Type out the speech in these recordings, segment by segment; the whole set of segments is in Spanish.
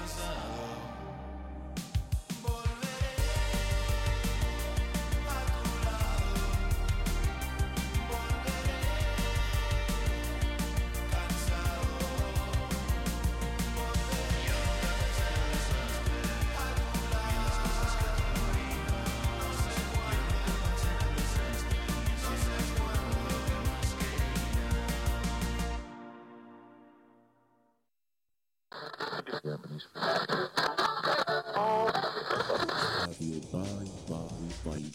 rise up. Bye,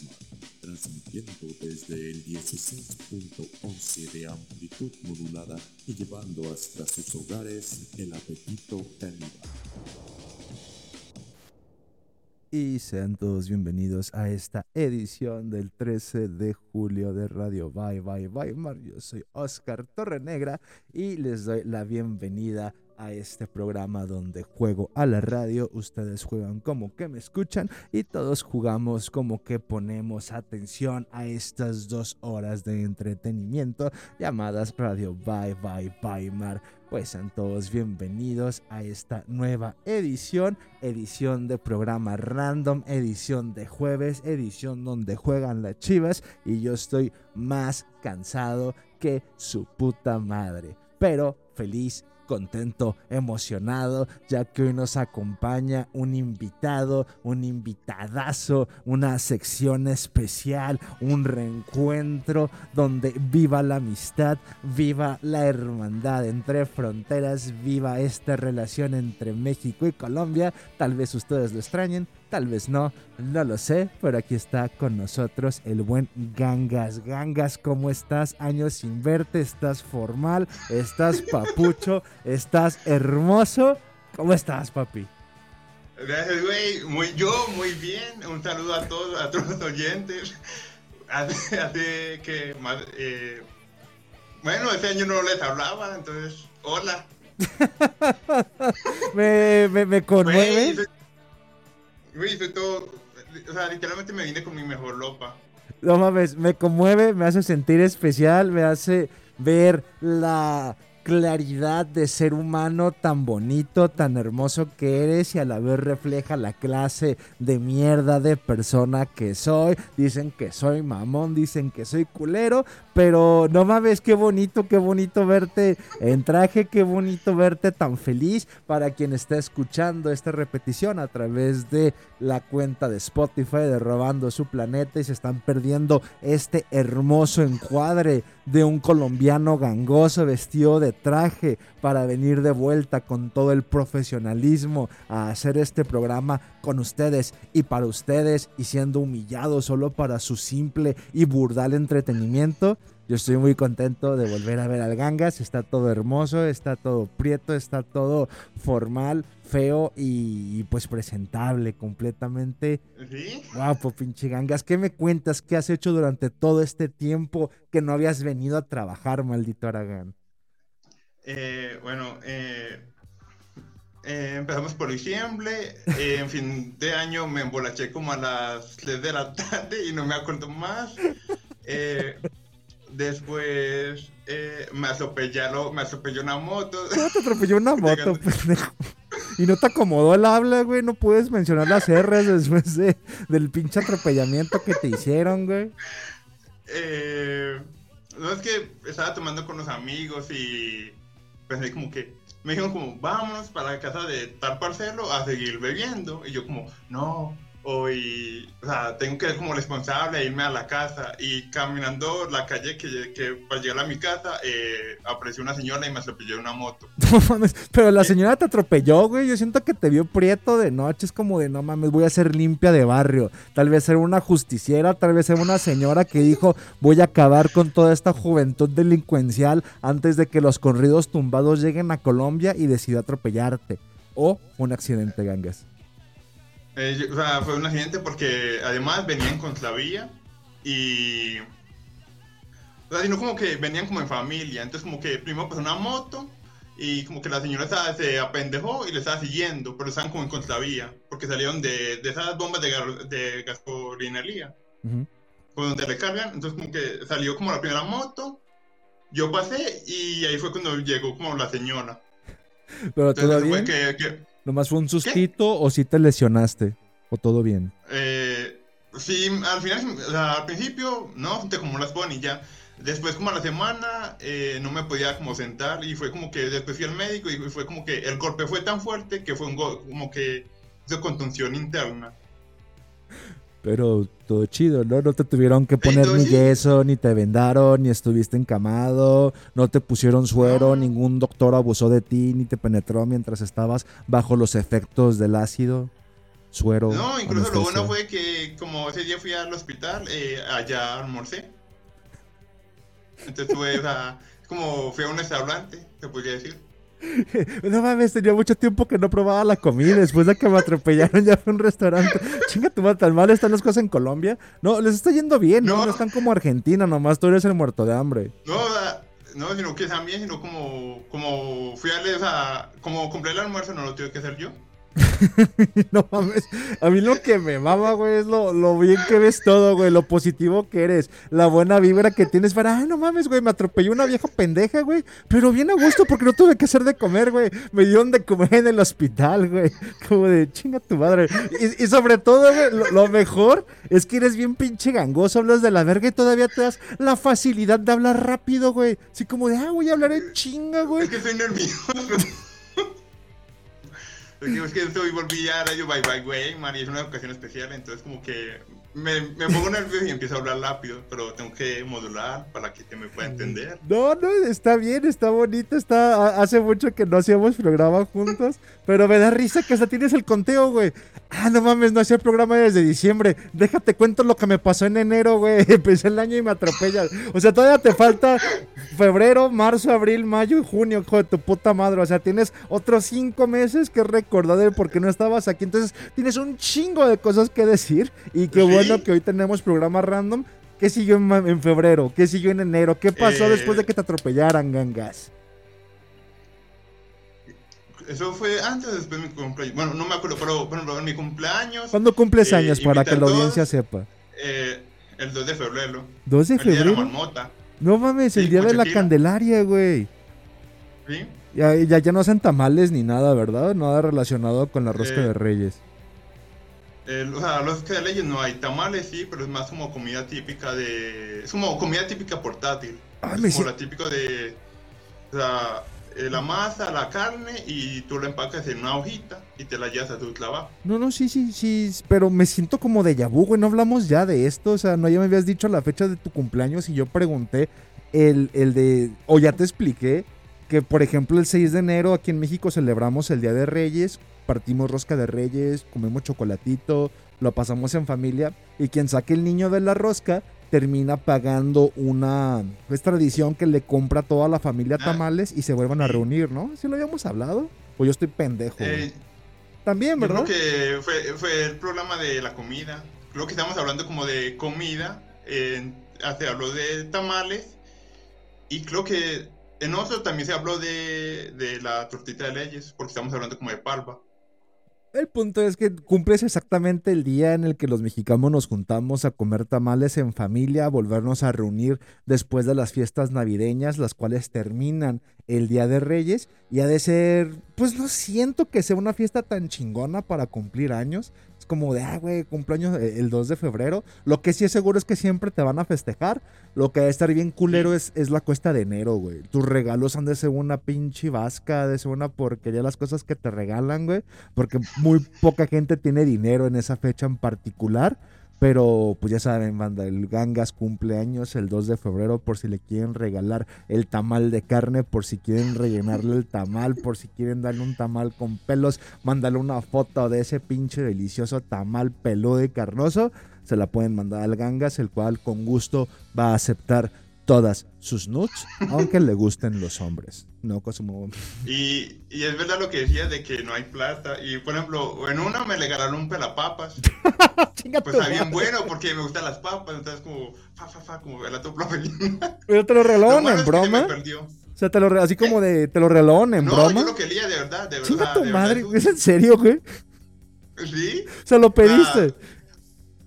transmitiendo desde el 16.11 de amplitud modulada y llevando hasta sus hogares el apetito caníbal. Y sean todos bienvenidos a esta edición del 13 de julio de Radio Bye Bye Bye Mar. Yo soy Oscar Torrenegra y les doy la bienvenida a este programa donde juego a la radio, ustedes juegan como que me escuchan y todos jugamos como que ponemos atención a estas dos horas de entretenimiento llamadas Radio Bye Bye Bye Mar. Pues sean todos bienvenidos a esta nueva edición, edición de programa random, edición de jueves, edición donde juegan las chivas y yo estoy más cansado que su puta madre. Pero feliz contento, emocionado, ya que hoy nos acompaña un invitado, un invitadazo, una sección especial, un reencuentro donde viva la amistad, viva la hermandad entre fronteras, viva esta relación entre México y Colombia. Tal vez ustedes lo extrañen, Tal vez no, no lo sé, pero aquí está con nosotros el buen Gangas. Gangas, ¿cómo estás? Años sin verte, estás formal, estás papucho, estás hermoso. ¿Cómo estás, papi? Gracias, güey. Muy, yo, muy bien. Un saludo a todos, a todos los oyentes. Hace, hace que más. Eh, bueno, ese año no les hablaba, entonces, hola. me, me, me conmueve. Güey, soy todo. O sea, literalmente me vine con mi mejor lopa. No mames, me conmueve, me hace sentir especial, me hace ver la claridad de ser humano tan bonito, tan hermoso que eres y a la vez refleja la clase de mierda de persona que soy. Dicen que soy mamón, dicen que soy culero, pero no mames, qué bonito, qué bonito verte en traje, qué bonito verte tan feliz. Para quien está escuchando esta repetición a través de la cuenta de Spotify de Robando su Planeta y se están perdiendo este hermoso encuadre de un colombiano gangoso vestido de traje para venir de vuelta con todo el profesionalismo a hacer este programa con ustedes y para ustedes y siendo humillado solo para su simple y burdal entretenimiento. Yo estoy muy contento de volver a ver al Gangas. Está todo hermoso, está todo prieto, está todo formal, feo y, pues presentable completamente. ¿Sí? Guapo, pinche Gangas. ¿Qué me cuentas? ¿Qué has hecho durante todo este tiempo que no habías venido a trabajar, maldito Aragán? Eh, bueno, eh, eh, empezamos por diciembre. eh, en fin de año me embolaché como a las 3 de la tarde y no me acuerdo más. Eh, después me atropellaron, me atropelló una moto. Te atropelló una moto, pendejo. Y no te acomodó el habla, güey. No puedes mencionar las R's después de, del pinche atropellamiento que te hicieron, güey. Eh, no es que estaba tomando con los amigos y pensé como que me dijeron como vámonos para la casa de tal parcelo a seguir bebiendo y yo como no hoy o sea tengo que ser como responsable e irme a la casa y caminando la calle que, que para llegar a mi casa eh, apareció una señora y me atropelló una moto No mames. Pero la señora te atropelló, güey. Yo siento que te vio prieto de noche. Es como de, no mames, voy a ser limpia de barrio. Tal vez era una justiciera, tal vez era una señora que dijo, voy a acabar con toda esta juventud delincuencial antes de que los corridos tumbados lleguen a Colombia y decidió atropellarte. O un accidente, gangas. Eh, yo- o sea, fue un accidente porque además venían con la vía y... O sea, sino como que venían como en familia. Entonces como que primero pasó una moto y como que la señora estaba- se apendejó y le estaba siguiendo, pero estaban como en contravía porque salieron de, de esas bombas de, gar- de gasolinería, Ujú. por donde recargan. Entonces como que salió como la primera moto, yo pasé y ahí fue cuando llegó como la señora. Pero Entonces fue bien. que- que, ¿Nomás fue un sustito o si te lesionaste? ¿O todo bien? Eh, sí, al final, o sea, al principio, no, te como las y ya. Después, como a la semana, eh, no me podía como sentar y fue como que después fui al médico y fue como que el golpe fue tan fuerte que fue un go- como que hizo contunción interna. Pero todo chido, ¿no? No te tuvieron que poner ni yeso, ni te vendaron, ni estuviste encamado, no te pusieron suero, No. ningún doctor abusó de ti, ni te penetró mientras estabas bajo los efectos del ácido, suero. No, incluso lo bueno fue que como ese día fui al hospital, eh, allá almorcé. Entonces tuve, o sea, como fui a un restaurante, se podría decir. No mames, tenía mucho tiempo que no probaba la comida. Después de que me atropellaron, ya fue a un restaurante. Chinga tu madre, tan mal están las cosas en Colombia. No, les está yendo bien, ¿no? No. No están como Argentina, nomás tú eres el muerto de hambre. No, o no, sino que también, sino como, como fui a, o sea, como compré el almuerzo, no lo tuve que hacer yo. No mames. A mí lo que me mama, güey, es lo, lo bien que ves todo, güey. Lo positivo que eres. La buena vibra que tienes para. Ay, no mames, güey. Me atropelló una vieja pendeja, güey. Pero bien a gusto porque no tuve que hacer de comer, güey. Me dieron de comer en el hospital, güey. Como de chinga tu madre. Y, y sobre todo, güey, lo, mejor es que eres bien pinche gangoso. Hablas de la verga y todavía te das la facilidad de hablar rápido, güey. Así como de, ah, voy a hablar en chinga, güey. Es que estoy nervioso. Es que, es que estoy, volví a Radio Bye Bye Way, man, y es una ocasión especial, entonces como que me, me pongo nervioso y empiezo a hablar rápido, pero tengo que modular para que te me pueda entender. No, no, está bien, está bonito, está... ha- Hace mucho que no hacíamos programa juntos, pero me da risa que hasta tienes el conteo, güey. Ah, no mames, no hacía programa desde diciembre. Déjate cuento lo que me pasó en enero, güey. Empecé el año y me atropellan. O sea, todavía te falta febrero, marzo, abril, mayo y junio, hijo de tu puta madre. O sea, tienes otros cinco meses que recordar de por qué no estabas aquí. Entonces, tienes un chingo de cosas que decir. Y qué Sí. Bueno que hoy tenemos programa random. ¿Qué siguió en, febrero? ¿Qué siguió en enero? ¿Qué pasó Eh, después de que te atropellaran, gangas? Eso fue antes o después de mi cumpleaños. Bueno, no me acuerdo, pero en mi cumpleaños, ¿Cuándo cumples eh, años para que la audiencia sepa? eh, el 2 de febrero, 2 de el día de la febrero. marmota, No mames, el día de la. Candelaria, güey. ¿sí? Ya, ya, ya no hacen tamales ni nada, ¿verdad? Nada relacionado con la rosca Eh, de Reyes. O sea, los que de leyes no hay tamales, sí, pero es más como comida típica de... Es como comida típica portátil. Es me como si- la típica de... O sea, eh, la masa, la carne y tú la empacas en una hojita y te la llevas a tu trabajo. No, no, sí, sí, sí, pero me siento como de vu, güey. No hablamos ya de esto. O sea, no ya me habías dicho la fecha de tu cumpleaños y yo pregunté el, el de. O ya te expliqué que, por ejemplo, el 6 de enero aquí en México celebramos el Día de Reyes. Partimos rosca de Reyes, comemos chocolatito, lo pasamos en familia. Y quien saque el niño de la rosca termina pagando una. Es tradición que le compra a toda la familia Ah. tamales y se vuelvan a reunir, ¿no? ¿Sí lo habíamos hablado? O yo estoy pendejo. Eh, También, yo ¿verdad? creo que fue, fue el programa de la comida. Creo que estamos hablando como de comida. eh, se habló de tamales. Y creo que en otro también se habló de, de la tortita de leyes, porque estamos hablando como de palva. El punto es que cumples exactamente el día en el que los mexicanos nos juntamos a comer tamales en familia, a volvernos a reunir después de las fiestas navideñas, las cuales terminan el Día de Reyes. Y ha de ser, pues no siento que sea una fiesta tan chingona para cumplir años. Es como de, ah, güey, cumpleaños eh, el 2 de febrero. Lo que sí es seguro es que siempre te van a festejar. Lo que ha de estar bien culero es, es la cuesta de enero, güey. Tus regalos han de ser una pinche vasca, de ser una porquería las cosas que te regalan, güey porque muy poca gente tiene dinero en esa fecha en particular. Pero pues ya saben, banda, el Gangas cumpleaños el 2 de febrero por si le quieren regalar el tamal de carne, por si quieren rellenarle el tamal, por si quieren darle un tamal con pelos, mándale una foto de ese pinche delicioso tamal peludo y carnoso. Se la pueden mandar al Gangas, el cual con gusto va a aceptar todas sus nudes, aunque le gusten los hombres. No como Y, y es verdad lo que decías de que no hay plata. Y por ejemplo, en una me regalaron un pelapapas. Pues tu está bien bueno porque me gustan las papas. Entonces, como, fa, fa, fa, como profe. Pero te lo regalaron en es que se me broma. perdió. O sea, te lo así como de, te lo regalaron en no, broma. yo lo quería de verdad, de verdad. Chinga tu madre, verdad. ¿es en serio, güey? Sí. O sea, lo pediste.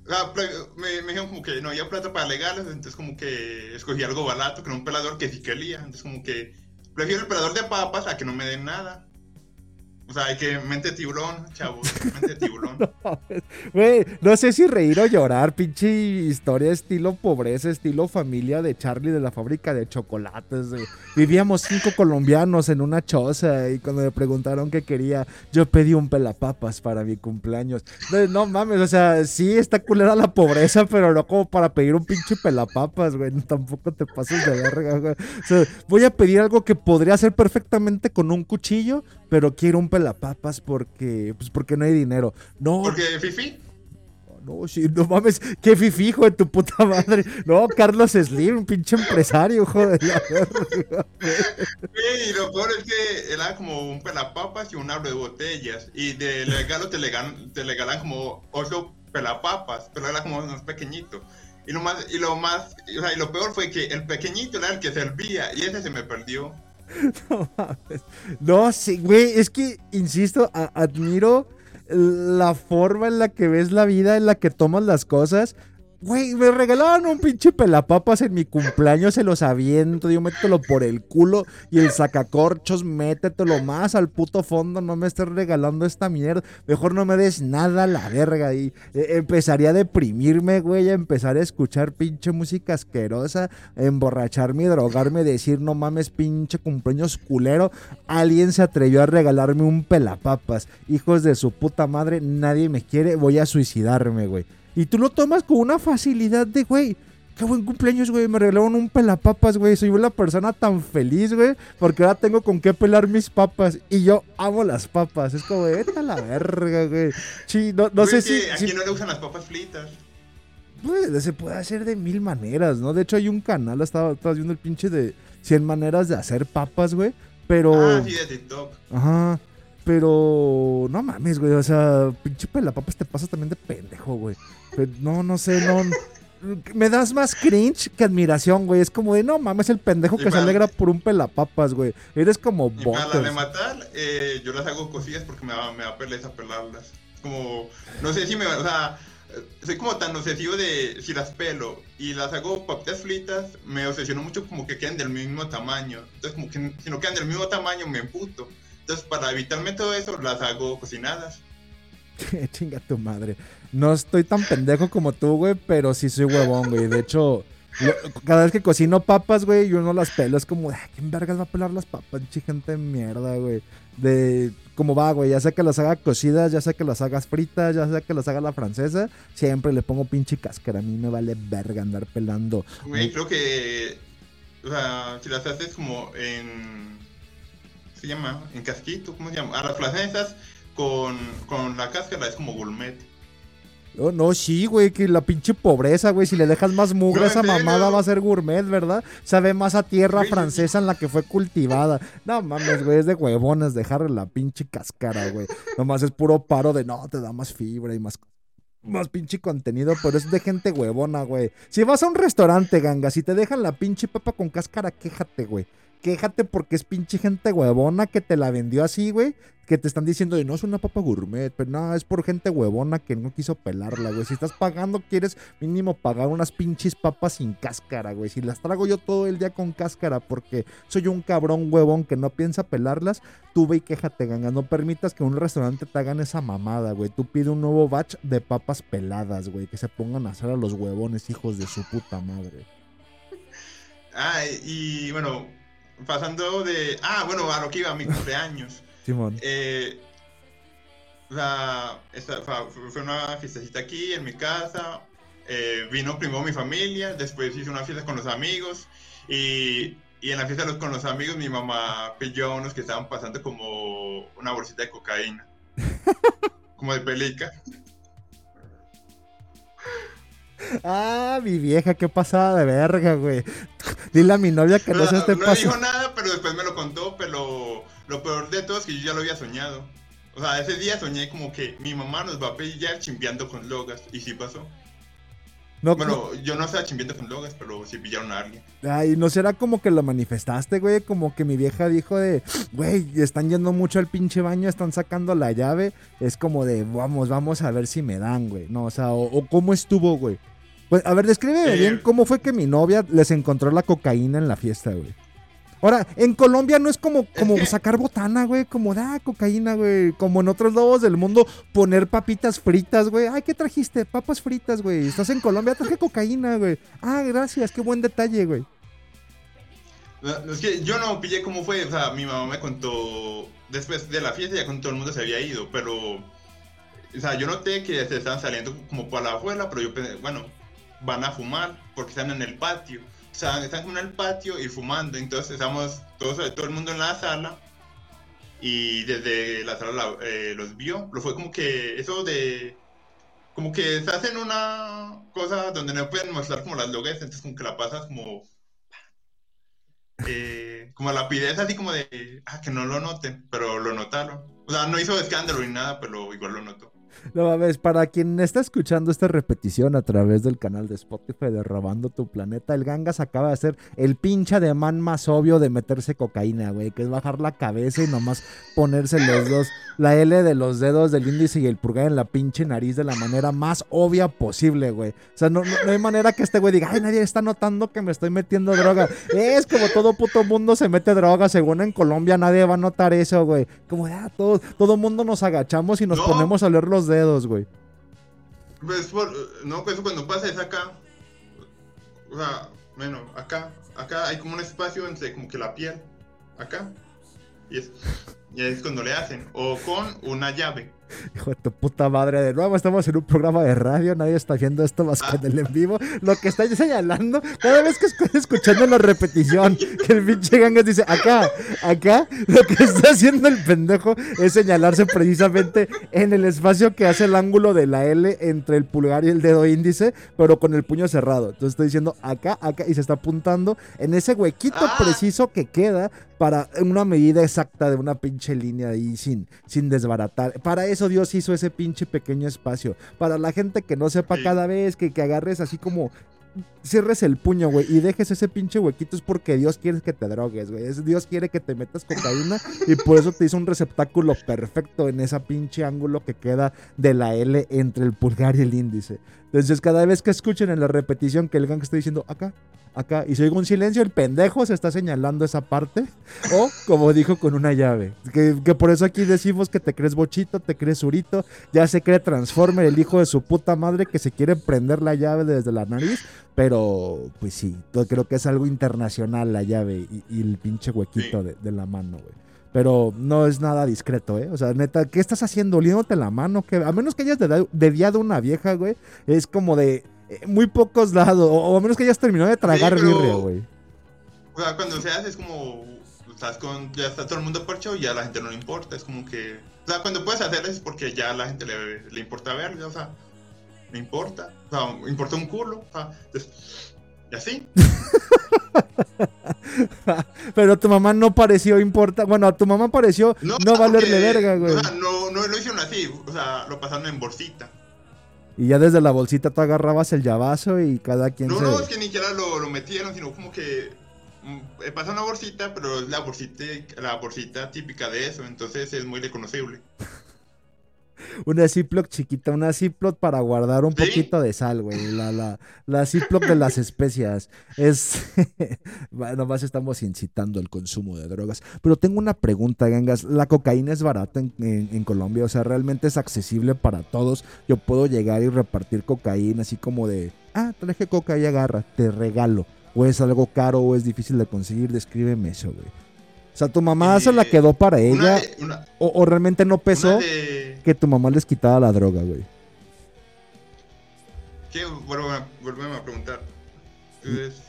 Ah, me, me dijeron como que no había plata para legales, entonces como que escogí algo barato, que era un pelador que sí quería. Entonces como que prefiero el pelador de papas a que no me den nada. O sea, hay que mente tiburón, chavos, mente tiburón. Güey, no sé si reír o llorar, pinche historia estilo pobreza, estilo familia de Charlie de la fábrica de chocolates. Vivíamos cinco colombianos en una choza y cuando me preguntaron qué quería, yo pedí un pelapapas para mi cumpleaños. No, no mames, o sea, sí está culera la pobreza, pero no como para pedir un pinche pelapapas, güey. Tampoco te pases de verga, güey. O sea, voy a pedir algo que podría hacer perfectamente con un cuchillo, pero quiero un pelapapas porque, pues porque no hay dinero. No, Porque Fifi, no, sí, no mames, qué fifi, hijo de tu puta madre. No, Carlos Slim, un pinche empresario, verga. güey, y lo peor es que era como un pelapapas y un aro de botellas. Y de regalo te regalan, te regalan como ocho pelapapas, pero era como más pequeñito. Y lo más, y lo más, o sea, y lo peor fue que el pequeñito era el que servía y ese se me perdió. No mames. No, sí, güey, es que, insisto, admiro la forma en la que ves la vida, en la que tomas las cosas. Güey, me regalaban un pinche pelapapas en mi cumpleaños, se los aviento, yo métetelo por el culo y el sacacorchos, métetelo más al puto fondo, no me estés regalando esta mierda, mejor no me des nada a la verga y eh, empezaría a deprimirme, güey, a empezar a escuchar pinche música asquerosa, emborracharme y drogarme, decir no mames pinche cumpleaños culero, alguien se atrevió a regalarme un pelapapas, hijos de su puta madre, nadie me quiere, voy a suicidarme, güey. Y tú lo tomas con una facilidad de, güey, qué buen cumpleaños, güey. Me regalaron un pelapapas, güey. Soy una persona tan feliz, güey. Porque ahora tengo con qué pelar mis papas. Y yo amo las papas. Es como, vete a la verga, güey. Sí, no, no sé si... Aquí no le usan las papas fritas. pues, se puede hacer de mil maneras, ¿no? De hecho, hay un canal, estaba, estaba viendo el pinche de 100 maneras de hacer papas, güey. Pero... Ah, sí, de TikTok. Ajá. Pero no mames, güey. O sea, pinche pelapapas te pasas también de pendejo, güey. No, no sé, no. Me das más cringe que admiración, güey. Es como de no mames, el pendejo Y que se alegra por un pelapapas, güey. Eres como Y para las de botas. matar, eh, yo las hago cosillas porque me da, me da pereza pelarlas. Como, no sé si me o sea, soy como tan obsesivo de si las pelo y las hago papitas fritas, me obsesiono mucho como que queden del mismo tamaño. Entonces, como que si no quedan del mismo tamaño, me emputo. Entonces, para evitarme todo eso, las hago cocinadas. Chinga tu madre. No estoy tan pendejo como tú, güey, pero sí soy huevón, güey. De hecho, cada vez que cocino papas, güey, yo no las pelo. Es como, "Ah, ¿quién vergas va a pelar las papas? De mierda, güey. De cómo va, güey. Ya sea que las haga cocidas, ya sea que las hagas fritas, ya sea que las haga la francesa, siempre le pongo pinche cáscara. A mí me vale verga andar pelando. Güey, creo que, o sea, si las haces como en, ¿qué se llama? En casquito, ¿cómo se llama? A las francesas con, con la cáscara es como gourmet. Oh, no, sí, güey, que la pinche pobreza, güey. Si le dejas más mugre No, a esa mamada va a ser gourmet, ¿verdad? Sabe más a tierra Güey, francesa en la que fue cultivada. No mames, güey, es de huevones dejarle la pinche cáscara, güey. Nomás es puro paro de no, te da más fibra y más. Más pinche contenido, pero es de gente huevona, güey. Si vas a un restaurante, ganga, si te dejan la pinche papa con cáscara, quéjate, güey. Quéjate porque es pinche gente huevona que te la vendió así, güey. Que te están diciendo de no es una papa gourmet, pero no, es por gente huevona que no quiso pelarla, güey. Si estás pagando, quieres mínimo pagar unas pinches papas sin cáscara, güey. Si las trago yo todo el día con cáscara porque soy un cabrón huevón que no piensa pelarlas, tú ve y quéjate, ganga. No permitas que un restaurante te hagan esa mamada, güey. Tú pide un nuevo batch de papas peladas, güey. Que se pongan a hacer a los huevones, hijos de su puta madre. Ah, y bueno, pasando de, ah, bueno, a lo que iba, a mi cumpleaños. Simón. Eh, esta- fa- fue una fiestecita aquí en mi casa. eh, vino primero mi familia, después hice una fiesta con los amigos. Y, y en la fiesta los- con los amigos, mi mamá pilló a unos que estaban pasando como una bolsita de cocaína. como de pelica. Ah, mi vieja, qué pasada de verga, güey. Dile a mi novia que no, No, se esté no dijo nada, pero después me lo contó. Pero lo peor de todo es que yo ya lo había soñado. O sea, ese día soñé como que mi mamá nos va a pillar chimbeando con logas. Y sí pasó. No, Bueno, yo no estaba chimbeando con logas, pero sí pillaron a alguien. Ay, ¿no será como que lo manifestaste, güey? Como que mi vieja dijo de, güey, están yendo mucho al pinche baño, están sacando la llave. Es como de, vamos, vamos a ver si me dan, güey. No, o sea, o, o cómo estuvo, güey. Pues, a ver, descríbeme Eh, bien cómo fue que mi novia les encontró la cocaína en la fiesta, güey. Ahora, en Colombia no es como, como que- sacar botana, güey, como da cocaína, güey. Como en otros lados del mundo, poner papitas fritas, güey. Ay, ¿qué trajiste? Papas fritas, güey. Estás en Colombia, traje cocaína, güey. Ah, gracias, qué buen detalle, güey. Es que yo no pillé cómo fue, o sea, mi mamá me contó después de la fiesta, ya con todo el mundo se había ido, pero, o sea, yo noté que se estaban saliendo como para la afuera, pero yo pensé, bueno, van a fumar porque están en el patio, o sea, están en el patio y fumando, entonces estamos todos, todo el mundo en la sala y desde la sala la- eh, los vio, pero fue como que eso de, como que se hacen una cosa donde no pueden mostrar como las logas, entonces como que la pasas como eh, como la rapidez así como de ah, que no lo noten, pero lo notaron. O sea, no hizo escándalo ni nada, pero igual lo notó. No mames, para quien está escuchando esta repetición a través del canal de Spotify de Robando tu Planeta, el Gangas acaba de hacer el pinche ademán más obvio de meterse cocaína, güey, que es bajar la cabeza y nomás ponerse los dos, la L de los dedos del índice y el pulgar en la pinche nariz de la manera más obvia posible, güey. O sea, no, no, no hay manera que este güey diga, ay, nadie está notando que me estoy metiendo droga. Es como todo puto mundo se mete droga, según en Colombia nadie va a notar eso, güey. Como de, ah, todo, todo mundo nos agachamos y nos No. ponemos a leer los dedos, güey. Pues, por- no, pues cuando pasa es acá. O sea, bueno, acá. Acá hay como un espacio entre como que la piel. Acá. Y es, y es cuando le hacen. O con una llave. Hijo de tu puta madre, de nuevo estamos en un programa de radio, nadie está viendo esto más que en el en vivo. Lo que está señalando, cada vez que estoy escuchando la repetición, que el pinche gangas dice, acá, acá, lo que está haciendo el pendejo es señalarse precisamente en el espacio que hace el ángulo de la L entre el pulgar y el dedo índice, pero con el puño cerrado. Entonces estoy diciendo acá, acá, y se está apuntando en ese huequito Ah. preciso que queda para una medida exacta de una pinche línea ahí sin, sin desbaratar. Para eso Dios hizo ese pinche pequeño espacio. Para la gente que no sepa cada vez que, que agarres así como cierres el puño, güey, y dejes ese pinche huequito es porque Dios quiere que te drogues, güey. Dios quiere que te metas cocaína y por eso te hizo un receptáculo perfecto en esa pinche ángulo que queda de la L entre el pulgar y el índice. Entonces, cada vez que escuchen en la repetición que el gang está diciendo acá, acá, y se oiga un silencio, el pendejo se está señalando esa parte, o como dijo con una llave. Que, que por eso aquí decimos que te crees bochito, te crees surito, ya se cree Transformer, el hijo de su puta madre que se quiere prender la llave desde la nariz, pero pues sí, creo que es algo internacional la llave y, y el pinche huequito de la mano, güey. Pero no es nada discreto, ¿eh? O sea, neta, ¿qué estás haciendo? ¿Oliéndote la mano? que A menos que hayas de- dediado una vieja, güey, es como de eh, muy pocos lados. O, o a menos que hayas terminado de tragar pero- birria, güey. O sea, cuando se hace es como. Estás con, ya está todo el mundo parchado y ya a la gente no le importa. Es como que. O sea, cuando puedes hacer es porque ya a la gente le, le importa verlo. O sea, me importa. O sea, me importa un culo. O sea, entonces, y así. Pero tu mamá no pareció importa. Bueno, a tu mamá pareció no, valerle porque, verga, güey. O sea, no, no lo hicieron así. O sea, lo pasaron en bolsita. Y ya desde la bolsita tú agarrabas el llavazo y cada quien No, se. no, es que ni siquiera lo, lo metieron, sino como que. mm, eh, Pasa una bolsita, pero es la bolsita, la bolsita típica de eso, entonces es muy reconocible. Una Ziploc chiquita, una Ziploc para guardar un ¿Sí? poquito de sal, güey. La, la, la Ziploc de las especias. Es. bueno, más estamos incitando el consumo de drogas. Pero tengo una pregunta, gangas. ¿La cocaína es barata en, en- en Colombia? O sea, ¿realmente es accesible para todos? Yo puedo llegar y repartir cocaína así como de. Ah, traje coca y agarra, te regalo. O es algo caro o es difícil de conseguir. Descríbeme eso, güey. O sea, ¿tu mamá se la quedó para ella? de- una- O, o realmente no pesó? de- que tu mamá les quitaba la droga, güey. ¿Qué? Vuelvo a, preguntar. Entonces,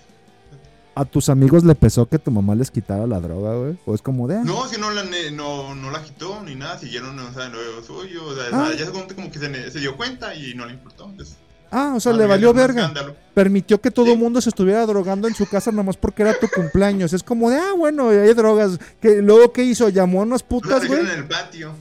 ¿A tus amigos le pesó que tu mamá les quitara la droga, güey? O es como de... ah, no, si no la, no, no la quitó ni nada, siguieron o sea, lo suyo. O sea, Ah. ya se, como como que se, se dio cuenta y no le importó. Entonces, ah, o sea, le valió verga. Permitió que todo el Sí. mundo se estuviera drogando en su casa nomás porque era tu cumpleaños. Es como de, ah, bueno, hay drogas. que Luego, ¿qué hizo? ¿Llamó a unas putas, güey? en el patio.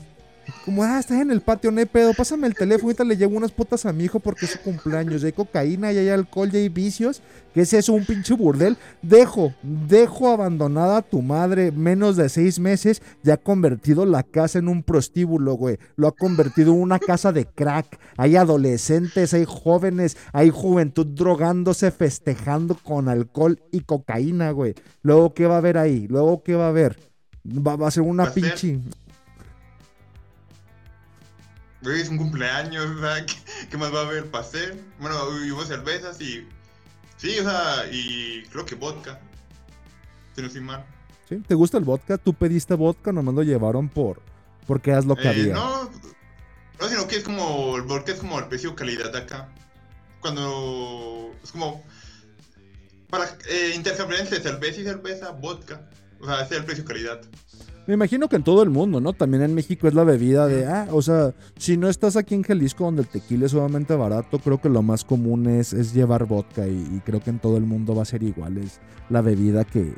Como, ah, estás en el patio, no hay pedo, pásame el teléfono, ahorita le llevo unas putas a mi hijo porque es su cumpleaños. Ya hay cocaína, ya hay alcohol, ya hay vicios. ¿Qué es eso? Un pinche burdel. Dejo, dejo abandonada a tu madre menos de seis meses. Ya ha convertido la casa en un prostíbulo, güey. Lo ha convertido en una casa de crack. Hay adolescentes, hay jóvenes, hay juventud drogándose, festejando con alcohol y cocaína, güey. Luego, ¿qué va a haber ahí? Luego, ¿qué va a haber? Va, va a ser una Va a ser- pinche. Güey, es un cumpleaños, o sea, ¿qué, qué más va a haber hacer? Bueno, hubo cervezas y. Sí, o sea, y creo que vodka. Si no estoy mal. ¿Sí? ¿Te gusta el vodka? ¿Tú pediste vodka? Nomás lo llevaron por. Porque es lo que Eh, había. no, no, sino que es como. El vodka es como el precio calidad de acá. Cuando. Es como. Para eh, intercambiar entre cerveza y cerveza, vodka. O sea, ese es el precio calidad. Me imagino que en todo el mundo, ¿no? También en México es la bebida de, ah, o sea, si no estás aquí en Jalisco donde el tequila es sumamente barato, creo que lo más común es, es llevar vodka y, y creo que en todo el mundo va a ser igual. Es la bebida que,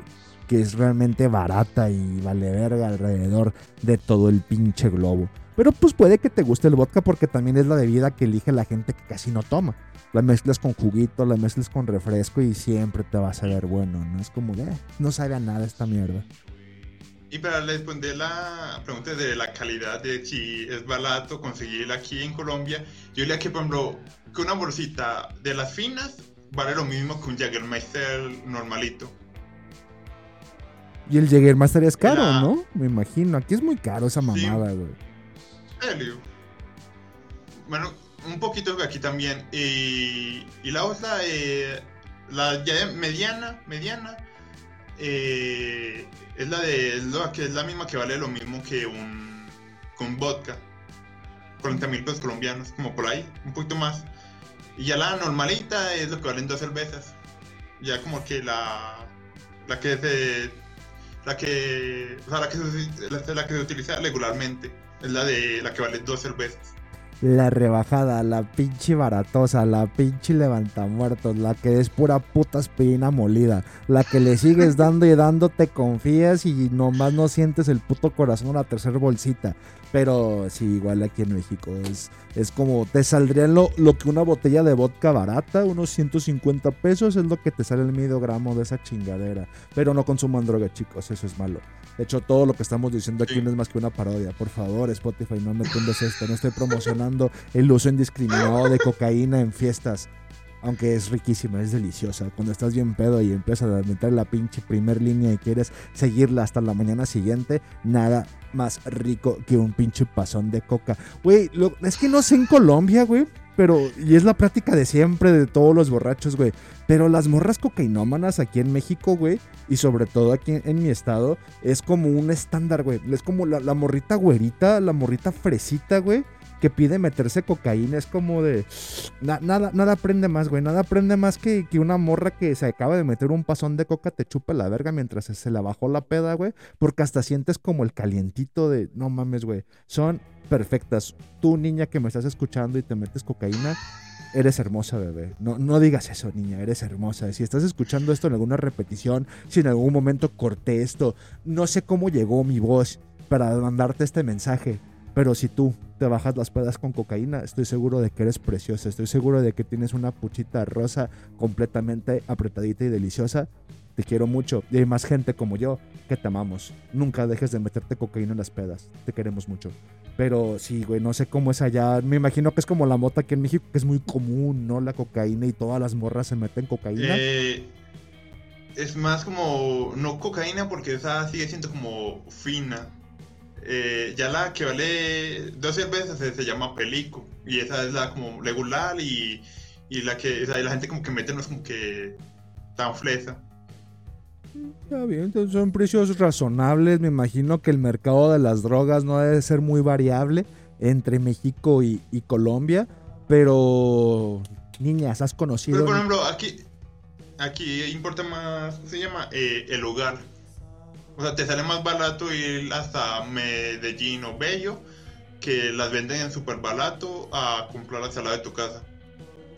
que es realmente barata y vale verga alrededor de todo el pinche globo. Pero pues puede que te guste el vodka porque también es la bebida que elige la gente que casi no toma. La mezclas con juguito, la mezclas con refresco y siempre te va a saber bueno, ¿no? Es como, eh, no sabe a nada esta mierda. Y para responder la pregunta de la calidad de si es barato conseguir aquí en Colombia, yo diría que, por ejemplo, que una bolsita de las finas vale lo mismo que un Jägermeister normalito. Y el Jägermeister es caro, La- ¿no? Me imagino. Aquí es muy caro esa mamada, güey. serio. Bueno, un poquito aquí también. Y, y la otra, eh, la ya mediana, mediana, eh, es la de es la que es la misma que vale lo mismo que un con vodka. 40 mil pesos colombianos, como por ahí, un poquito más. Y ya la normalita es lo que valen dos cervezas. Ya como que la la que se la que o sea, la que se, la, la que se utiliza regularmente es la de la que vale dos cervezas. La rebajada, la pinche baratosa, la pinche levantamuertos, la que es pura puta aspirina molida, la que le sigues dando y dando, te confías y nomás no sientes el puto corazón a la tercera bolsita. Pero sí, igual aquí en México es, es como te saldría lo, lo que una botella de vodka barata, unos 150 pesos, es lo que te sale el medio gramo de esa chingadera. Pero no consuman droga, chicos, eso es malo. De hecho, todo lo que estamos diciendo aquí no es más que una parodia. Por favor, Spotify, no me tundes esto. No estoy promocionando el uso indiscriminado de cocaína en fiestas. Aunque es riquísima, es deliciosa. Cuando estás bien pedo y empiezas a meter la pinche primer línea y quieres seguirla hasta la mañana siguiente, nada más rico que un pinche pasón de coca. Güey, es que no sé en Colombia, güey. Pero, y es la práctica de siempre de todos los borrachos, güey. Pero las morras cocainómanas aquí en México, güey, y sobre todo aquí en, en mi estado, es como un estándar, güey. Es como la, la morrita güerita, la morrita fresita, güey, que pide meterse cocaína. Es como de. na- nada, nada aprende más, güey. Nada aprende más que, que una morra que se acaba de meter un pasón de coca te chupe la verga mientras se, se la bajó la peda, güey. Porque hasta sientes como el calientito de. No mames, güey. Son perfectas. Tú, niña que me estás escuchando y te metes cocaína, eres hermosa, bebé. No, no digas eso, niña, eres hermosa. Si estás escuchando esto en alguna repetición, si en algún momento corté esto, no sé cómo llegó mi voz para mandarte este mensaje. Pero si tú te bajas las pedas con cocaína, estoy seguro de que eres preciosa. Estoy seguro de que tienes una puchita rosa completamente apretadita y deliciosa. Te quiero mucho. Y hay más gente como yo que te amamos. Nunca dejes de meterte cocaína en las pedas. Te queremos mucho. Pero sí, güey, no sé cómo es allá. Me imagino que es como la mota aquí en México, que es muy común, ¿no? La cocaína y todas las morras se meten cocaína. Eh, es más como, no cocaína porque esa sigue siendo como fina. Eh, ya la que vale dos cervezas se, se llama pelico y esa es la como regular y, y la que o sea, y la gente como que mete no es como que tan fresa. Está bien, entonces son precios razonables. Me imagino que el mercado de las drogas no debe ser muy variable entre México y, y Colombia. Pero, niñas, ¿has conocido? Pero por ejemplo, aquí, aquí importa más, ¿cómo se llama? Eh, el lugar. O sea, te sale más barato ir hasta Medellín o Bello que las venden en súper barato a comprarlas al lado de tu casa.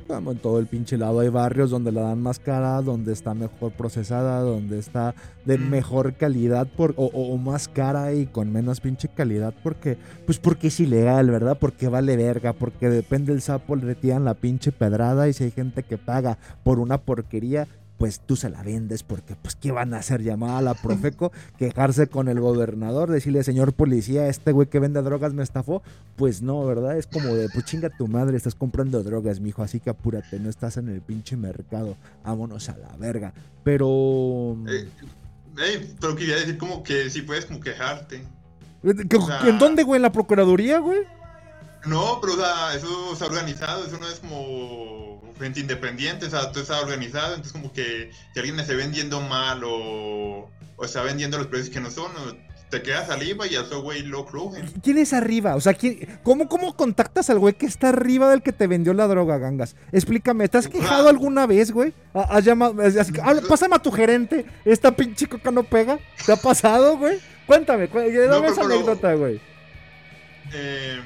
como en todo el pinche lado hay barrios donde la dan más cara, donde está mejor procesada, donde está de Mm. mejor calidad por, o más cara y con menos pinche calidad porque pues porque es ilegal, ¿verdad? Porque vale verga, porque depende del sapo le tiran la pinche pedrada y si hay gente que paga por una porquería pues tú se la vendes porque pues qué van a hacer llamada a la Profeco, quejarse con el gobernador, decirle señor policía, este güey que vende drogas me estafó, pues no, ¿verdad? Es como de, pues chinga tu madre, estás comprando drogas, mijo, así que apúrate, no estás en el pinche mercado, vámonos a la verga. Pero... Eh, ey, pero quería decir como que si puedes como quejarte. ¿Qué- o sea- ¿En dónde, güey? ¿En la Procuraduría, güey? No, pero o sea, eso está organizado, eso no es como gente independiente, o sea, todo está organizado, entonces como que si alguien esté vendiendo mal o, o está vendiendo los precios que no son, te quedas saliva y a ese güey lo crujen. ¿Quién es arriba? O sea, ¿quién, cómo, ¿cómo contactas al güey que está arriba del que te vendió la droga, gangas? Explícame, ¿te has quejado alguna vez, güey? ¿Ha- ¿Has llamado? es- ah, pásame a tu gerente, esta pinche coca no pega. ¿Te ha pasado, güey? Cuéntame, cu- dame No, pero- esa anécdota, güey. Eh,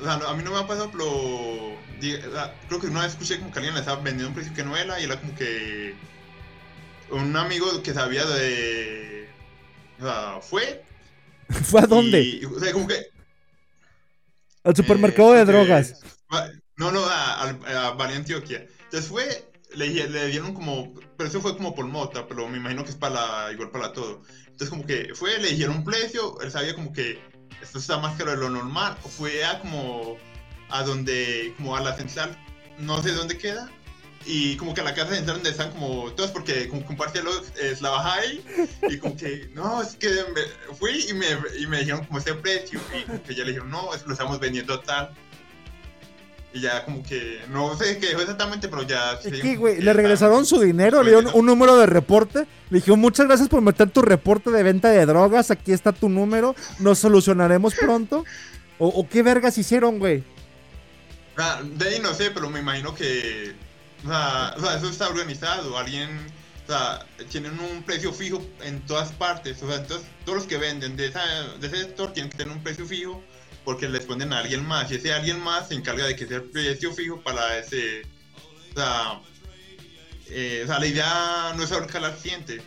o sea, a mí no me ha pasado, pero di- o sea, creo que una vez escuché como que alguien le estaba vendiendo un precio que no era y era como que un amigo que sabía de... O sea, fue... ¿Fue a dónde? y- o sea, como que... Al supermercado Eh, de porque- drogas. No, no, a, a Valle Antioquia. Entonces fue, le, le dieron como, pero eso fue como por mota, pero me imagino que es para la- igual para todo. Entonces como que fue, le dijeron un precio, él sabía como que esto está más caro de lo normal. Fue a como a donde, como a la central, no sé dónde queda. Y como que a la casa central donde están como todos, porque como comparte es la baja ahí. Y como que, no, es que me- fui y me, y me dijeron como ese precio. Y como que ya le dijeron, no, es que lo estamos vendiendo tal. Y ya como que, no sé qué dijo exactamente, pero ya... se ¿Y dijo qué, como güey? ¿Le regresaron su dinero? ¿Le dieron un número de reporte? Le dijeron, muchas gracias por meter tu reporte de venta de drogas. Aquí está tu número. Nos solucionaremos pronto. ¿O, o qué vergas hicieron, güey? Ah, de ahí no sé, pero me imagino que... O sea, o sea, eso está organizado. Alguien... O sea, tienen un precio fijo en todas partes. O sea, entonces todos los que venden de, esa, de ese sector tienen que tener un precio fijo porque les ponen a alguien más. Y ese alguien más se encarga de que sea el precio fijo para ese... O sea, eh, o sea la idea no es ahorcar al cliente.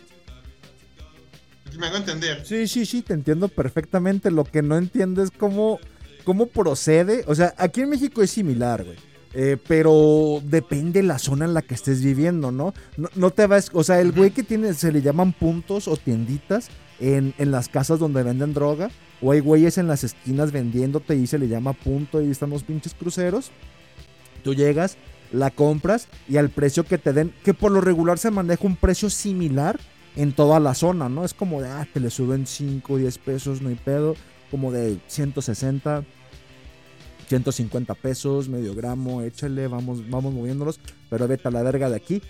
Me hago entender. Sí, sí, sí, te entiendo perfectamente. Lo que no entiendo es cómo, cómo procede. O sea, aquí en México es similar, güey. Eh, pero depende la zona en la que estés viviendo, ¿no? No, no te vas, o sea, el güey que tiene, se le llaman puntos o tienditas en, en las casas donde venden droga, o hay güeyes en las esquinas vendiéndote y se le llama punto y están los pinches cruceros. Tú llegas, la compras y al precio que te den, que por lo regular se maneja un precio similar en toda la zona, ¿no? Es como de, ah, te le suben 5, 10 pesos, no hay pedo, como de 160, 150 pesos, medio gramo, échale, vamos, vamos moviéndolos, pero vete a la verga de aquí.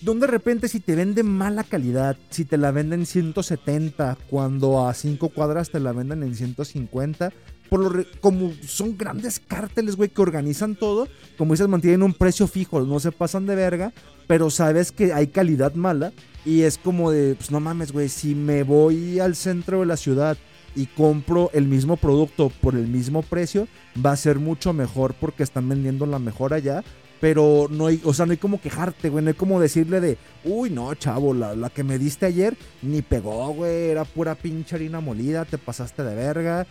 Donde de repente si te venden mala calidad, si te la venden 170, cuando a 5 cuadras te la venden en 150, por lo re- como son grandes cárteles, güey, que organizan todo, como dices, mantienen un precio fijo, no se pasan de verga, pero sabes que hay calidad mala y es como de, pues no mames, güey, si me voy al centro de la ciudad y compro el mismo producto por el mismo precio, va a ser mucho mejor porque están vendiendo la mejor allá. Pero no hay, o sea, no hay como quejarte, güey. No hay como decirle de, uy, no, chavo, la, la que me diste ayer ni pegó, güey. Era pura pinche harina molida, te pasaste de verga.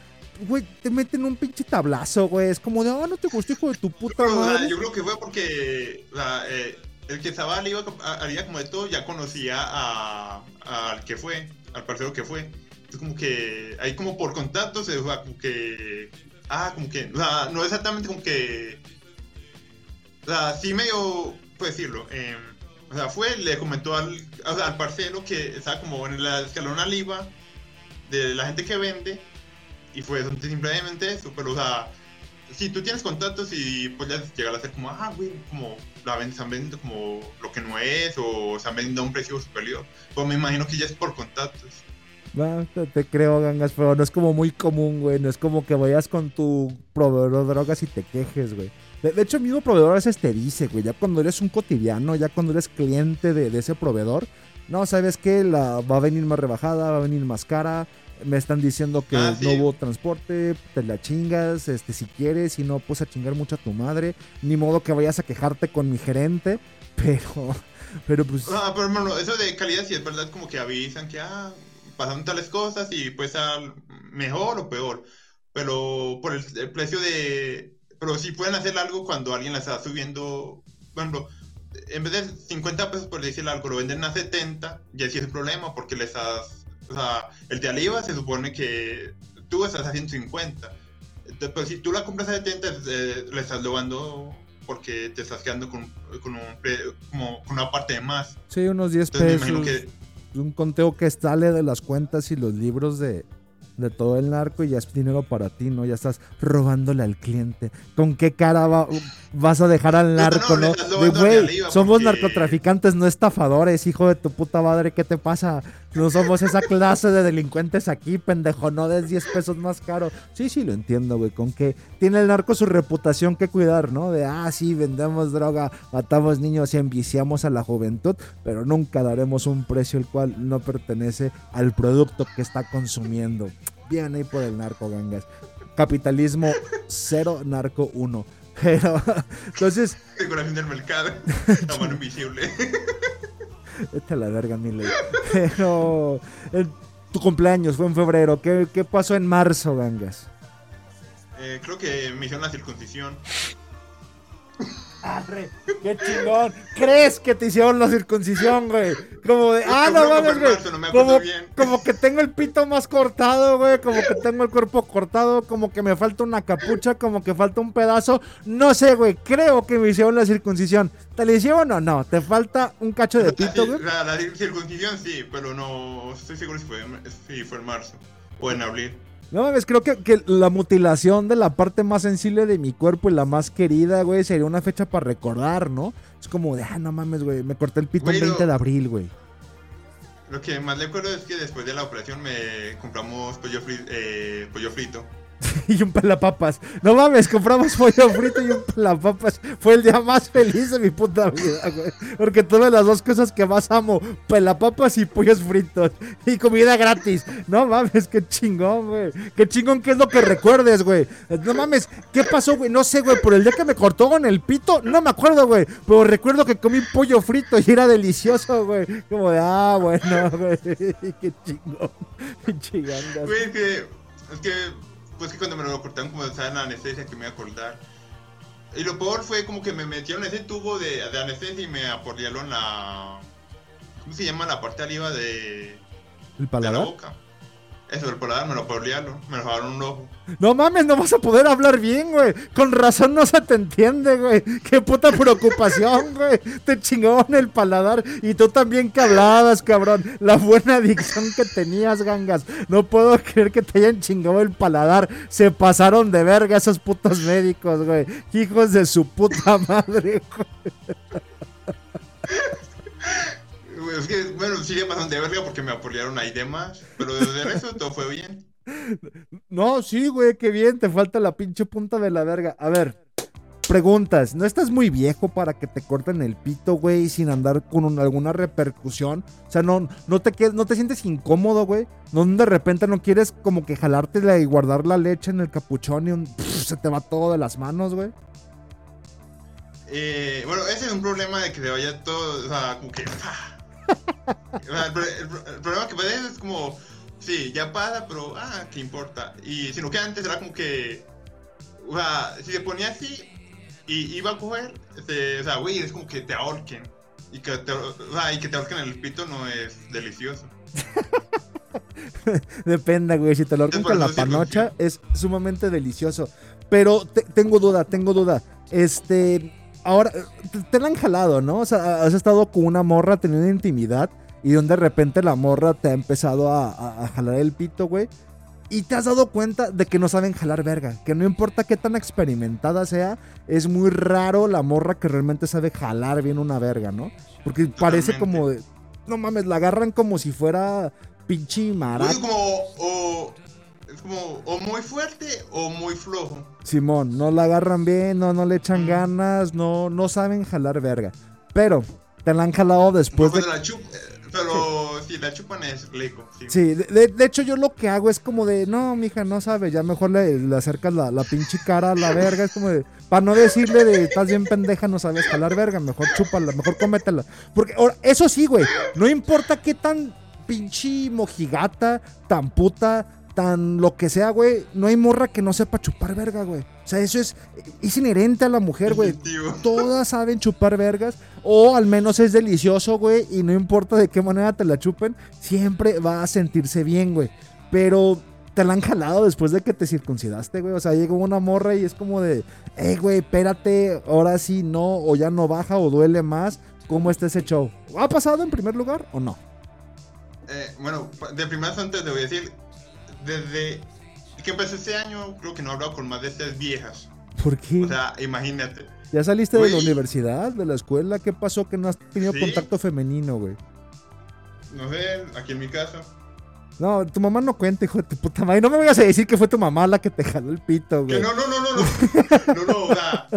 Güey, te meten un pinche tablazo, güey. Es como de, ah, no te gustó, hijo de tu puta Pero, o sea, madre. yo creo que fue porque o sea, eh, el que estaba le iba a- haría como de todo, ya conocía a- al que fue, al parcero que fue. Entonces como que ahí como por contacto se fue como que ah, como que o sea, no exactamente como que o sea, sí medio puedo decirlo. eh, o sea, fue, le comentó al, o sea, al parcero que estaba como en la escalón arriba de la gente que vende y fue simplemente eso, pero o sea, si tú tienes contactos y puedes llegar a ser como, ah, güey, como la ven- están vendiendo como lo que no es o están vendiendo a un precio superior. Pues me imagino que ya es por contactos. Va, te, te creo, gangas, pero no es como muy común, güey. No es como que vayas con tu proveedor de drogas y te quejes, güey. De, de hecho, el mismo proveedor a veces te dice, güey, ya cuando eres un cotidiano, ya cuando eres cliente de, de ese proveedor, no, ¿sabes qué? La, va a venir más rebajada, va a venir más cara. me están diciendo que Ah, sí. no hubo transporte, te la chingas, este, si quieres, y no, pues a chingar mucho a tu madre. Ni modo que vayas a quejarte con mi gerente, pero, pero pues, Ah, pero hermano, eso de calidad sí es verdad, como que avisan que ah, pasaron tales cosas y puede ser mejor o peor. Pero por el, el precio de. Pero sí pueden hacer algo cuando alguien la está subiendo. Por ejemplo, en vez de 50 pesos por decir algo, lo venden a 70, ya sí es un problema porque le estás. O sea, el de arriba se supone que tú estás a 150. Entonces, pero si tú la compras a 70, eh, le estás logrando porque te estás quedando con, con, un, como, con una parte de más. sí, unos 10 Entonces me pesos. imagino que Un conteo que sale de las cuentas y los libros de, de todo el narco y ya es dinero para ti, ¿no? Ya estás robándole al cliente. ¿Con qué cara va- vas a dejar al narco, no, no? güey, somos porque- narcotraficantes, no estafadores, hijo de tu puta madre, ¿qué te pasa? No somos esa clase de delincuentes aquí, pendejo, no des 10 pesos más caro. Sí, sí, lo entiendo, güey, con que tiene el narco su reputación que cuidar, ¿no? De, ah, sí, vendemos droga, matamos niños y enviciamos a la juventud, pero nunca daremos un precio el cual no pertenece al producto que está consumiendo. Bien ahí por el narco, gangas. Capitalismo cero, narco uno. Pero, entonces, Regulación del mercado. La mano invisible. Vete a la verga, mi ley. Pero. eh, tu cumpleaños fue en febrero. ¿Qué, qué pasó en marzo, gangas? Eh, creo que me hicieron la circuncisión. Arre, qué chingón. ¿Crees que te hicieron la circuncisión, güey? Como de. Ah, no mames, güey. no Como, como que tengo el pito más cortado, güey. Como que tengo el cuerpo cortado. Como que me falta una capucha. Como que falta un pedazo. No sé, güey. Creo que me hicieron la circuncisión. ¿Te la hicieron o no? ¿Te falta un cacho de pito, güey? La, la circuncisión sí, pero no estoy seguro si fue, si fue en marzo o en abril. No mames, creo que, que la mutilación de la parte más sensible de mi cuerpo y la más querida, güey, sería una fecha para recordar, ¿no? Es como de, ah, no mames, güey, me corté el pito el 20 no. de abril, güey. Lo que más le acuerdo es que después de la operación me compramos pollo, fri- eh, pollo frito. y un pelapapas. No mames, compramos pollo frito y un pelapapas. Fue el día más feliz de mi puta vida, güey. Porque tuve las dos cosas que más amo: pelapapas y pollos fritos. Y comida gratis. No mames, qué chingón, güey. Qué chingón, ¿qué es lo que recuerdes, güey? No mames, ¿qué pasó, güey? No sé, güey. Por el día que me cortó con el pito, no me acuerdo, güey. Pero recuerdo que comí pollo frito y era delicioso, güey. Como de, ah, bueno, güey. Qué chingón. Qué chingangas. Güey, que, es que, pues que cuando me lo cortaron como estaba en la anestesia que me iba a acordar. Y lo peor fue como que me metieron ese tubo de, de anestesia y me aporrearon la... ¿Cómo se llama? La parte arriba de, ¿El de la paladar? boca. Eso, el paladar me lo aporrearon, me lo dejaron un ojo. No mames, no vas a poder hablar bien, güey. Con razón no se te entiende, güey. Qué puta preocupación, güey. Te chingaron el paladar. Y tú también que hablabas, cabrón. La buena adicción que tenías, gangas. No puedo creer que te hayan chingado el paladar. Se pasaron de verga esos putos médicos, güey. Hijos de su puta madre, güey. Es que, bueno, sigue pasando de verga porque me aporrearon ahí demás. Pero desde eso todo fue bien. No, sí, güey, qué bien. Te falta la pinche punta de la verga. A ver, preguntas. ¿No estás muy viejo para que te corten el pito, güey, sin andar con un- alguna repercusión? O sea, no, no, te, no te sientes incómodo, güey. No de repente no quieres como que jalártela y guardar la leche en el capuchón y un- pff, se te va todo de las manos, güey. Eh, bueno, ese es un problema de que se vaya todo, o sea, como que... el, pro- el pro- el problema que puede es como, sí, ya pasa, pero, ah, ¿qué importa? Y sino que antes era como que, o sea, si se ponía así y iba a coger, este, o sea, güey, es como que te ahorquen. Y que te, o sea, y que te ahorquen el pito no es delicioso. Depende, güey. Si te lo ahorcan con la panocha, es sumamente delicioso. Pero te- tengo duda, tengo duda. Este. Ahora, te, te la han jalado, ¿no? O sea, has estado con una morra teniendo intimidad y donde de repente la morra te ha empezado a, a- a jalar el pito, güey. Y te has dado cuenta de que no saben jalar verga. Que no importa qué tan experimentada sea, es muy raro la morra que realmente sabe jalar bien una verga, ¿no? Porque parece Totalmente. como de. No mames, la agarran como si fuera pinche maraca. Como, o, como, o muy fuerte o muy flojo. Simón, no la agarran bien, no, no le echan Mm. ganas, no, no saben jalar verga. Pero te la han jalado después de. Después de la chup, eh, pero si si la chupan es rico. Sí. Sí, de, de- de hecho yo lo que hago es como de, no, mija, no sabe, ya mejor le, le acercas la, la pinche cara a la verga, es como de, para no decirle de, estás bien pendeja, no sabes jalar verga, mejor chúpala, mejor cómetela. Porque, ahora, eso sí, güey, no importa qué tan pinche mojigata, tan puta, tan lo que sea, güey, no hay morra que no sepa chupar verga, güey. O sea, eso es, es inherente a la mujer, güey. Todas saben chupar vergas. O al menos es delicioso, güey. Y no importa de qué manera te la chupen, siempre va a sentirse bien, güey. Pero te la han jalado después de que te circuncidaste, güey. O sea, llegó una morra y es como de, hey, güey, espérate, ahora sí no, o ya no baja, o duele más. ¿Cómo está ese show? ¿Ha pasado en primer lugar o no? Eh, bueno, de primeras antes te voy a decir, desde que empecé este año, creo que no he hablado con más de seis viejas. ¿Por qué? O sea, imagínate. ¿Ya saliste de la universidad, de la escuela? ¿Qué pasó que no has tenido Sí. contacto femenino, güey? No sé, aquí en mi casa. No, tu mamá no cuenta, hijo de tu puta madre. No me vayas a decir que fue tu mamá la que te jaló el pito, Que güey. no, no, no, no, no. No, no, o sea,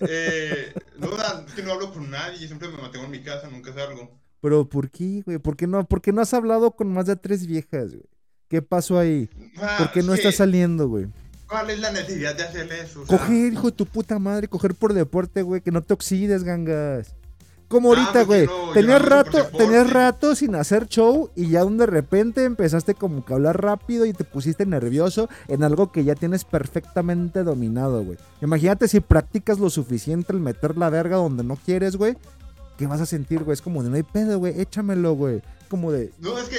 eh, no, o sea, es que no hablo con nadie, siempre me mantengo en mi casa, nunca salgo. Pero ¿por qué, güey? ¿Por qué no, por qué no has hablado con más de tres viejas, güey? ¿Qué pasó ahí? ¿Por qué no es que, estás saliendo, güey? ¿Cuál es la necesidad de hacer eso? O sea, Coger, hijo de tu puta madre, coger por deporte, güey, que no te oxides, gangas. Como Ah, ahorita, güey. no- tenías rato, tenías rato sin hacer show y ya de repente empezaste como que a hablar rápido y te pusiste nervioso en algo que ya tienes perfectamente dominado, güey. Imagínate si practicas lo suficiente el meter la verga donde no quieres, güey. ¿Qué vas a sentir, güey? Es como de no hay pedo, güey. Échamelo, güey. Como de, No, es que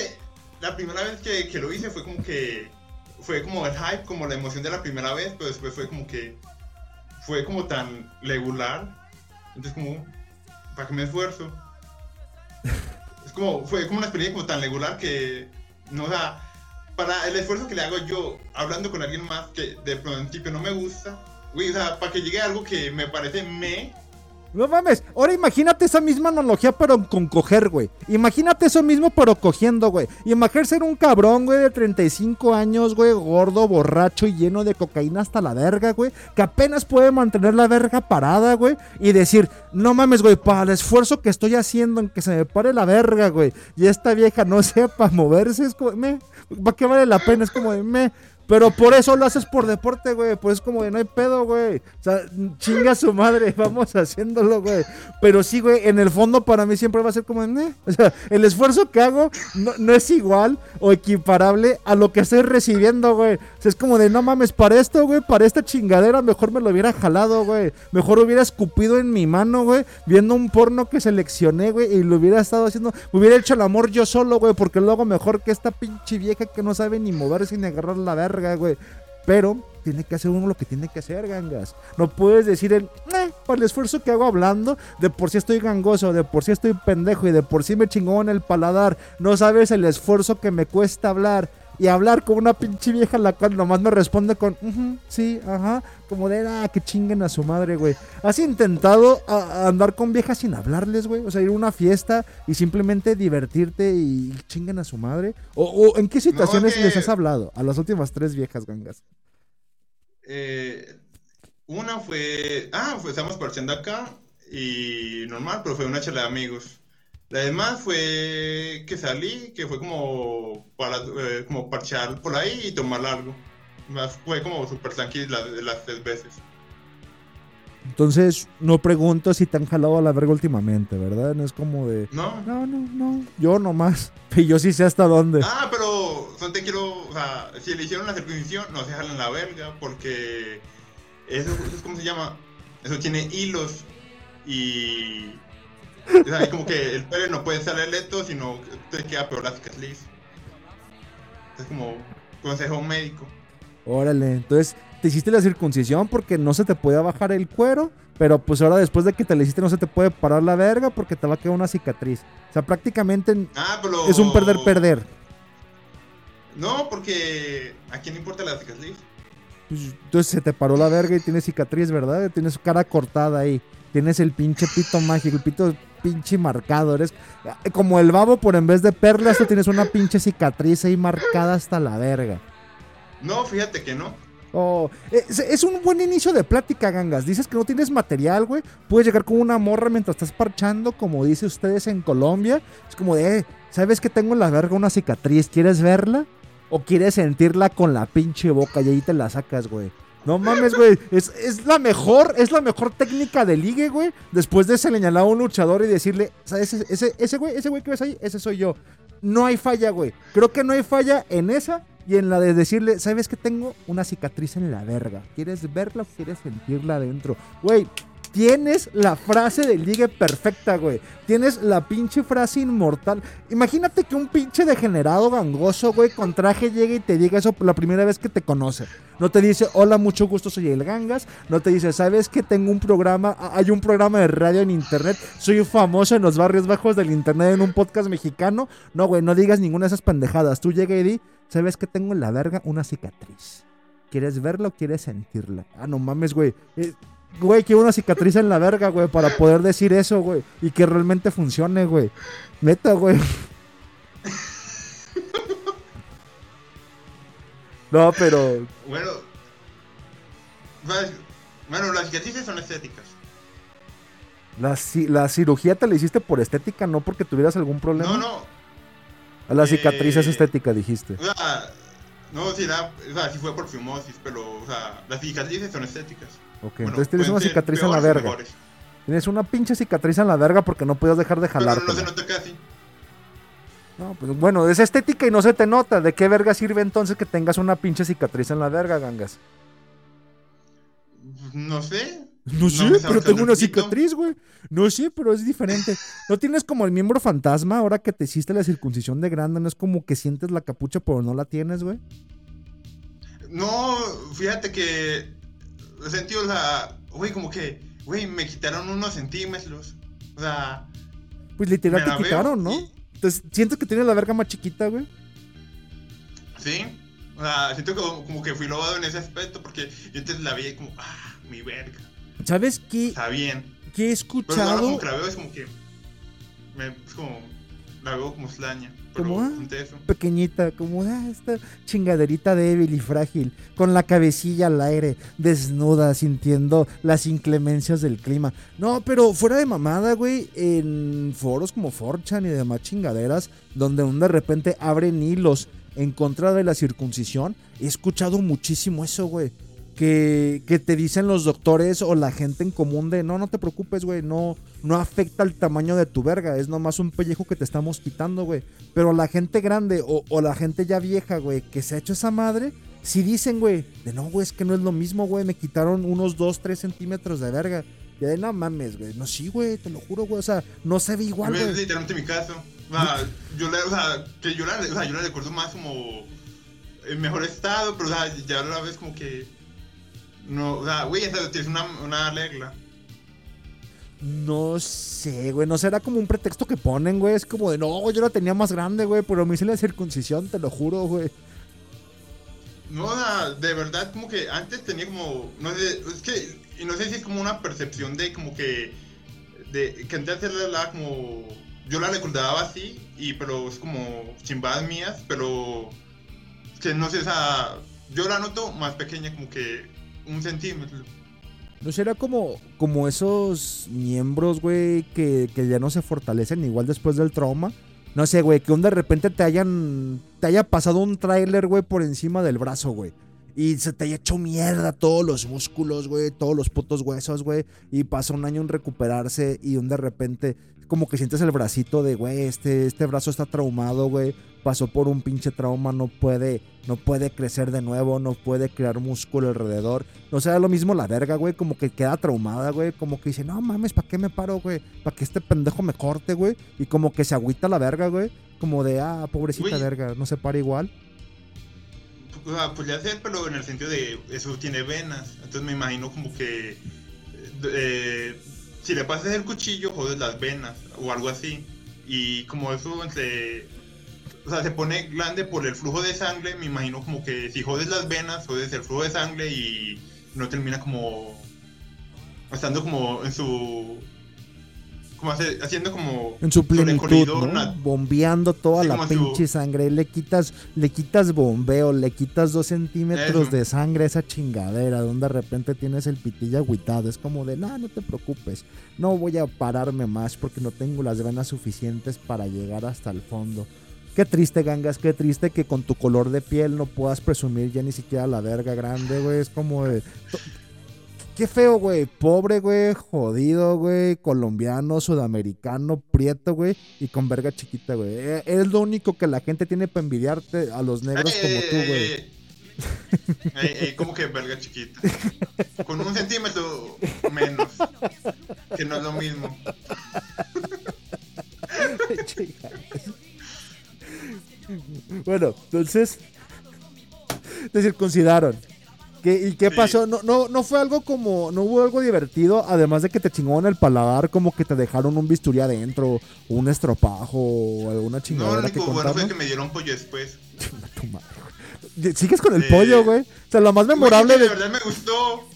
la primera vez que, que lo hice fue como que. Fue como el hype, como la emoción de la primera vez, pero después fue como que. Fue como tan regular. Entonces, como. ¿Para qué me esfuerzo? Es como. Fue como una experiencia como tan regular que. No, o sea. Para el esfuerzo que le hago yo hablando con alguien más que de principio no me gusta. Güey, o sea, para que llegue a algo que me parece me. No mames, ahora imagínate esa misma analogía pero con coger, güey. Imagínate eso mismo pero cogiendo, güey. Imagínate ser un cabrón, güey, de 35 años, güey, gordo, borracho y lleno de cocaína hasta la verga, güey. Que apenas puede mantener la verga parada, güey. Y decir, no mames, güey, para el esfuerzo que estoy haciendo en que se me pare la verga, güey. Y esta vieja no sepa moverse, es como, me, ¿para qué vale la pena? Es como de, me. Pero por eso lo haces por deporte, güey. Pues es como de no hay pedo, güey. O sea, chinga su madre, vamos haciéndolo, güey. Pero sí, güey, en el fondo para mí siempre va a ser como de, "Meh". O sea, el esfuerzo que hago no, no es igual o equiparable a lo que estoy recibiendo, güey. O sea, es como de, no mames, para esto, güey, para esta chingadera, mejor me lo hubiera jalado, güey. Mejor hubiera escupido en mi mano, güey, viendo un porno que seleccioné, güey, y lo hubiera estado haciendo, hubiera hecho el amor yo solo, güey, porque lo hago mejor que esta pinche vieja que no sabe ni moverse ni agarrar la verga, Pero tiene que hacer uno lo que tiene que hacer, gangas. No puedes decir el, eh, por el esfuerzo que hago hablando, de por sí estoy gangoso, de por sí estoy pendejo y de por sí me chingó en el paladar. No sabes el esfuerzo que me cuesta hablar. Y hablar con una pinche vieja la cual nomás me responde con, "Ujú, sí, ajá, como de, ah, que chinguen a su madre, güey. ¿Has intentado a- a andar con viejas sin hablarles, güey? O sea, ir a una fiesta y simplemente divertirte y chinguen a su madre. ¿O, o en qué situaciones que- les has hablado? A las últimas tres viejas, gangas. Eh, una fue. Ah, pues estamos parchando acá y normal, pero fue una charla de amigos. La demás fue que salí, que fue como para eh, como parchear por ahí y tomar algo. Más fue como súper tranquila las, las tres veces. Entonces, no pregunto si te han jalado a la verga últimamente, ¿verdad? No es como de, ¿No? no, no, no, yo nomás. Y yo sí sé hasta dónde. Ah, pero solo te quiero, o sea, si le hicieron la circuncisión, no se jalan la verga, porque eso, eso es como se llama, eso tiene hilos y, o sea, es como que el pelo no puede salir leto, sino que te queda peor la cicatriz. Es como consejo médico. Órale, entonces te hiciste la circuncisión porque no se te podía bajar el cuero, pero pues ahora después de que te la hiciste no se te puede parar la verga porque te va a quedar una cicatriz. O sea, prácticamente Ah, pero... es un perder-perder. No, porque a quién importa la cicatriz. Pues, entonces se te paró la verga y tienes cicatriz, ¿verdad? Tienes cara cortada ahí. Tienes el pinche pito mágico, el pito pinche marcado. Eres como el babo, por en vez de perlas, tú tienes una pinche cicatriz ahí marcada hasta la verga. No, fíjate que no. Oh, es, es un buen inicio de plática, gangas. Dices que no tienes material, güey. Puedes llegar con una morra mientras estás parchando, como dice ustedes en Colombia. Es como de, eh, ¿sabes que tengo en la verga una cicatriz? ¿Quieres verla? ¿O quieres sentirla con la pinche boca y ahí te la sacas, güey? No mames, güey. Es, es la mejor, es la mejor técnica de ligue, güey. Después de señalar a un luchador y decirle. Ese, ese, ese güey, ese güey que ves ahí, ese soy yo. No hay falla, güey. Creo que no hay falla en esa y en la de decirle, ¿sabes que tengo una cicatriz en la verga? ¿Quieres verla o quieres sentirla adentro? Güey, Tienes la frase de ligue perfecta, güey. Tienes la pinche frase inmortal. Imagínate que un pinche degenerado gangoso, güey, con traje llegue y te diga eso por la primera vez que te conoce. No te dice, hola, mucho gusto, soy el Gangas. No te dice, ¿sabes que tengo un programa? Hay un programa de radio en internet. Soy famoso en los barrios bajos del internet en un podcast mexicano. No, güey, no digas ninguna de esas pendejadas. Tú llega y di, ¿sabes que tengo en la verga una cicatriz? ¿Quieres verla o quieres sentirla? Ah, no mames, güey. Eh, güey, quiero una cicatriz en la verga, güey, para poder decir eso, güey. Y que realmente funcione, güey. Neta, güey. No, pero. Bueno. Bueno, las cicatrices son estéticas. La, la, cirugía te la hiciste por estética, no porque tuvieras algún problema. No, no. A la cicatriz es eh, estética, dijiste. O sea, no, sí, la, o sea, sí fue por fimosis, pero, o sea, las cicatrices son estéticas. Ok, entonces tienes una cicatriz en la verga. Tienes una pinche cicatriz en la verga porque no puedes dejar de jalar. Pero no se nota casi. No, pues bueno, es estética y no se te nota. ¿De qué verga sirve entonces que tengas una pinche cicatriz en la verga, gangas? No sé. No sé, pero tengo una cicatriz, güey. No sé, pero es diferente. ¿No tienes como el miembro fantasma ahora que te hiciste la circuncisión de grande? ¿No es como que sientes la capucha pero no la tienes, güey? No, fíjate que sentí, o sea, güey, como que, güey, me quitaron unos centímetros. O sea. Pues literal te quitaron, ¿no? Entonces, ¿sientes que tienes la verga más chiquita, güey? Sí. O sea, siento que como que fui lobado en ese aspecto porque yo entonces la vi como, ah, mi verga. ¿Sabes qué? Está bien. ¿Qué he escuchado? Pero como que la veo es como que. Me, es como. La veo como slaña como ah, pequeñita, como ah, esta chingaderita débil y frágil, con la cabecilla al aire, desnuda, sintiendo las inclemencias del clima. No, pero fuera de mamada, güey, en foros como Forchan y demás chingaderas, donde de repente abren hilos en contra de la circuncisión, he escuchado muchísimo eso, güey que, te dicen los doctores o la gente en común de no, no te preocupes, güey, no, no afecta el tamaño de tu verga, es nomás un pellejo que te estamos quitando, güey. Pero la gente grande o, la gente ya vieja, güey, que se ha hecho esa madre, si dicen, güey, de no, güey, es que no es lo mismo, güey, me quitaron unos 2, 3 centímetros de verga. Y de no mames, güey, no, sí, güey, te lo juro, güey, o sea, no se ve igual, güey. Es literalmente mi caso. O sea, yo le, o sea, que yo la, o sea, yo la recuerdo más como en mejor estado, pero o sea, ya la vez como que no, o sea, güey, tienes una, una regla. No sé, güey. No será como un pretexto que ponen, güey. Es como de, no, yo la tenía más grande, güey. Pero me hice la circuncisión, te lo juro, güey. No, de verdad, como que antes tenía como. No sé, es que. Y no sé si es como una percepción de como que. De que antes la como. Yo la recordaba así, y pero es como chimbadas mías, pero. Que no sé, o sea. Yo la noto más pequeña, como que un centímetro. ¿No será como, como esos miembros, güey, que, ya no se fortalecen igual después del trauma? No sé, güey, que un de repente te hayan. te haya pasado un tráiler, güey, por encima del brazo, güey. Y se te haya hecho mierda todos los músculos, güey, todos los putos huesos, güey. Y pasa un año en recuperarse y un de repente como que sientes el bracito de, güey, este, este brazo está traumado, güey. Pasó por un pinche trauma, no puede, no puede crecer de nuevo, no puede crear músculo alrededor. No sea lo mismo la verga, güey, como que queda traumada, güey. Como que dice, no mames, ¿para qué me paro, güey? ¿Para que este pendejo me corte, güey? Y como que se agüita la verga, güey. Como de, ah, pobrecita verga, no se para igual. pues ya sé, pero en el sentido de eso tiene venas. Entonces me imagino como que eh, si le pasas el cuchillo, jodes las venas o algo así. Y como eso se, o sea, se pone grande por el flujo de sangre, me imagino como que si jodes las venas, jodes el flujo de sangre y no termina como estando como en su como hace- haciendo como En su plenitud, Bombeando toda Sí, la su- pinche sangre. Le quitas, le quitas bombeo, le quitas dos centímetros Eso. de sangre a esa chingadera, donde de repente tienes el pitillo agüitado. Es como de, no, no te preocupes. No voy a pararme más porque no tengo las venas suficientes para llegar hasta el fondo. Qué triste, gangas, qué triste que con tu color de piel no puedas presumir ya ni siquiera la verga grande, güey. Es como de. Qué feo, güey. Pobre, güey. Jodido, güey. Colombiano, sudamericano, prieto, güey. Y con verga chiquita, güey. Eh, Es lo único que la gente tiene para envidiarte a los negros como tú, güey. Eh, eh, eh, como que verga chiquita. Con un centímetro menos. Que no es lo mismo. bueno, entonces. Te circuncidaron. ¿Qué- ¿Y qué Sí. pasó? No, no, no fue algo como. No hubo algo divertido. Además de que te chingó en el paladar, como que te dejaron un bisturí adentro, un estropajo, o alguna No, lo chingadera que único bueno fue que me dieron pollo después. Tu madre. Sigues con el pollo, güey. O sea, lo más memorable de. de verdad me gustó. O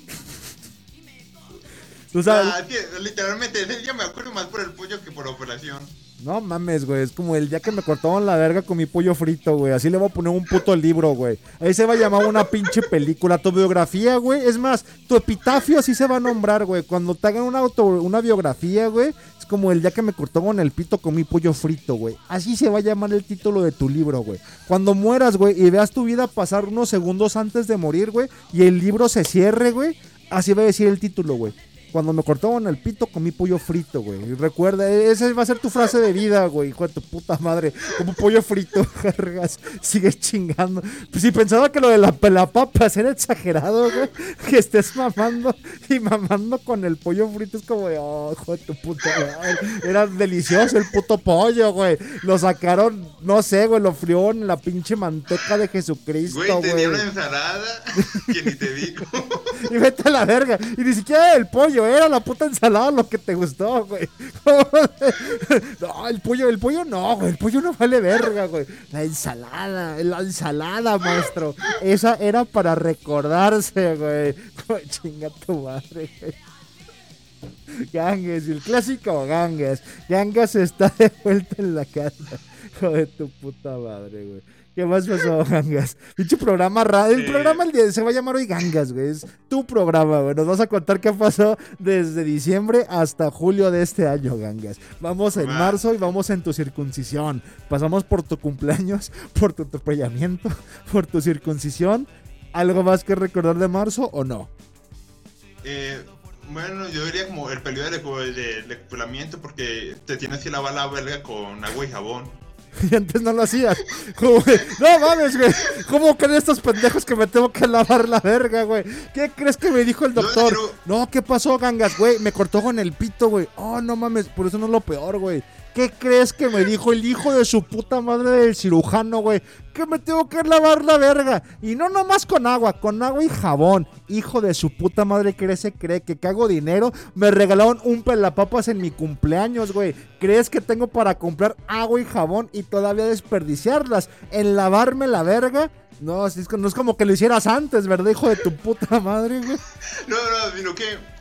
O sea, sea, es que, literalmente día me acuerdo más por el pollo que por la operación. No mames, güey. Es como el día que me cortaron la verga con mi pollo frito, güey. Así le voy a poner un puto libro, güey. Ahí se va a llamar una pinche película. Tu biografía, güey. Es más, tu epitafio así se va a nombrar, güey. Cuando te hagan una, auto, una biografía, güey. Es como el día que me cortó con el pito con mi pollo frito, güey. Así se va a llamar el título de tu libro, güey. Cuando mueras, güey, y veas tu vida pasar unos segundos antes de morir, güey, y el libro se cierre, güey, así va a decir el título, güey. Cuando me cortaban el pito comí pollo frito, güey. Y Recuerda, esa va a ser tu frase de vida, güey. Hijo de tu puta madre. Como pollo frito, cargas. Sigues chingando. Pues si pensaba que lo de la pelapapas era exagerado, güey. Que estés mamando y mamando con el pollo frito es como de, oh, hijo de tu puta madre. Era delicioso el puto pollo, güey. Lo sacaron, no sé, güey. Lo frió en la pinche manteca de Jesucristo, Güey, tenía güey. una ensalada que ni te digo. Y vete a la verga. Y ni siquiera era el pollo, era la puta ensalada lo que te gustó, güey. No, el pollo, el pollo no, güey. El pollo no vale verga, güey. La ensalada, la ensalada, maestro. Esa era para recordarse, güey. Chinga tu madre, güey. Ganges, el clásico Ganges. Ganges está de vuelta en la casa. Hijo de tu puta madre, güey. ¿Qué más pasó, Gangas? Pinche programa radio. El programa el día se va a llamar hoy Gangas, güey. Es tu programa, güey. Nos vas a contar qué pasó desde diciembre hasta julio de este año, Gangas. Vamos en marzo y vamos en tu circuncisión. Pasamos por tu cumpleaños, por tu atropellamiento, por tu circuncisión. ¿Algo más que recordar de marzo o no? Eh, bueno, yo diría como el periodo de, de, porque te tienes que lavar la verga con agua y jabón. Y antes no lo hacías. Como, no mames, güey. ¿Cómo creen estos pendejos que me tengo que lavar la verga, güey? ¿Qué crees que me dijo el No, doctor? pero- No, ¿qué pasó, gangas, güey? Me cortó con el pito, güey. Oh, no mames, por eso no es lo peor, güey. ¿Qué crees que me dijo el hijo de su puta madre del cirujano, güey? Que me tengo que lavar la verga. Y no nomás con agua, con agua y jabón. Hijo de su puta madre, ¿crees que cree que cago dinero? Me regalaron un pelapapas en mi cumpleaños, güey. ¿Crees que tengo para comprar agua y jabón y todavía desperdiciarlas? En lavarme la verga. No, no es como que lo hicieras antes, ¿verdad, hijo de tu puta madre, güey? No, no, sino que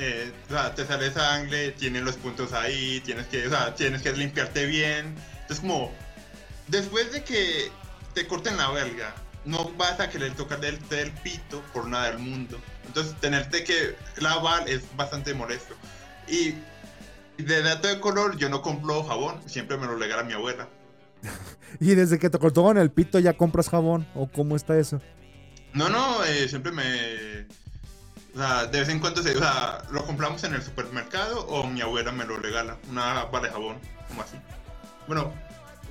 eh, o sea, te sale sangre, tienes los puntos ahí, tienes que, o sea, tienes que limpiarte bien. Entonces como, después de que te corten la verga, no vas a querer tocar del, del pito por nada del mundo. Entonces tenerte que lavar es bastante molesto. Y de dato de color, yo no compro jabón, siempre me lo regala mi abuela. Y desde que te cortó con el pito ya compras jabón. ¿O cómo está eso? No, no, eh, siempre me... O sea, de vez en cuando se, o sea, lo compramos en el supermercado o mi abuela me lo regala, una barra de jabón, como así. Bueno,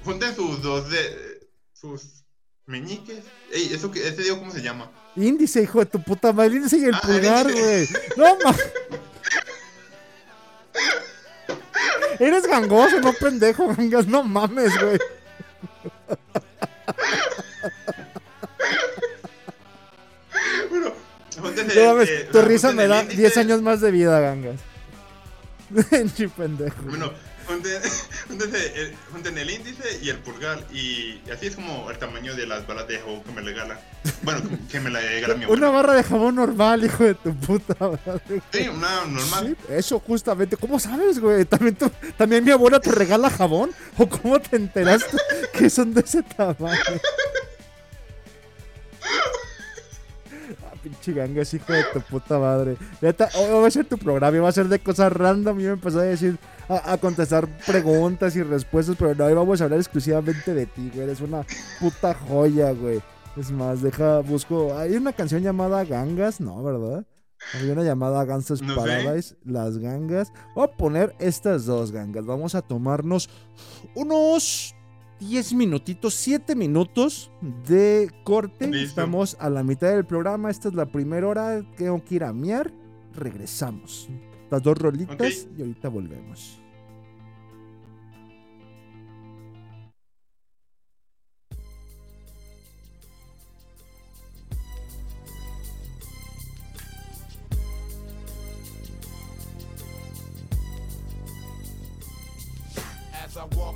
junten sus dos de... sus meñiques. Ey, ¿eso que, ese digo cómo se llama? Índice, hijo de tu puta madre. Índice y el Ah, pulgar, güey. No mames. Eres gangoso, no pendejo, gangas. No mames, güey. Bueno, tu risa me da índice. 10 años más de vida, gangas. Pinche pendejo. Bueno, júntense el, junten el índice y el pulgar. Y así es como el tamaño de las balas de jabón que me regala. Bueno, que me la regala mi Una abuela. barra de jabón normal, hijo de tu puta madre. Sí, una normal. Sí, eso justamente. ¿Cómo sabes, güey? ¿También, tú- ¿También mi abuela te regala jabón? ¿O cómo te enteraste que son de ese tamaño? Pinche gangas, hijo de tu puta madre. Neta, hoy va a ser tu programa y va a ser de cosas random. Y me empezó a decir, a, a contestar preguntas y respuestas. Pero no, hoy vamos a hablar exclusivamente de ti, güey. Eres una puta joya, güey. Es más, deja, busco. Hay una canción llamada Gangas, no, ¿verdad? Había una llamada Gangsta's No sé. Paradise, las gangas. Voy a poner estas dos gangas. Vamos a tomarnos unos 10 minutitos, 7 minutos de corte. Listo. Estamos a la mitad del programa. Esta es la primera hora. Tengo que ir a miar. Regresamos. Las dos rolitas y ahorita volvemos. As I walk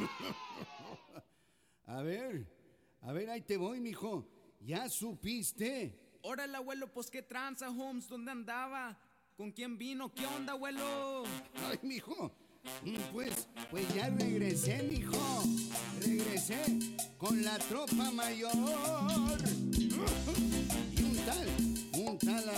A ver, a ver, ahí te voy, mijo. ¿Ya supiste? Órale, abuelo, pues qué tranza, Holmes, ¿dónde andaba? ¿Con quién vino? ¿Qué onda, abuelo? Ay, mijo. Mm, Pues, pues ya regresé, mijo. Regresé con la tropa mayor. Y un tal, un tal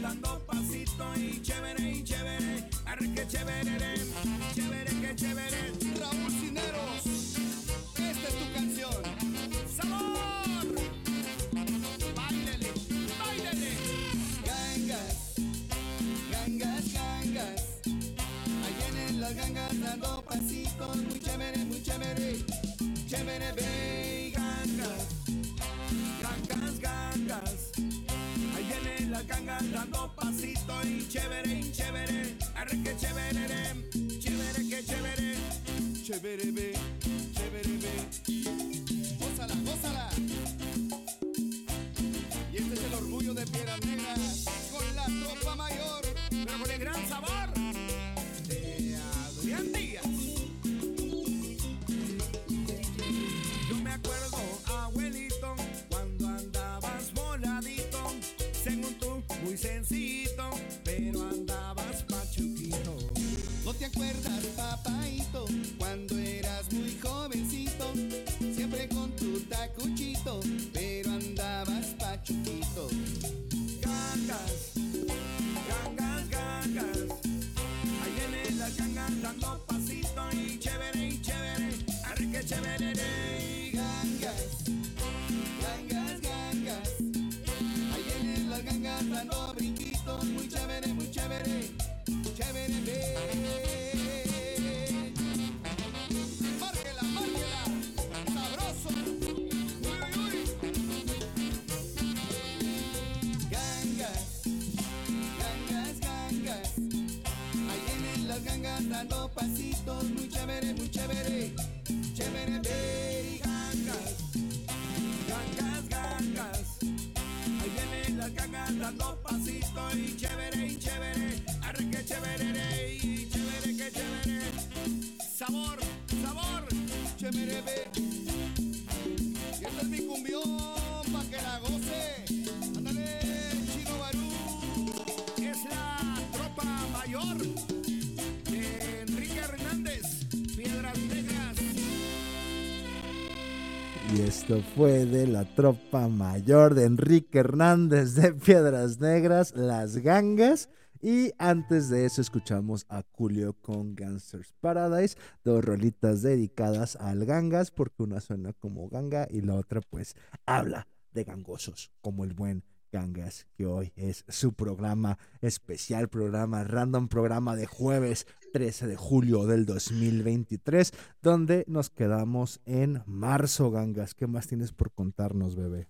las Y esto fue de la tropa mayor de Enrique Hernández de Piedras Negras, Las Gangas. Y antes de eso escuchamos a Julio con Gangsters Paradise, dos rolitas dedicadas al gangas, porque una suena como ganga y la otra pues habla de gangosos, como el buen gangas, que hoy es su programa especial, programa random, programa de jueves 13 de julio del 2023, donde nos quedamos en marzo, gangas. ¿Qué más tienes por contarnos, bebé?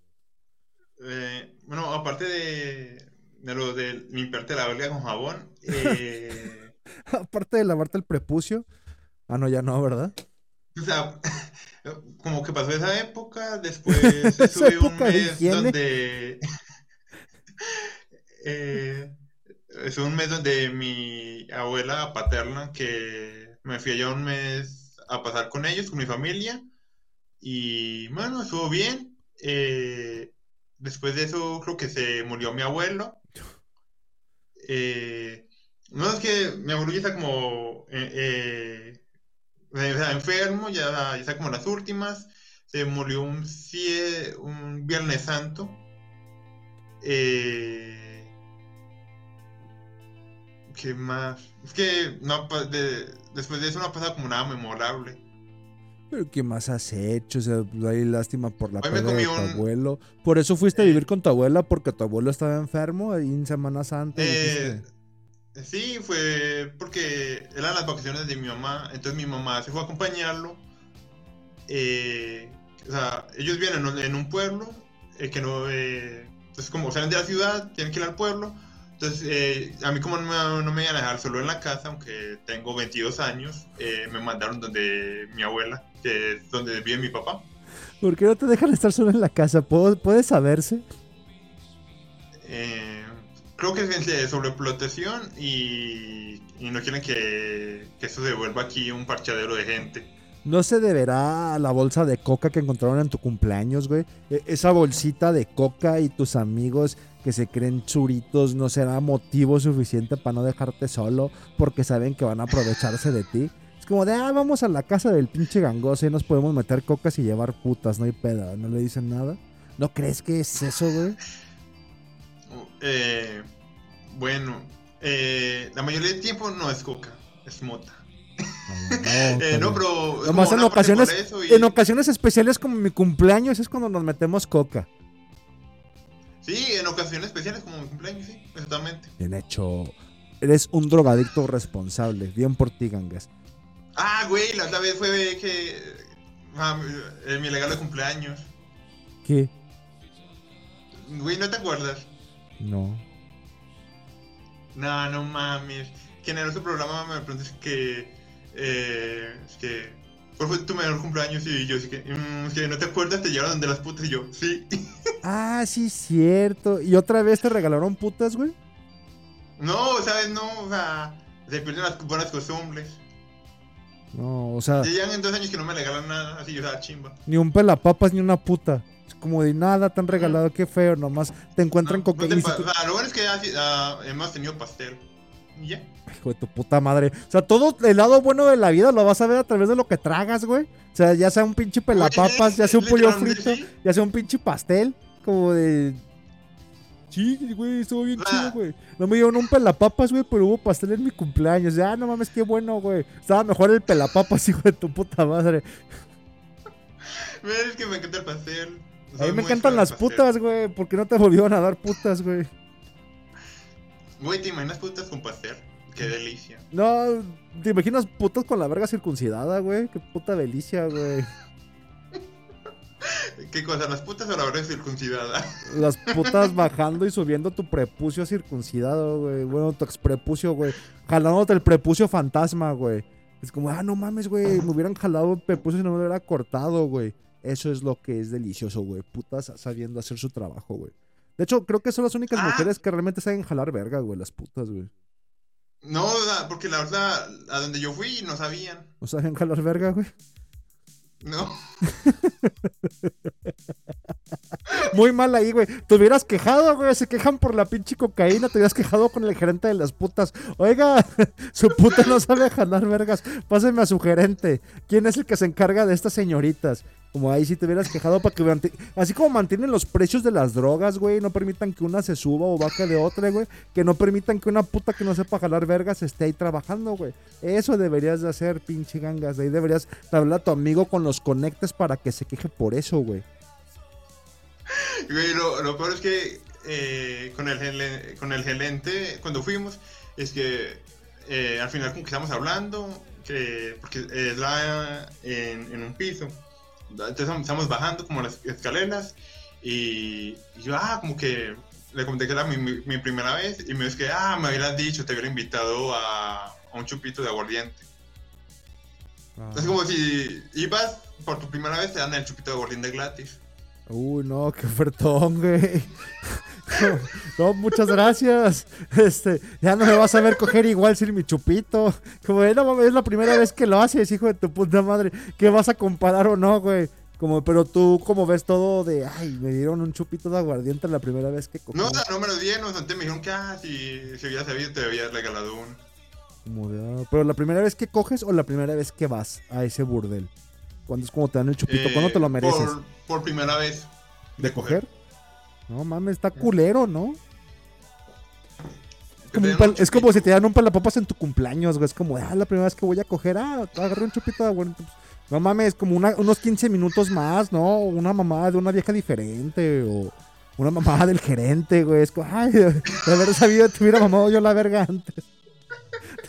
Eh, bueno, aparte de, de lo de limpiarte la verga con jabón, eh, Aparte de lavarte el prepucio. Ah, no, ya no, ¿verdad? o sea, como que pasó esa época, después Esa estuve un mes donde... eh, es un mes donde mi abuela paterna, que me fui allá un mes a pasar con ellos, con mi familia, y bueno, estuvo bien. Eh, después de eso creo que se murió mi abuelo. Eh, no es que mi abuelo ya está como eh, eh, enfermo, ya, ya está como las últimas. Se murió un, un Viernes Santo. Eh, ¿Qué más? Es que no, de- después de eso no ha pasado como nada memorable. Pero ¿qué más has hecho? O sea, pues, hay lástima por la pérdida de tu un- abuelo. Por eso fuiste a vivir con tu abuela, porque tu abuelo estaba enfermo ahí en Semana Santa. Eh, sí, fue porque eran las vacaciones de mi mamá, entonces mi mamá se fue a acompañarlo. Eh, o sea, ellos vienen en un- pueblo eh, que no, eh, entonces como salen de la ciudad, tienen que ir al pueblo. Entonces, eh, a mí como no me, no me iban a dejar solo en la casa, aunque tengo 22 años, eh, me mandaron donde mi abuela, que es donde vive mi papá. ¿Por qué no te dejan estar solo en la casa? ¿Puedo- ¿Puede saberse? Eh, creo que es de sobreexplotación y, y no quieren que, que esto se vuelva aquí un parchadero de gente. ¿No se deberá a la bolsa de coca que encontraron en tu cumpleaños, güey? E- Esa bolsita de coca y tus amigos que se creen churitos no será motivo suficiente para no dejarte solo porque saben que van a aprovecharse de ti. Es como de, ah, vamos a la casa del pinche gangoso y nos podemos meter cocas y llevar putas, no hay peda, no le dicen nada. ¿No crees que es eso, güey? Eh, bueno, eh, la mayoría del tiempo no es coca, es mota. Eh, no, pero... es Nomás como en ocasiones, y- en ocasiones especiales como mi cumpleaños es cuando nos metemos coca. Sí, en ocasiones especiales como mi cumpleaños, sí, exactamente. Bien hecho. Eres un drogadicto responsable. Bien por ti, gangas. Ah, güey, la otra vez fue que... ah, mi- mi regalo de cumpleaños. ¿Qué? Güey, ¿no te acuerdas? No. No, no mames. Quien era su programa me preguntó si que. Eh, es que. ¿Cuál fue tu mejor cumpleaños? Y yo, así que. "Mm, es que no te acuerdas, te llevaron donde las putas. Y yo, sí. Ah, sí, cierto. ¿Y otra vez te regalaron putas, güey? No, ¿sabes? No, o sea. Se pierden las buenas costumbres. No, o sea, Ya llevan dos años que no me regalan nada. Así, o sea, chimba. ni un pelapapas ni una puta. Es como de nada tan regalado, qué feo. Nomás te encuentran No, con no te pa- o sea, lo bueno es que así, ah, hemos tenido pastel. Y ya. Hijo de tu puta madre. O sea, todo el lado bueno de la vida lo vas a ver a través de lo que tragas, güey. O sea, ya sea un pinche pelapapas, ya sea un pollo frito, ya sea un pinche pastel. Como de. Sí, güey, estuvo bien Ah. chido, güey. No me dieron un pelapapas, güey, pero hubo pastel en mi cumpleaños. Ya, no mames, qué bueno, güey. Estaba mejor el pelapapas, hijo de tu puta madre. Es que me encanta el pastel. A mí me encantan las pastel. putas, güey. ¿Por qué no te volvieron a dar putas, güey? Güey, ¿te imaginas putas con pastel? Qué delicia. No, ¿te imaginas putas con la verga circuncidada, güey? Qué puta delicia, güey. ¿Qué cosa? ¿Las putas o la verdad circuncidada? Las putas bajando y subiendo tu prepucio circuncidado, güey. Bueno, tu exprepucio, güey. Jalándote el prepucio fantasma, güey. Es como, ah, no mames, güey. Me hubieran jalado el prepucio y no me lo hubiera cortado, güey. Eso es lo que es delicioso, güey. Putas sabiendo hacer su trabajo, güey. De hecho, creo que son las únicas Ah. mujeres que realmente saben jalar verga, güey. Las putas, güey. No, porque la verdad, a donde yo fui no sabían. ¿No saben jalar verga, güey? No. Muy mal ahí, güey. Te hubieras quejado, güey. Se quejan por la pinche cocaína. Te hubieras quejado con el gerente de las putas. Oiga, su puta no sabe jalar vergas. Páseme a su gerente. ¿Quién es el que se encarga de estas señoritas? Como ahí si te hubieras quejado para que... Así como mantienen los precios de las drogas, güey. No permitan que una se suba o baje de otra, güey. Que no permitan que una puta que no sepa jalar vergas esté ahí trabajando, güey. Eso deberías de hacer, pinche gangas. Ahí deberías hablar a tu amigo con los conectes para que se queje por eso, güey. Güey, lo, peor es que eh, con, el, con el gerente, cuando fuimos, es que eh, al final como que estamos hablando, que, porque es la, en un piso. Entonces estamos bajando como las escaleras y, y yo, ah, como que le comenté que era mi, mi- mi primera vez y me dice que, ah, me hubieras dicho, te hubiera invitado a, a un chupito de aguardiente. Es como si ibas por tu primera vez, te dan el chupito de aguardiente gratis. Uy, no, qué ofertón, güey. No, muchas gracias. Este, ya no me vas a ver coger igual sin mi chupito. Como de, no mames, es la primera vez que lo haces, hijo de tu puta madre. ¿Qué vas a comparar o no, güey? Como, pero tú, como ves todo de, ay, me dieron un chupito de aguardiente la primera vez que cogí. No, no me lo dieron, antes me dijeron que, ah, si, si hubiera sabido te había regalado uno. Como de, ah, pero la primera vez que coges o la primera vez que vas a ese burdel. ¿Cuándo es como te dan el chupito? Eh, ¿Cuándo te lo mereces? Por, por primera vez. ¿De coger? No mames, está culero, ¿no? como, pal- es como si te dan un palapapas en tu cumpleaños, güey. Es como, ah, la primera vez que voy a coger, ah, agarré un chupito de. Pues, no mames, como una- unos 15 minutos más, ¿no? Una mamá de una vieja diferente o una mamá del gerente, güey. Es como, ay, de haber sabido, te hubiera mamado yo la verga antes.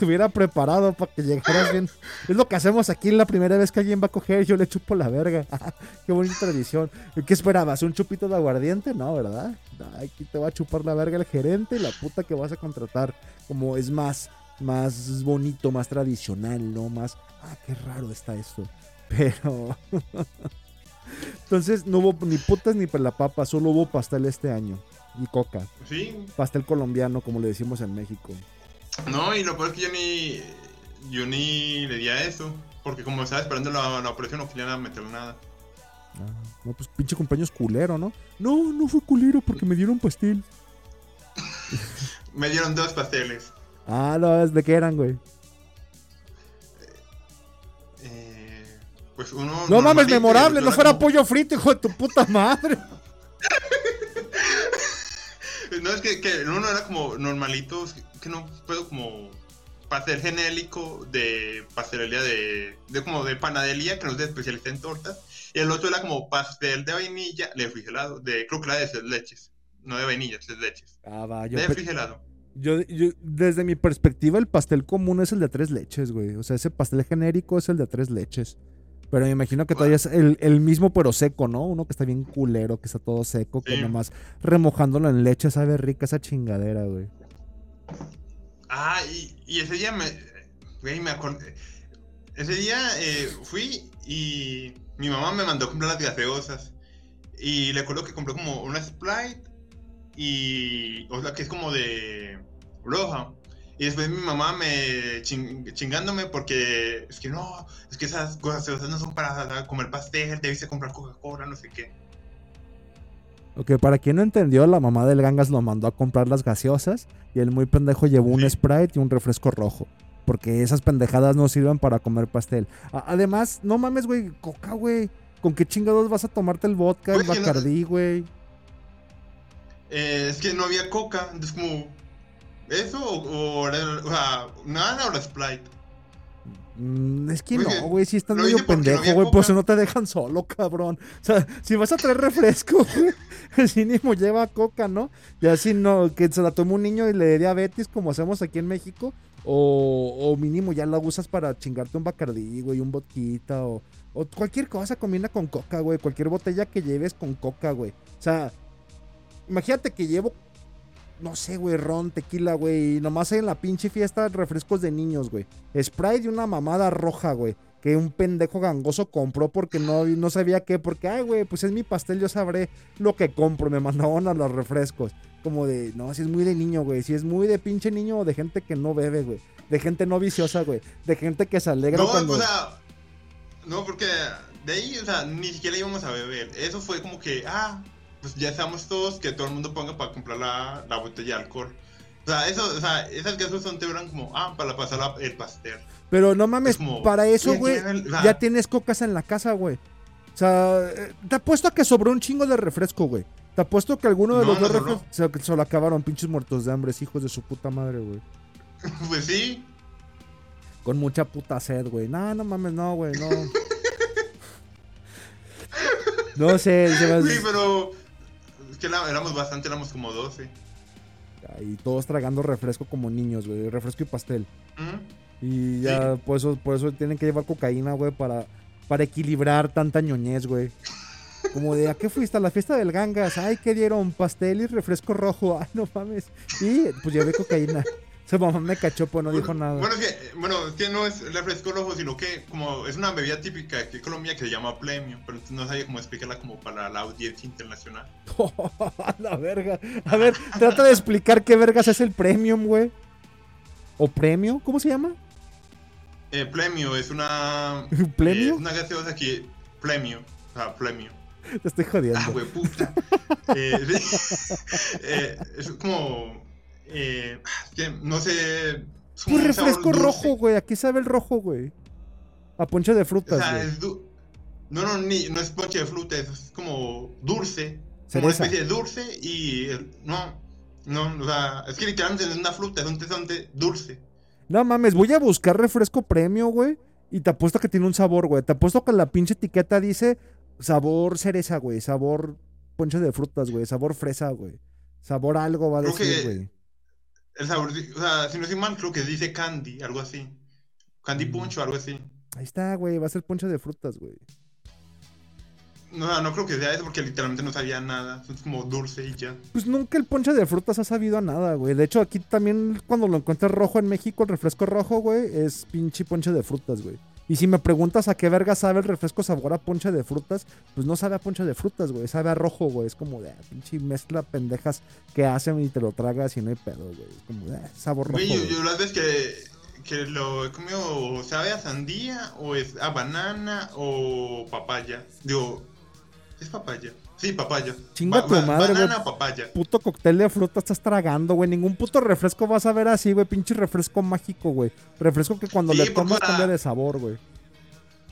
Te hubiera preparado para que llegaras bien. Es lo que hacemos aquí la primera vez que alguien va a coger, yo le chupo la verga. Qué bonita tradición. ¿Qué esperabas? ¿Un chupito de aguardiente? No, ¿verdad? Aquí te va a chupar la verga el gerente y la puta que vas a contratar. Como es más, más bonito, más tradicional, ¿no? Más, ah, qué raro está esto. Pero... Entonces no hubo ni putas ni papa, solo hubo pastel este año. Y coca. Sí, Pastel colombiano, como le decimos en México. No, y lo peor es que yo ni, yo ni le di a eso, porque como estaba esperando la, la operación no querían meter nada. Ah, no, pues pinche cumpleaños culero, ¿no? No, no fue culero porque me dieron pastel. Me dieron dos pasteles. Ah, no, ¿de qué eran, güey? Eh, pues uno. No mames, memorable, no era fuera como- pollo frito, hijo de tu puta madre. No, es que, que uno era como normalito, es que- no puedo como pastel genérico de pastelería de, de como de panadería, que no es de especialista en tortas. Y el otro era como pastel de vainilla, de refrigerado, de creo que era de tres leches. No de vainilla, tres leches. Ah, va, yo, De refrigerado. yo, yo- desde mi perspectiva, el pastel común es el de tres leches, güey. O sea, ese pastel genérico es el de tres leches. Pero me imagino que todavía es el, el mismo, pero seco, ¿no? Uno que está bien culero, que está todo seco, que Sí. nomás remojándolo en leche sabe rica esa chingadera, güey. Ah, y, ese día me. Güey, me acordé. Ese día eh, fui y mi mamá me mandó a comprar las gaseosas. Y le acuerdo que compré como una Sprite y. O sea, que es como de. roja. Y después mi mamá me ching- chingándome porque es que no, es que esas gaseosas no son para comer pastel, debiste comprar Coca-Cola, no sé qué. Ok, para quien no entendió, la mamá del Gangas lo mandó a comprar las gaseosas y el muy pendejo llevó un. Sprite y un refresco rojo. Porque esas pendejadas no sirven para comer pastel. A- además, no mames, güey, coca, güey. ¿Con qué chingados vas a tomarte el vodka, el Bacardí, güey? Eh, es que no había coca, entonces como. ¿Eso o, o, era- o sea, nada o la Sprite? Mm, es que Oye, no, güey, sí estás medio pendejo, güey, por eso coca. no te dejan solo, cabrón. O sea, si vas a traer refresco, güey, mínimo lleva coca, ¿no? Y así no, que se la tome un niño y le dé diabetes como hacemos aquí en México. O, o mínimo ya la usas para chingarte un bacardí, güey, un vodquita o, o cualquier cosa combina con coca, güey. Cualquier botella que lleves con coca, güey. O sea, imagínate que llevo, no sé, güey, ron, tequila, güey. Y nomás hay en la pinche fiesta refrescos de niños, güey. Sprite de una mamada roja, güey. Que un pendejo gangoso compró porque no, no sabía qué. Porque, ay, güey, pues es mi pastel, yo sabré lo que compro. Me mandaban a los refrescos. Como de, no, si es muy de niño, güey. Si es muy de pinche niño o de gente que no bebe, güey. De gente no viciosa, güey. De gente que se alegra No, cuando. o sea, no, porque de ahí, o sea, ni siquiera íbamos a beber. Eso fue como que, ah, pues ya estamos todos, que todo el mundo ponga para comprar la, la botella de alcohol. O sea, eso, o sea, esas gases son te eran como, ah, para pasar la- el pastel. Pero no mames, Es como, para eso, güey, ya tienes cocas en la casa, güey. O sea, eh, te apuesto a que sobró un chingo de refresco, güey. Te apuesto que alguno de No, los dos no refrescos se, se lo acabaron, pinches muertos de hambre, hijos de su puta madre, güey. pues sí, Con mucha puta sed, güey. No, no mames, no, güey, no. no sé, se me sí, pero que la- éramos bastante, éramos como 12. Y todos tragando refresco como niños, güey. Refresco y pastel. ¿Mm? Y ya, por, eso, por eso tienen que llevar cocaína, güey, para, para equilibrar tanta ñoñez, güey. Como de, ¿a qué fuiste? A la fiesta del Gangas. Ay, ¿qué dieron? Pastel y refresco rojo. Ay, no mames. Y pues llevé cocaína. Su mamá me cachó, pues no dijo nada. Bueno, es que, bueno, es que no es refresco rojo, sino que como es una bebida típica aquí en Colombia que se llama premio, pero no sabía cómo explicarla como para la audiencia internacional. La verga. A ver, trata de explicar qué vergas es el premium, güey. ¿O premio? ¿Cómo se llama? Eh, premio es una... ¿Premio? eh, es una gaseosa que... Premio. O sea, premio. Te estoy jodiendo. Ah, güey, puta. Eh. Eh, es como... Eh, es que no sé... es un refresco rojo, güey. ¿A qué sabe el rojo, güey? A ponche de O frutas, sea, güey. es No, no, ni, no es ponche de fruta, es como dulce. Como una especie de dulce y... No, No, o sea, es que literalmente es una fruta, es un tesonte dulce. No mames, voy a buscar refresco premio, güey. Y te apuesto que tiene un sabor, güey. Te apuesto que la pinche etiqueta dice sabor cereza, güey. Sabor ponche de frutas, güey. Sabor fresa, güey. Sabor algo va a Creo decir, güey. El sabor, o sea, si no estoy mal, creo que dice candy, algo así. Candy Mm. punch o algo así. Ahí está, güey. Va a ser ponche de frutas, güey. No, no creo que sea eso porque literalmente no sabía nada. Es como dulce y ya. Pues nunca el ponche de frutas ha sabido a nada, güey. De hecho, aquí también cuando lo encuentras rojo en México, el refresco rojo, güey, es pinche ponche de frutas, güey. Y si me preguntas a qué verga sabe el refresco sabor a ponche de frutas, pues no sabe a ponche de frutas, güey. Sabe a rojo, güey. Es como de ah, pinche mezcla pendejas que hacen y te lo tragas y no hay pedo, güey. Es como de ah, sabor rojo. Güey, yo, las veces que, que lo he comido, ¿sabe a sandía o es a banana o papaya? Digo, ¿es papaya? Sí, papaya. Chinga tu madre, Banana papaya. Puto cóctel de fruta estás tragando, güey. Ningún puto refresco vas a ver así, güey. Pinche refresco mágico, güey. Refresco que cuando Sí, le tomas cambia de sabor, güey.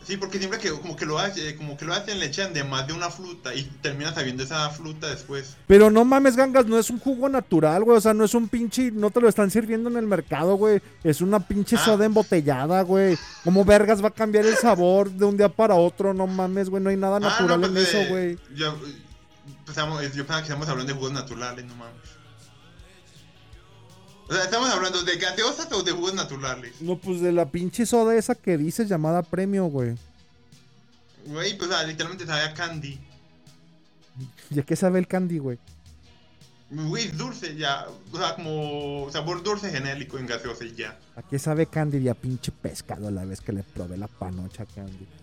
Sí, porque siempre que como que lo hace, como que lo hacen, le echan de más de una fruta y terminas sabiendo esa fruta después. Pero no mames, gangas, no es un jugo natural, güey. O sea, no es un pinche. No te lo están sirviendo en el mercado, güey. Es una pinche Ah. soda embotellada, güey. ¿Cómo vergas va a cambiar el sabor de un día para otro? No mames, güey. No hay nada Ah, no, natural en pues, eso, eh, güey. Yo, pensamos- yo pensaba que estamos hablando de jugos naturales, no mames. O sea, ¿estamos hablando de gaseosas o de jugos naturales? No, pues de la pinche soda esa que dices llamada premio, güey. Güey, pues o sea, literalmente sabe a candy. ¿Y a qué sabe el candy, güey? Güey, dulce ya. O sea, como sabor dulce genérico en gaseosa y ya. ¿A qué sabe candy? Y a pinche pescado a la vez que le probé la panocha a candy.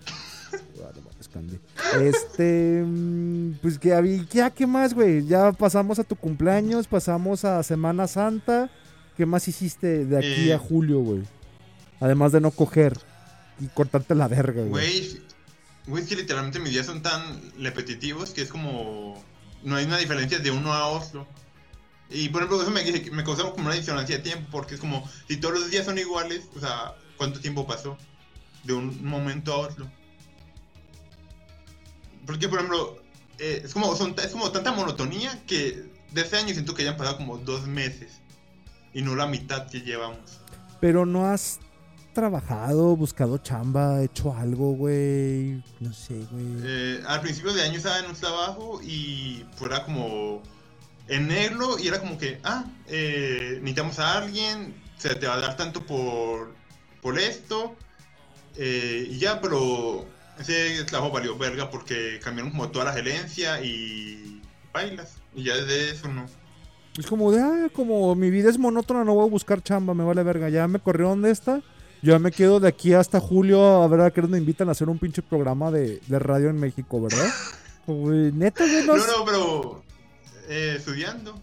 Este, mm, pues que había, ya, ¿qué más, güey? Ya pasamos a tu cumpleaños, pasamos a Semana Santa. ¿Qué más hiciste de aquí Eh. a julio, güey? Además de no coger y cortarte la verga, güey. Güey, es que literalmente mis días son tan repetitivos que es como. No hay una diferencia de uno a otro. Y por ejemplo, eso me, me causa como una disonancia de tiempo, porque es como, si todos los días son iguales, o sea, ¿cuánto tiempo pasó? De un momento a otro. Porque, por ejemplo, eh, es, como, son, es como tanta monotonía que de ese año siento que ya han pasado como dos meses. Y no la mitad que llevamos. Pero no has trabajado, buscado chamba, hecho algo, güey. No sé, güey. Eh, al principio de año estaba en un trabajo y fuera como en negro y era como que, ah, eh, necesitamos a alguien, se te va a dar tanto por, por esto eh, y ya, pero ese trabajo valió verga porque cambiaron como toda la gerencia y bailas y ya desde eso no. Es como de, ah, como mi vida es monótona, no voy a buscar chamba, me vale verga. Ya me corrió donde está. Yo ya me quedo de aquí hasta julio a ver a qué me invitan a hacer un pinche programa de, de radio en México, ¿verdad? Güey, neta, güey, no, No, pero eh, estudiando.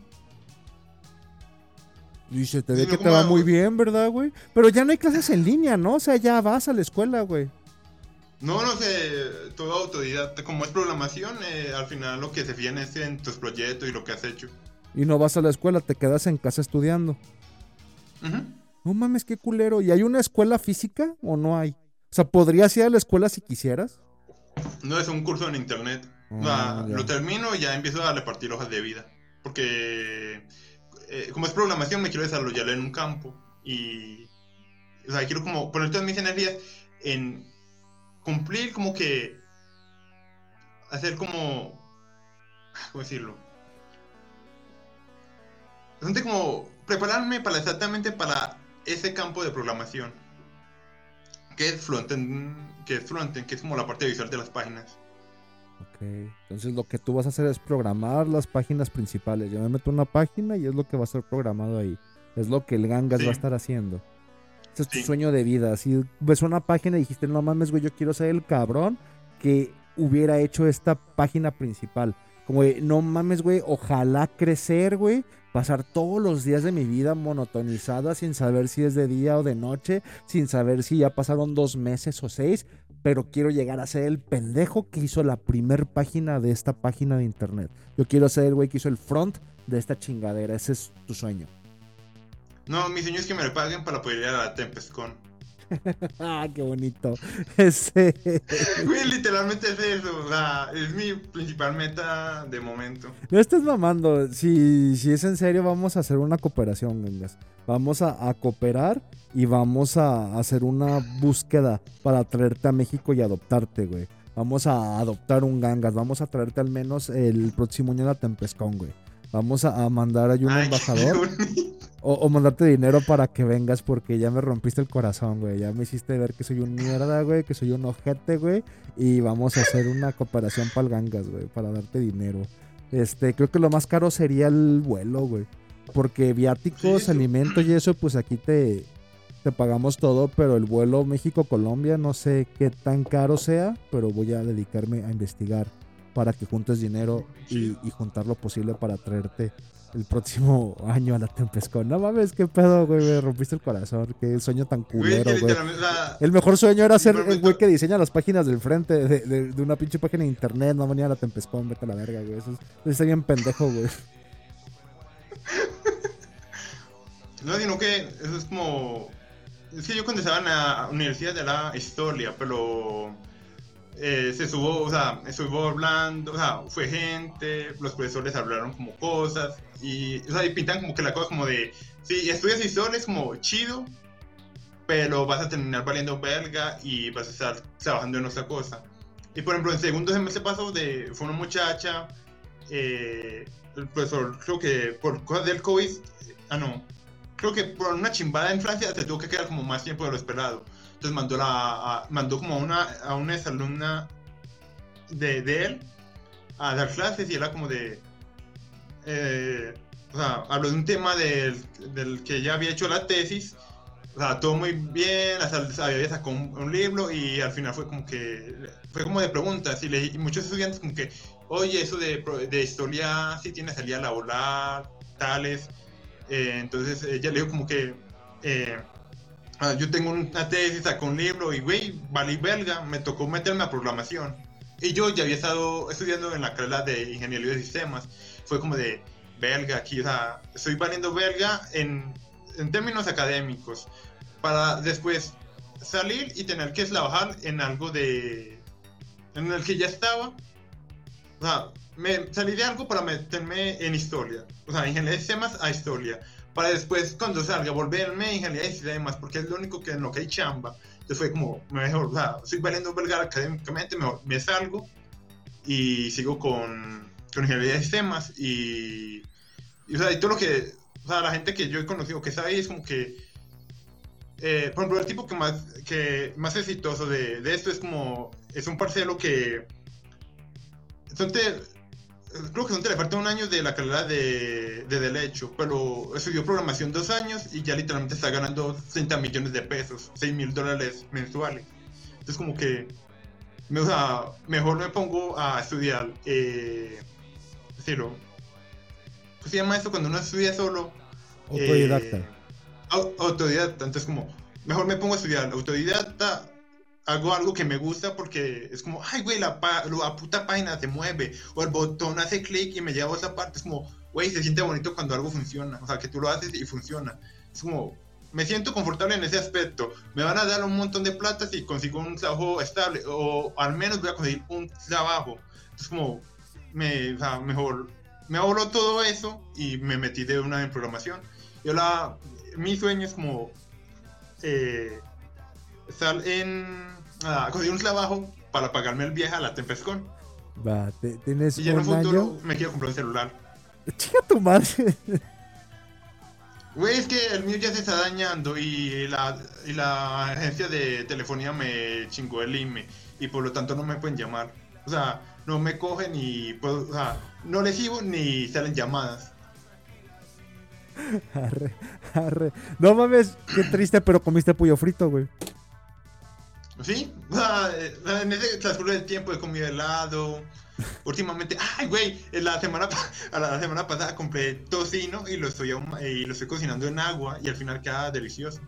Y se te ve que te va muy bien, ¿verdad, güey? Pero ya no hay clases en línea, ¿no? O sea, ya vas a la escuela, güey. No, no sé, todo autodidacta. Como es programación, eh, al final lo que se fijan es en tus proyectos y lo que has hecho. Y no vas a la escuela, te quedas en casa estudiando. No mames, qué culero. ¿Y hay una escuela física o no hay? O sea, ¿podrías ir a la escuela si quisieras? No es un curso en internet. O Ah, sea, lo termino y ya empiezo a repartir hojas de vida. Porque eh, como es programación, me quiero desarrollar en un campo. Y. O sea, quiero como poner todas mis energías en cumplir como que. Hacer como. ¿Cómo decirlo? Bastante como prepararme para exactamente para ese campo de programación. Que es frontend, que es frontend, que es como la parte visual de las páginas. Ok. Entonces lo que tú vas a hacer es programar las páginas principales. Yo me meto en una página y es lo que va a ser programado ahí. Es lo que el Gangas Sí. va a estar haciendo. Ese es tu Sí. sueño de vida. Si ves una página y dijiste, no mames, güey, yo quiero ser el cabrón que hubiera hecho esta página principal. Como, de, no mames, güey, ojalá crecer, güey. Pasar todos los días de mi vida monotonizada sin saber si es de día o de noche, sin saber si ya pasaron dos meses o seis, pero quiero llegar a ser el pendejo que hizo la primer página de esta página de internet. Yo quiero ser el güey que hizo el front de esta chingadera. Ese es tu sueño. No, mi sueño es que me le paguen para poder ir a TempestCon. ah, qué bonito. Ese. Güey, literalmente es eso. O sea, es mi principal meta de momento. No estés mamando. Si, si es en serio, vamos a hacer una cooperación, gangas. Vamos a, a cooperar y vamos a hacer una búsqueda para traerte a México y adoptarte, güey. Vamos a adoptar un gangas. Vamos a traerte al menos el próximo año a la Tempescon, güey. Vamos a, a mandar ahí un Ay, embajador. O, o mandarte dinero para que vengas porque ya me rompiste el corazón, güey. Ya me hiciste ver que soy un mierda, güey, que soy un ojete, güey. Y vamos a hacer una cooperación para el gangas, güey, para darte dinero. Este, creo que lo más caro sería el vuelo, güey. Porque viáticos, alimentos y eso, pues aquí te, te pagamos todo, pero el vuelo México-Colombia no sé qué tan caro sea, pero voy a dedicarme a investigar para que juntes dinero y, y juntar lo posible para traerte el próximo año a la Tempescon. No mames, qué pedo, güey, me rompiste el corazón, qué sueño tan culero, güey. El mejor sueño era ser el güey que diseña las páginas del frente de, de- de una pinche página de internet, no venía a la Tempescon, vete a la verga, güey. Eso, es- está bien pendejo, güey. No, sino que eso es como. Es que yo cuando estaba en la universidad de la historia, pero. Eh, se subo, o sea, estuvo hablando, o sea, fue gente, los profesores hablaron como cosas, y, o sea, y pintan como que la cosa como de. Sí, estudias historia es como chido, pero vas a terminar valiendo belga y vas a estar trabajando en otra cosa. Y por ejemplo, en segundo semestre pasó de. Fue una muchacha, eh, el profesor, creo que por cosas del COVID, ah, no, creo que por una chimbada en Francia se tuvo que quedar como más tiempo de lo esperado. Entonces mandó, la, a- mandó como a una, a una exalumna de, de él a dar clases y era como de... eh, o sea, habló de un tema del, del que ya había hecho la tesis. O sea, todo muy bien, hasta había sacado un, un libro y al final fue como que... Fue como de preguntas y, le- y muchos estudiantes como que, oye, eso de, de historia sí tiene salida laboral, tales. Eh, entonces ella le dijo como que eh, yo tengo una tesis, sacó un libro y güey, valí belga, me tocó meterme a programación. Y yo ya había estado estudiando en la carrera de ingeniería de sistemas. Fue como de belga aquí, o sea, estoy valiendo belga en, en términos académicos para después salir y tener que trabajar en algo de en el que ya estaba. O sea, me salí de algo para meterme en historia. O sea, ingeniería de sistemas a historia. Para después, cuando salga, volverme a ingeniería de sistemas, porque es lo único que en lo que hay chamba. Entonces fue como, mejor, o sea, estoy valiendo belga académicamente, mejor me salgo y sigo con, con ingeniería de sistemas. Y, y, o sea, y todo lo que, o sea, la gente que yo he conocido que sabe es como que, eh, por ejemplo, el tipo que más, que más exitoso de, de esto es como, es un parcelo que, te- creo que son te le falta un año de la carrera de, de derecho, pero estudió programación dos años y ya literalmente está ganando 30 millones de pesos, 6 mil dólares mensuales. Entonces como que, me, o sea, mejor me pongo a estudiar, eh, decirlo, ¿cómo se llama eso cuando uno estudia solo? Autodidacta. Eh, au- autodidacta, entonces como, mejor me pongo a estudiar autodidacta, hago algo que me gusta porque es como, ay, güey, la, la puta página se mueve, o el botón hace clic y me lleva a otra parte, es como, güey, se siente bonito cuando algo funciona, o sea, que tú lo haces y funciona, es como, me siento confortable en ese aspecto, me van a dar un montón de plata si consigo un trabajo estable, o al menos voy a conseguir un trabajo, es como, me, o sea, mejor, me ahorro todo eso y me metí de una en programación. Yo la, mi sueño es como eh, estar en, ah, conseguir un trabajo para pagarme el viaje a la Tempescon. Va, te- tienes Y ya en un un futuro año. me quiero comprar un celular. Chica tu madre. Güey, es que el mío ya se está dañando y la, y la agencia de telefonía me chingó el IME y por lo tanto no me pueden llamar. O sea, no me cogen y puedo, o sea, no recibo ni salen llamadas. Arre, arre. No mames, qué triste, pero comiste pollo frito, güey. ¿Sí? Sea, eh, en ese transcurso del tiempo he comido helado. Últimamente, ay, güey, la semana, a la semana pasada compré tocino y lo, estoy, y lo estoy cocinando en agua y al final queda delicioso.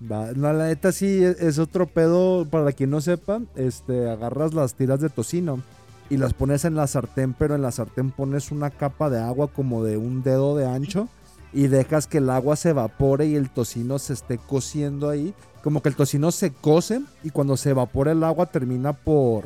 Va, la neta sí es, es otro pedo, para quien no sepa, este, agarras las tiras de tocino y las pones en la sartén, pero en la sartén pones una capa de agua como de un dedo de ancho y dejas que el agua se evapore y el tocino se esté cociendo ahí, como que el tocino se cose y cuando se evapora el agua termina por,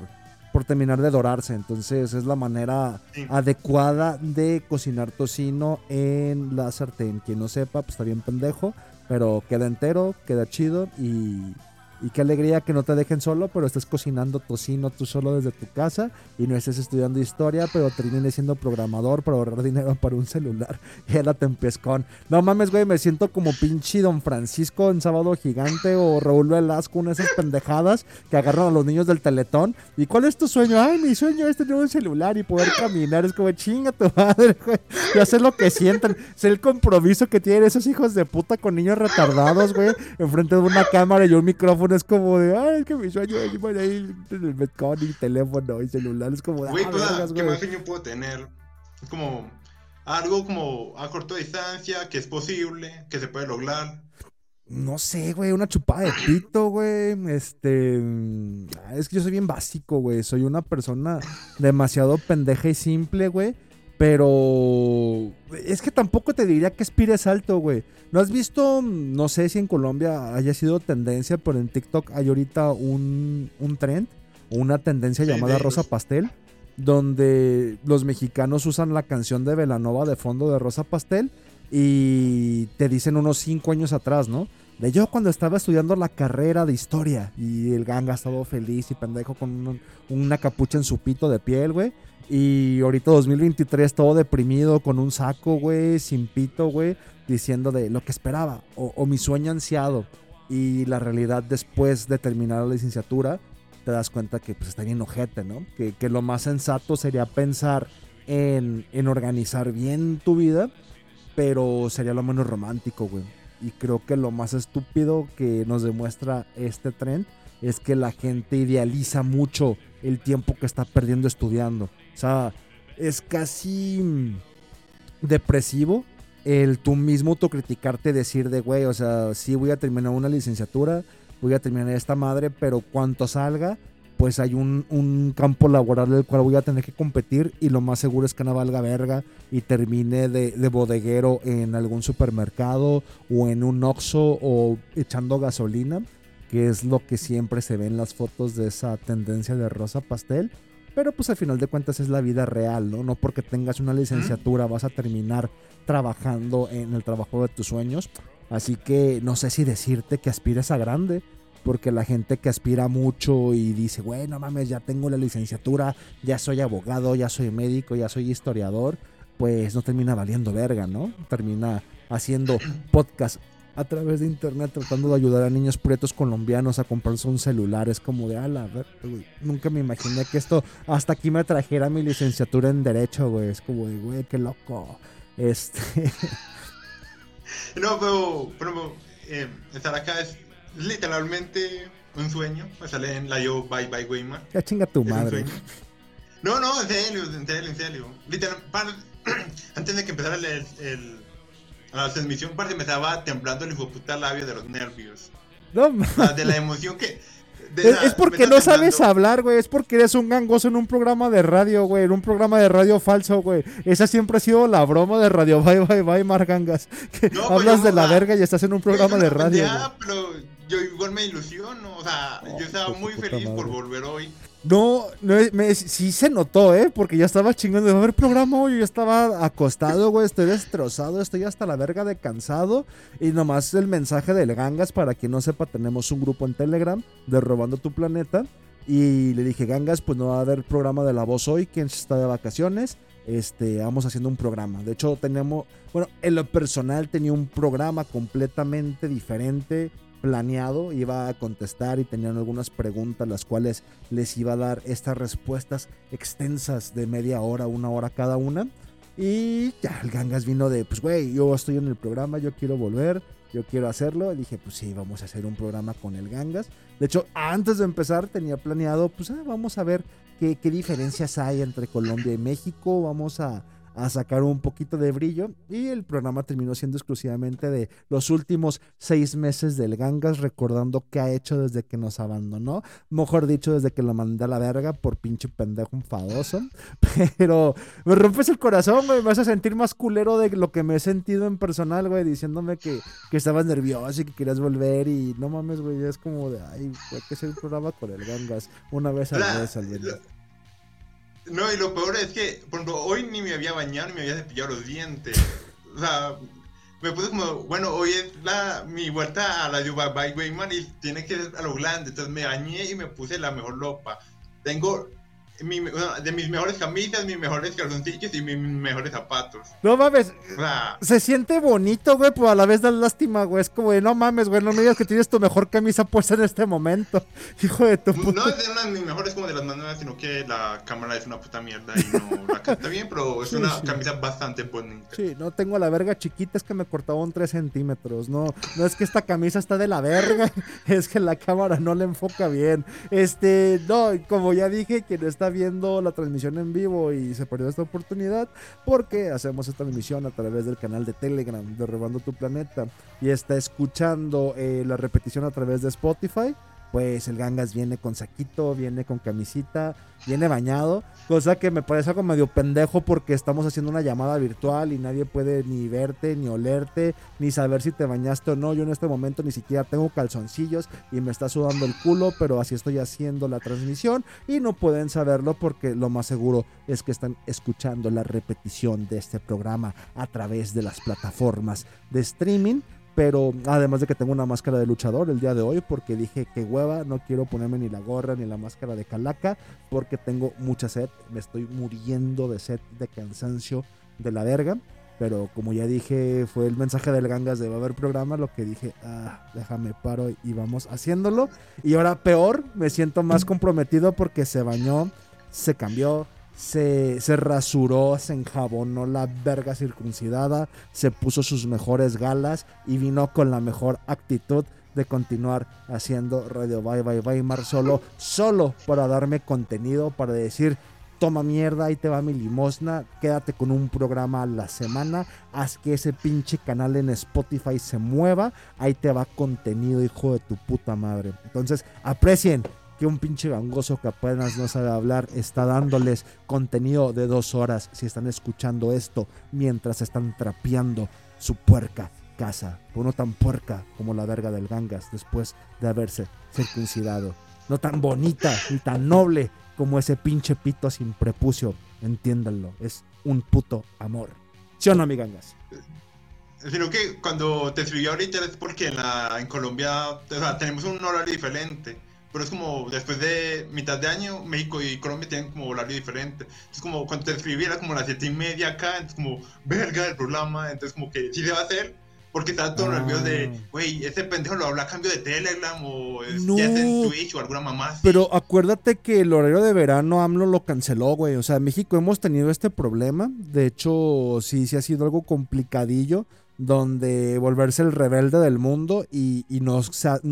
por terminar de dorarse. Entonces es la manera Sí. adecuada de cocinar tocino en la sartén. Quien no sepa, pues está bien pendejo, pero queda entero, queda chido y, y qué alegría que no te dejen solo, pero estés cocinando tocino tú solo desde tu casa y no estés estudiando historia, pero termines siendo programador para ahorrar dinero para un celular. Y era tempescón. No mames, güey, me siento como pinche Don Francisco en Sábado Gigante o Raúl Velasco, una de esas pendejadas que agarran a los niños del teletón. ¿Y cuál es tu sueño? Ay, mi sueño es tener un celular y poder caminar. Es como chinga tu madre, güey. Ya sé lo que sienten. Sé el compromiso que tienen esos hijos de puta con niños retardados, güey, enfrente de una cámara y un micrófono. Es como de, ay, es que mi sueño es ir ahí en el Metcon y teléfono y celular. Es como de, Güey, ah, pues, ah, ¿qué más sueño puedo tener? Es como algo como a corta distancia, que es posible, que se puede lograr. No sé, güey, una chupada de pito, güey. Este. mm, Es que yo soy bien básico, güey. Soy una persona demasiado pendeja y simple, güey. Pero. Es que tampoco te diría que aspires alto, güey. ¿No has visto? No sé si en Colombia haya sido tendencia, pero en TikTok hay ahorita un, un trend o una tendencia Sí, llamada Rosa Pastel. Donde los mexicanos usan la canción de Velanova de fondo de Rosa Pastel y te dicen unos cinco años atrás, ¿no? De yo cuando estaba estudiando la carrera de historia y el ganga estaba feliz y pendejo con un- una capucha en su pito de piel, güey. Y ahorita 2023 todo deprimido con un saco, güey, sin pito, güey, diciendo de lo que esperaba o, mi sueño ansiado. Y la realidad después de terminar la licenciatura, te das cuenta que pues está bien ojete, ¿no? Que, que lo más sensato sería pensar en, en organizar bien tu vida, pero sería lo menos romántico, güey. Y creo que lo más estúpido que nos demuestra este trend es que la gente idealiza mucho el tiempo que está perdiendo estudiando. O sea, es casi mm, depresivo el tú mismo autocriticarte, decir de, güey, o sea, sí voy a terminar una licenciatura, voy a terminar esta madre, pero cuanto salga, pues hay un, un campo laboral del cual voy a tener que competir y lo más seguro es que no valga verga y termine de, de bodeguero en algún supermercado o en un Oxxo o echando gasolina, que es lo que siempre se ve en las fotos de esa tendencia de rosa pastel. Pero pues al final de cuentas es la vida real, ¿no? No porque tengas una licenciatura vas a terminar trabajando en el trabajo de tus sueños. Así que no sé si decirte que aspires a grande, porque la gente que aspira mucho y dice, güey, no mames, ya tengo la licenciatura, ya soy abogado, ya soy médico, ya soy historiador, pues no termina valiendo verga, ¿no? Termina haciendo podcast a través de internet tratando de ayudar a niños pretos colombianos a comprarse un celular. Es como de, ala, ver, güey, nunca me imaginé que esto hasta aquí me trajera mi licenciatura en Derecho, güey. Es como de, güey, qué loco. Este, No, pero, pero eh, estar acá es literalmente un sueño. Me sale en la yo Bye Bye Weimar. ya chinga tu madre. No, no, en serio, en serio, en serio. Literal, antes de que empezara el, el- la transmisión, parece me estaba temblando el hijo puta labio de los nervios. No, de la emoción que. Es, la- es porque no sabes hablar, güey. Es porque eres un gangoso en un programa de radio, güey. En un programa de radio falso, güey. Esa siempre ha sido la broma de Radio Bye Bye Bye Margangas. Que No, pues hablas yo, de la verga y estás en un Güey, programa de radio, güey. pero yo igual me ilusiono. O sea, Oh, yo estaba muy feliz por volver hoy. No, no me- sí se notó, ¿eh? Porque ya estaba chingando de ver programa, güey. Yo estaba acostado, güey. Estoy destrozado, estoy hasta la verga de cansado. Y nomás el mensaje del Gangas, para quien no sepa, tenemos un grupo en Telegram de Robando tu Planeta. Y le dije, Gangas, pues no va a haber programa de la voz hoy, quien está de vacaciones. Este, vamos haciendo un programa. De hecho, teníamos, bueno, en lo personal tenía un programa completamente diferente planeado, iba a contestar y tenían algunas preguntas las cuales les iba a dar estas respuestas extensas de media hora, una hora cada una. Y ya el Gangas vino de, pues güey, yo estoy en el programa, yo quiero volver, yo quiero hacerlo. Y dije, pues sí, vamos a hacer un programa con el Gangas. De hecho, antes de empezar tenía planeado, pues ah, vamos a ver qué, qué diferencias hay entre Colombia y México, vamos a, a sacar un poquito de brillo y el programa terminó siendo exclusivamente de los últimos seis meses del Gangas, recordando qué ha hecho desde que nos abandonó, mejor dicho, desde que lo mandé a la verga por pinche pendejo enfadoso, pero me rompes el corazón, güey, me vas a sentir más culero de lo que me he sentido en personal, güey, diciéndome que, que estabas nervioso y que querías volver y no mames, güey, es como de, ay, hay que hacer un programa con el Gangas una vez al mes al menos. No, y lo peor es que, por ejemplo, hoy ni me había bañado ni me había cepillado los dientes. O sea, me puse como, bueno, hoy es la, mi vuelta a la Yuba Bye Weyman y tiene que ser a lo grande. Entonces me bañé y me puse la mejor ropa. Tengo mi- bueno, de mis mejores camisas, mis mejores calzoncillos y mis mejores zapatos. No mames, sea, se siente bonito, güey, pero a la vez da lástima, güey. Es como de, no mames, güey, no me digas que tienes tu mejor camisa puesta en este momento. Hijo de tu puta. no es de una de mis mejores como de las más nuevas, sino que la cámara es una puta mierda y no la capta bien, pero es Sí, una sí. camisa bastante bonita. Sí, no tengo la verga chiquita, es que me cortaban 3 centímetros. No, no es que esta camisa está de la verga, es que la cámara no la enfoca bien. Este, no, como ya dije, quien está viendo la transmisión en vivo y se perdió esta oportunidad, porque hacemos esta transmisión a través del canal de Telegram de Robando tu Planeta y está escuchando eh, la repetición a través de Spotify. Pues el Gangas viene con saquito, viene con camisita, viene bañado, cosa que me parece algo medio pendejo porque estamos haciendo una llamada virtual y nadie puede ni verte, ni olerte, ni saber si te bañaste o no. Yo en este momento ni siquiera tengo calzoncillos y me está sudando el culo, pero así estoy haciendo la transmisión y no pueden saberlo porque lo más seguro es que están escuchando la repetición de este programa a través de las plataformas de streaming. Pero además de que tengo una máscara de luchador el día de hoy, porque dije que hueva, no quiero ponerme ni la gorra ni la máscara de calaca, porque tengo mucha sed, me estoy muriendo de sed, de cansancio, de la verga. Pero como ya dije, fue el mensaje del Gangas de va a haber programa, lo que dije, ah, déjame paro y vamos haciéndolo. Y ahora peor, me siento más comprometido porque se bañó, se cambió, se, se rasuró, se enjabonó la verga circuncidada, se puso sus mejores galas y vino con la mejor actitud de continuar haciendo Radio Bye Bye Weimar solo, solo para darme contenido, para decir, toma mierda, ahí te va mi limosna, quédate con un programa a la semana, haz que ese pinche canal en Spotify se mueva, ahí te va contenido, hijo de tu puta madre. Entonces, aprecien que un pinche gangoso que apenas no sabe hablar está dándoles contenido de dos horas si están escuchando esto mientras están trapeando su puerca casa, pero no tan puerca como la verga del gangas después de haberse circuncidado, no tan bonita ni tan noble como ese pinche pito sin prepucio, entiéndanlo, es un puto amor. ¿Sí o no, mi gangas? Sino que cuando te escribí ahorita es porque en, Colombia tenemos un horario diferente. Pero es como después de mitad de año, México y Colombia tienen como horario diferente. Es como cuando te escribí era como las siete y media acá, entonces como verga el programa, entonces como que sí se va a hacer. Porque estaba todo Ah. nervioso de, güey, ese pendejo lo habla a cambio de Telegram o es- No. ya está en Twitch o alguna mamá. así. Pero acuérdate que el horario de verano AMLO lo canceló, güey. O sea, en México hemos tenido este problema. De hecho, sí, sí ha sido algo complicadillo. Donde volverse el rebelde del mundo y, y no,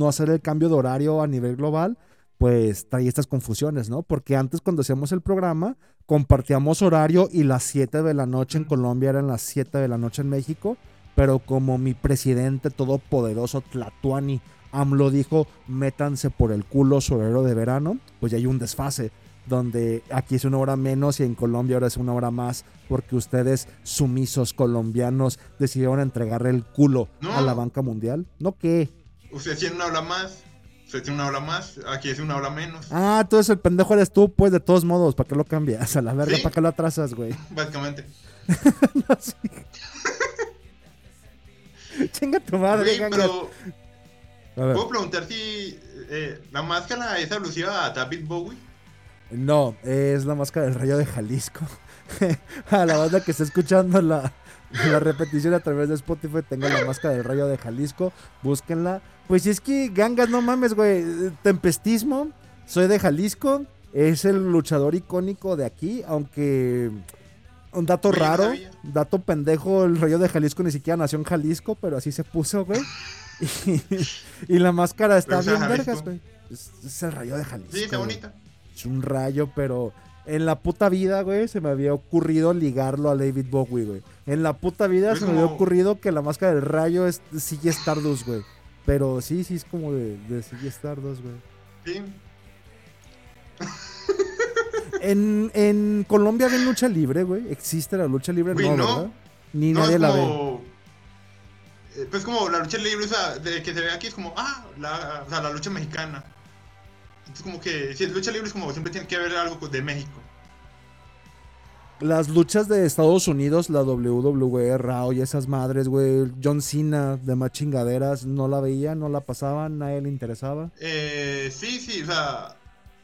hacer el cambio de horario a nivel global, pues trae estas confusiones, ¿no? Porque antes cuando hacíamos el programa, compartíamos horario y las 7 de la noche en Colombia eran las 7 de la noche en México. Pero como mi presidente todopoderoso Tlatuani AMLO dijo, métanse por el culo su horario de verano, pues ya hay un desfase, donde aquí es una hora menos y en Colombia ahora es una hora más, porque ustedes, sumisos colombianos, decidieron entregarle el culo No. a la banca mundial. ¿No qué? Usted tiene una hora más, usted tiene una hora más, aquí es una hora menos. Ah, entonces el pendejo eres tú, pues de todos modos, ¿para qué lo cambias? A la verga, Sí. ¿para qué lo atrasas, güey? Básicamente. No, sí. Chinga tu madre, Güey, pero A ver. puedo preguntar si eh, la máscara es alusiva a David Bowie. No, es la máscara del rayo de Jalisco. a la banda que está escuchando la, la repetición a través de Spotify, tengo la máscara del rayo de Jalisco. Búsquenla. Pues es que gangas, no mames, güey. Tempestismo, soy de Jalisco. Es el luchador icónico de aquí, aunque un dato raro, dato pendejo, el rayo de Jalisco ni siquiera nació en Jalisco, pero así se puso, güey. Y, y la máscara está bien vergas, güey. Es, es el rayo de Jalisco. Sí, está güey bonita. Es un rayo, pero En la puta vida, güey, se me había ocurrido ligarlo a David Bowie, güey. En la puta vida se me había ocurrido que la máscara del rayo es sigue Stardust, güey. Pero sí, sí es como de, de sigue Stardust, güey. Sí. En, en Colombia ven lucha libre, güey. ¿Existe la lucha libre? Güey, no, no. ¿verdad? Ni No, nadie la ve. eh, Pues como la lucha libre, o sea, de que se ve aquí es como, ah, la, o sea, la lucha mexicana. Entonces como que, si es lucha libre es como siempre tiene que haber algo de México. Las luchas de Estados Unidos, la WWE, Raw y esas madres, güey. John Cena, de más chingaderas, no la veía, no la pasaban, nadie le interesaba. Eh, sí, sí, o sea,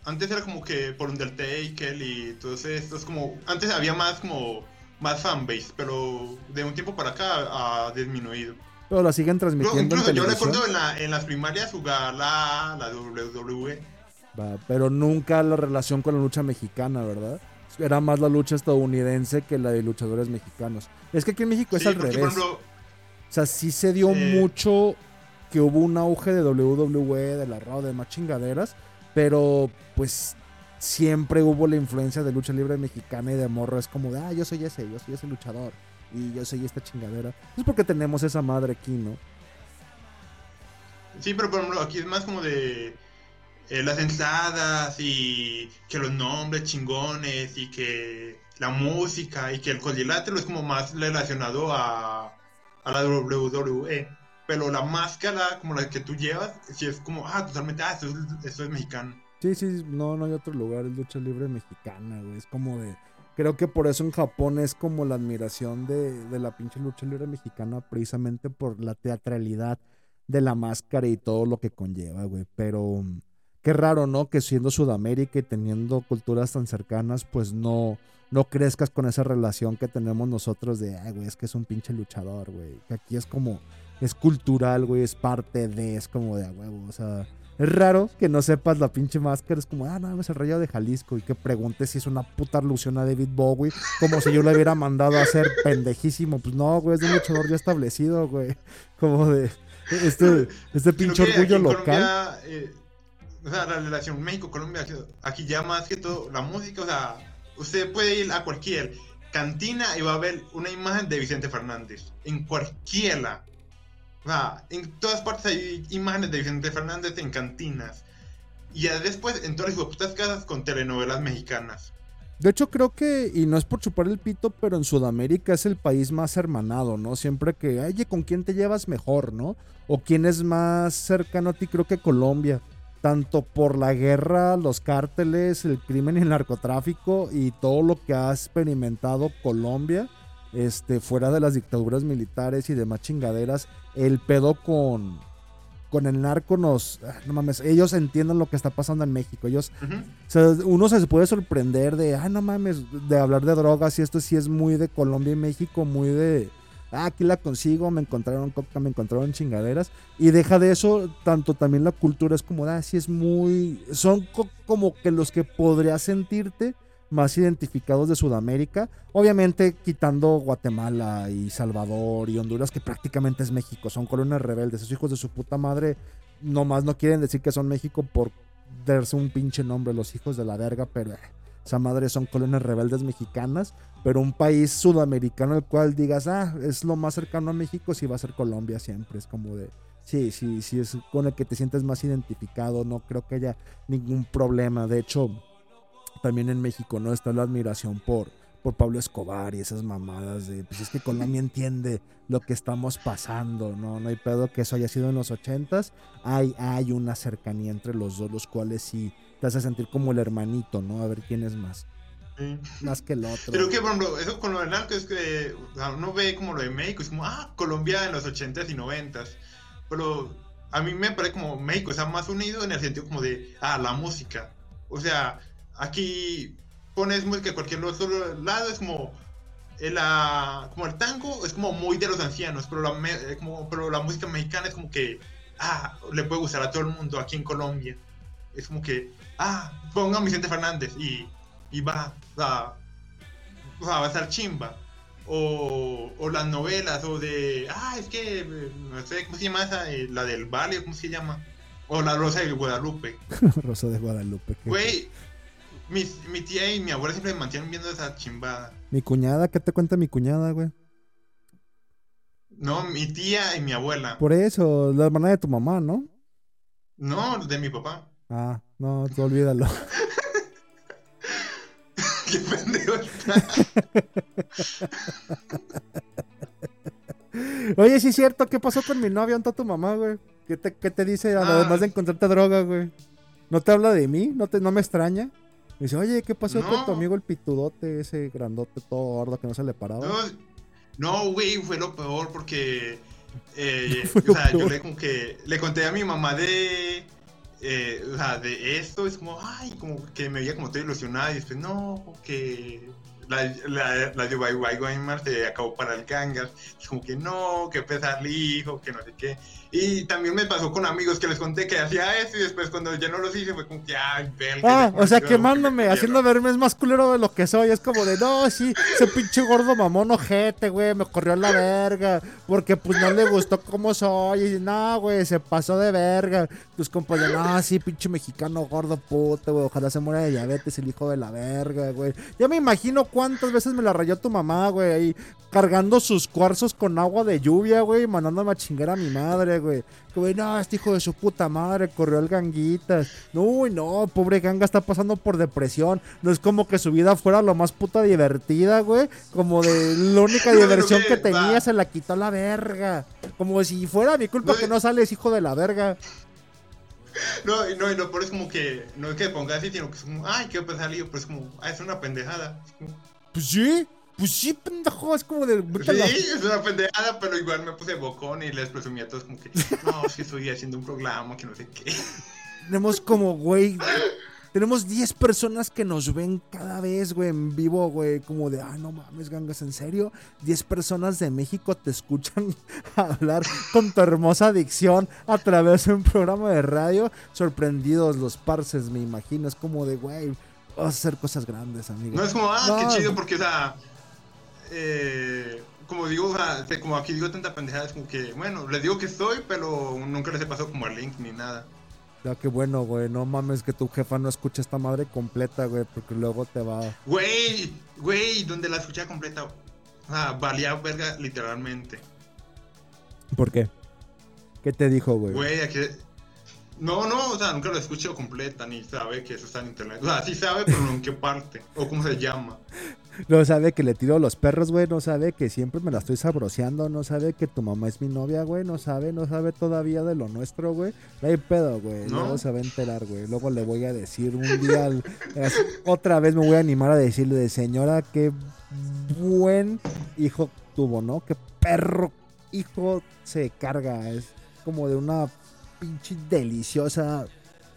antes era como que por Undertaker y todo esto, es como, antes había más como, más fanbase, pero de un tiempo para acá ha disminuido. Pero la siguen transmitiendo Incluso en yo recuerdo en, la- en las primarias jugar la, la WWE. Va, pero nunca la relación con la lucha mexicana, ¿verdad? Era más la lucha estadounidense que la de luchadores mexicanos. Es que aquí en México es Sí, al porque, revés. por ejemplo, O sea, sí se dio Eh. mucho que hubo un auge de WWE, de la Raw, de más chingaderas, pero pues siempre hubo la influencia de lucha libre mexicana y de morro. Es como de, ah, yo soy ese, yo soy ese luchador y yo soy esta chingadera. Es porque tenemos esa madre aquí, ¿no? Sí, pero por ejemplo, aquí es más como de eh, las entradas y que los nombres chingones y que la música y que el cuadrilátero es como más relacionado a, a la WWE. Pero la máscara, como la que tú llevas, sí es como, ah, totalmente, ah, esto es, esto es mexicano. Sí, sí, no, no hay otro lugar, es lucha libre mexicana, güey. Es como de. Creo que por eso en Japón es como la admiración de, de la pinche lucha libre mexicana, precisamente por la teatralidad de la máscara y todo lo que conlleva, güey. Pero qué raro, ¿no? Que siendo Sudamérica y teniendo culturas tan cercanas, pues no, no crezcas con esa relación que tenemos nosotros de, ay, güey, es que es un pinche luchador, güey. Que aquí es como, es cultural, güey, es parte de, es como de a huevo, o sea. Es raro que no sepas la pinche máscara. Es como, ah, no, es el rayo de Jalisco. Y que preguntes si es una puta alusión a David Bowie. Como si yo le hubiera mandado a hacer pendejísimo. Pues no, güey, es de un luchador ya establecido, güey. Como de este, este pinche orgullo local. Eh, o sea, la relación México-Colombia, aquí- ya más que todo, la música, o sea, usted puede ir a cualquier cantina y va a ver una imagen de Vicente Fernández. En cualquiera. O sea, en todas partes hay imágenes de Vicente Fernández en cantinas. Y ya después en todas putas casas con telenovelas mexicanas. De hecho, creo que, y no es por chupar el pito, pero en Sudamérica es el país más hermanado, ¿no? Siempre que, oye, ¿con quién te llevas mejor, no? O quién es más cercano a ti, creo que Colombia. Tanto por la guerra, los cárteles, el crimen y el narcotráfico y todo lo que ha experimentado Colombia, este, fuera de las dictaduras militares y demás chingaderas, el pedo con, con el narco nos, ah, no mames, ellos entienden lo que está pasando en México, ellos Ujú. o sea, uno se puede sorprender de, ah, no mames, de hablar de drogas y esto sí es muy de Colombia y México, muy de, ah, aquí la consigo, me encontraron coca, me encontraron chingaderas. Y deja de eso, tanto también la cultura es como, ah, es muy, son co- como que los que podrías sentirte más identificados de Sudamérica. Obviamente quitando Guatemala y Salvador y Honduras, que prácticamente es México, son colonias rebeldes, esos hijos de su puta madre nomás no quieren decir que son México por darse un pinche nombre, los hijos de la verga, pero eh, esa madre son colonias rebeldes mexicanas, pero un país sudamericano el cual digas, ah, es lo más cercano a México, sí va a ser Colombia siempre, es como de, sí, sí, sí, es con el que te sientes más identificado, no creo que haya ningún problema, de hecho, también en México, ¿no? Está la admiración por, por Pablo Escobar y esas mamadas de, pues es que Colombia entiende lo que estamos pasando, ¿no? No hay pedo que eso haya sido en los ochentas, hay, hay una cercanía entre los dos, los cuales sí te hace sentir como el hermanito, ¿no? A ver quién es más, Sí. más que el otro. Pero que, por ejemplo, eso con lo del narco es que o sea, uno ve como lo de México, es como, ah, Colombia en los 80s y 90s. Pero a mí me parece como México está más unido en el sentido como de, ah, la música. O sea, aquí pones música de cualquier otro lado, es como, el, la- como el tango es como muy de los ancianos, pero la, me- eh, como, pero la música mexicana es como que, ah, le puede gustar a todo el mundo aquí en Colombia. Es como que, ah, pongan Vicente Fernández y, y va, sea, va a estar chimba. O, o las novelas, o de, ah, es que, no sé, ¿cómo se llama esa? Eh, la del Valle, ¿cómo se llama? O la Rosa de Guadalupe. Rosa de Guadalupe. Güey, mis- mi tía y mi abuela siempre me mantienen viendo esa chimbada. Mi cuñada, ¿qué te cuenta mi cuñada, güey? No, mi tía y mi abuela. Por eso, la hermana de tu mamá, ¿no? No, de mi papá. Ah, no, tú olvídalo. Qué pendejo está. Oye, sí es cierto, ¿qué pasó con mi novia? ¿Dónde está tu mamá, güey? ¿Qué te, qué te dice Ah. además de encontrarte droga, güey? ¿No te habla de mí? ¿No, te, no me extraña? Me dice, oye, ¿qué pasó con tu amigo el pitudote, ese grandote todo gordo que no se le paraba? No, no, güey, fue lo peor porque. eh, o sea, yo le, como que, le conté a mi mamá de. Eh, de esto. Es como, ay, como que me veía como todo ilusionada. Y después, no, que. La, de Bye se acabó para el Gangas. Y como que no, que pesar hijo, que no sé qué. Y también me pasó con amigos que les conté que hacía eso. Y después, cuando ya no los hice, fue como que, ay, que Ah, o sea, que quemándome, me haciendo quiero". verme es más culero de lo que soy. Es como de, no, sí, ese pinche gordo mamón ojete, güey, me corrió a la verga. Porque pues no le gustó cómo soy. Y no, güey, se pasó de verga. Tus compas de, no, sí, pinche mexicano gordo puto, güey. Ojalá se muera de diabetes el hijo de la verga, güey. Ya me imagino cuántas veces me la rayó tu mamá, güey, ahí cargando sus cuarzos con agua de lluvia, güey, y mandándome a chingar a mi madre, güey. Que, Güey, no, este hijo de su puta madre corrió al ganguitas. No, uy, no, pobre ganga está pasando por depresión. No es como que su vida fuera lo más puta divertida, güey. Como de la única No, diversión no, que tenía se la quitó a la verga. Como si fuera mi culpa No, que no sales, hijo de la verga. No, y no, y lo peor es como que no es que ponga así, sino que es como, ay, qué pesar lío, pero es como, ah, es una pendejada. Pues sí, pues sí, pendejo. Es como de. sí, es una pendejada, pero igual me puse bocón y les presumí a todos como que, no, que estoy haciendo un programa, que no sé qué. Tenemos como, güey. Tenemos 10 personas que nos ven cada vez, güey, en vivo, güey. Como de, ah, no mames, gangas, ¿en serio? 10 personas de México te escuchan hablar con tu hermosa dicción a través de un programa de radio. Sorprendidos los parces, me imagino. Es como de, güey, vas a hacer cosas grandes, amigo. No es como, ah, No, qué chido, porque, o sea, eh, como digo, o sea, que como aquí digo tanta pendejada, es como que, bueno, les digo que estoy, pero nunca les he pasado como el link ni nada. Ya, qué bueno, güey. No mames que tu jefa no escuche esta madre completa, güey, porque luego te va. Güey, güey, donde la escuché completa, o sea, valía verga literalmente. ¿Por qué? ¿Qué te dijo, güey? Güey, aquí. No, no, o sea, nunca lo escucho completa, ni sabe que eso está en internet. O sea, sí sabe, pero no en qué parte, o cómo se llama. No sabe que le tiro los perros, güey. No sabe que siempre me la estoy sabroseando. No sabe que tu mamá es mi novia, güey. No sabe, no sabe todavía de lo nuestro, güey. No hay pedo, güey. ¿No? Luego se va a enterar, güey. Luego le voy a decir un día. al- otra vez me voy a animar a decirle de señora, qué buen hijo tuvo, ¿no? Qué perro hijo se carga. Es como de una pinche deliciosa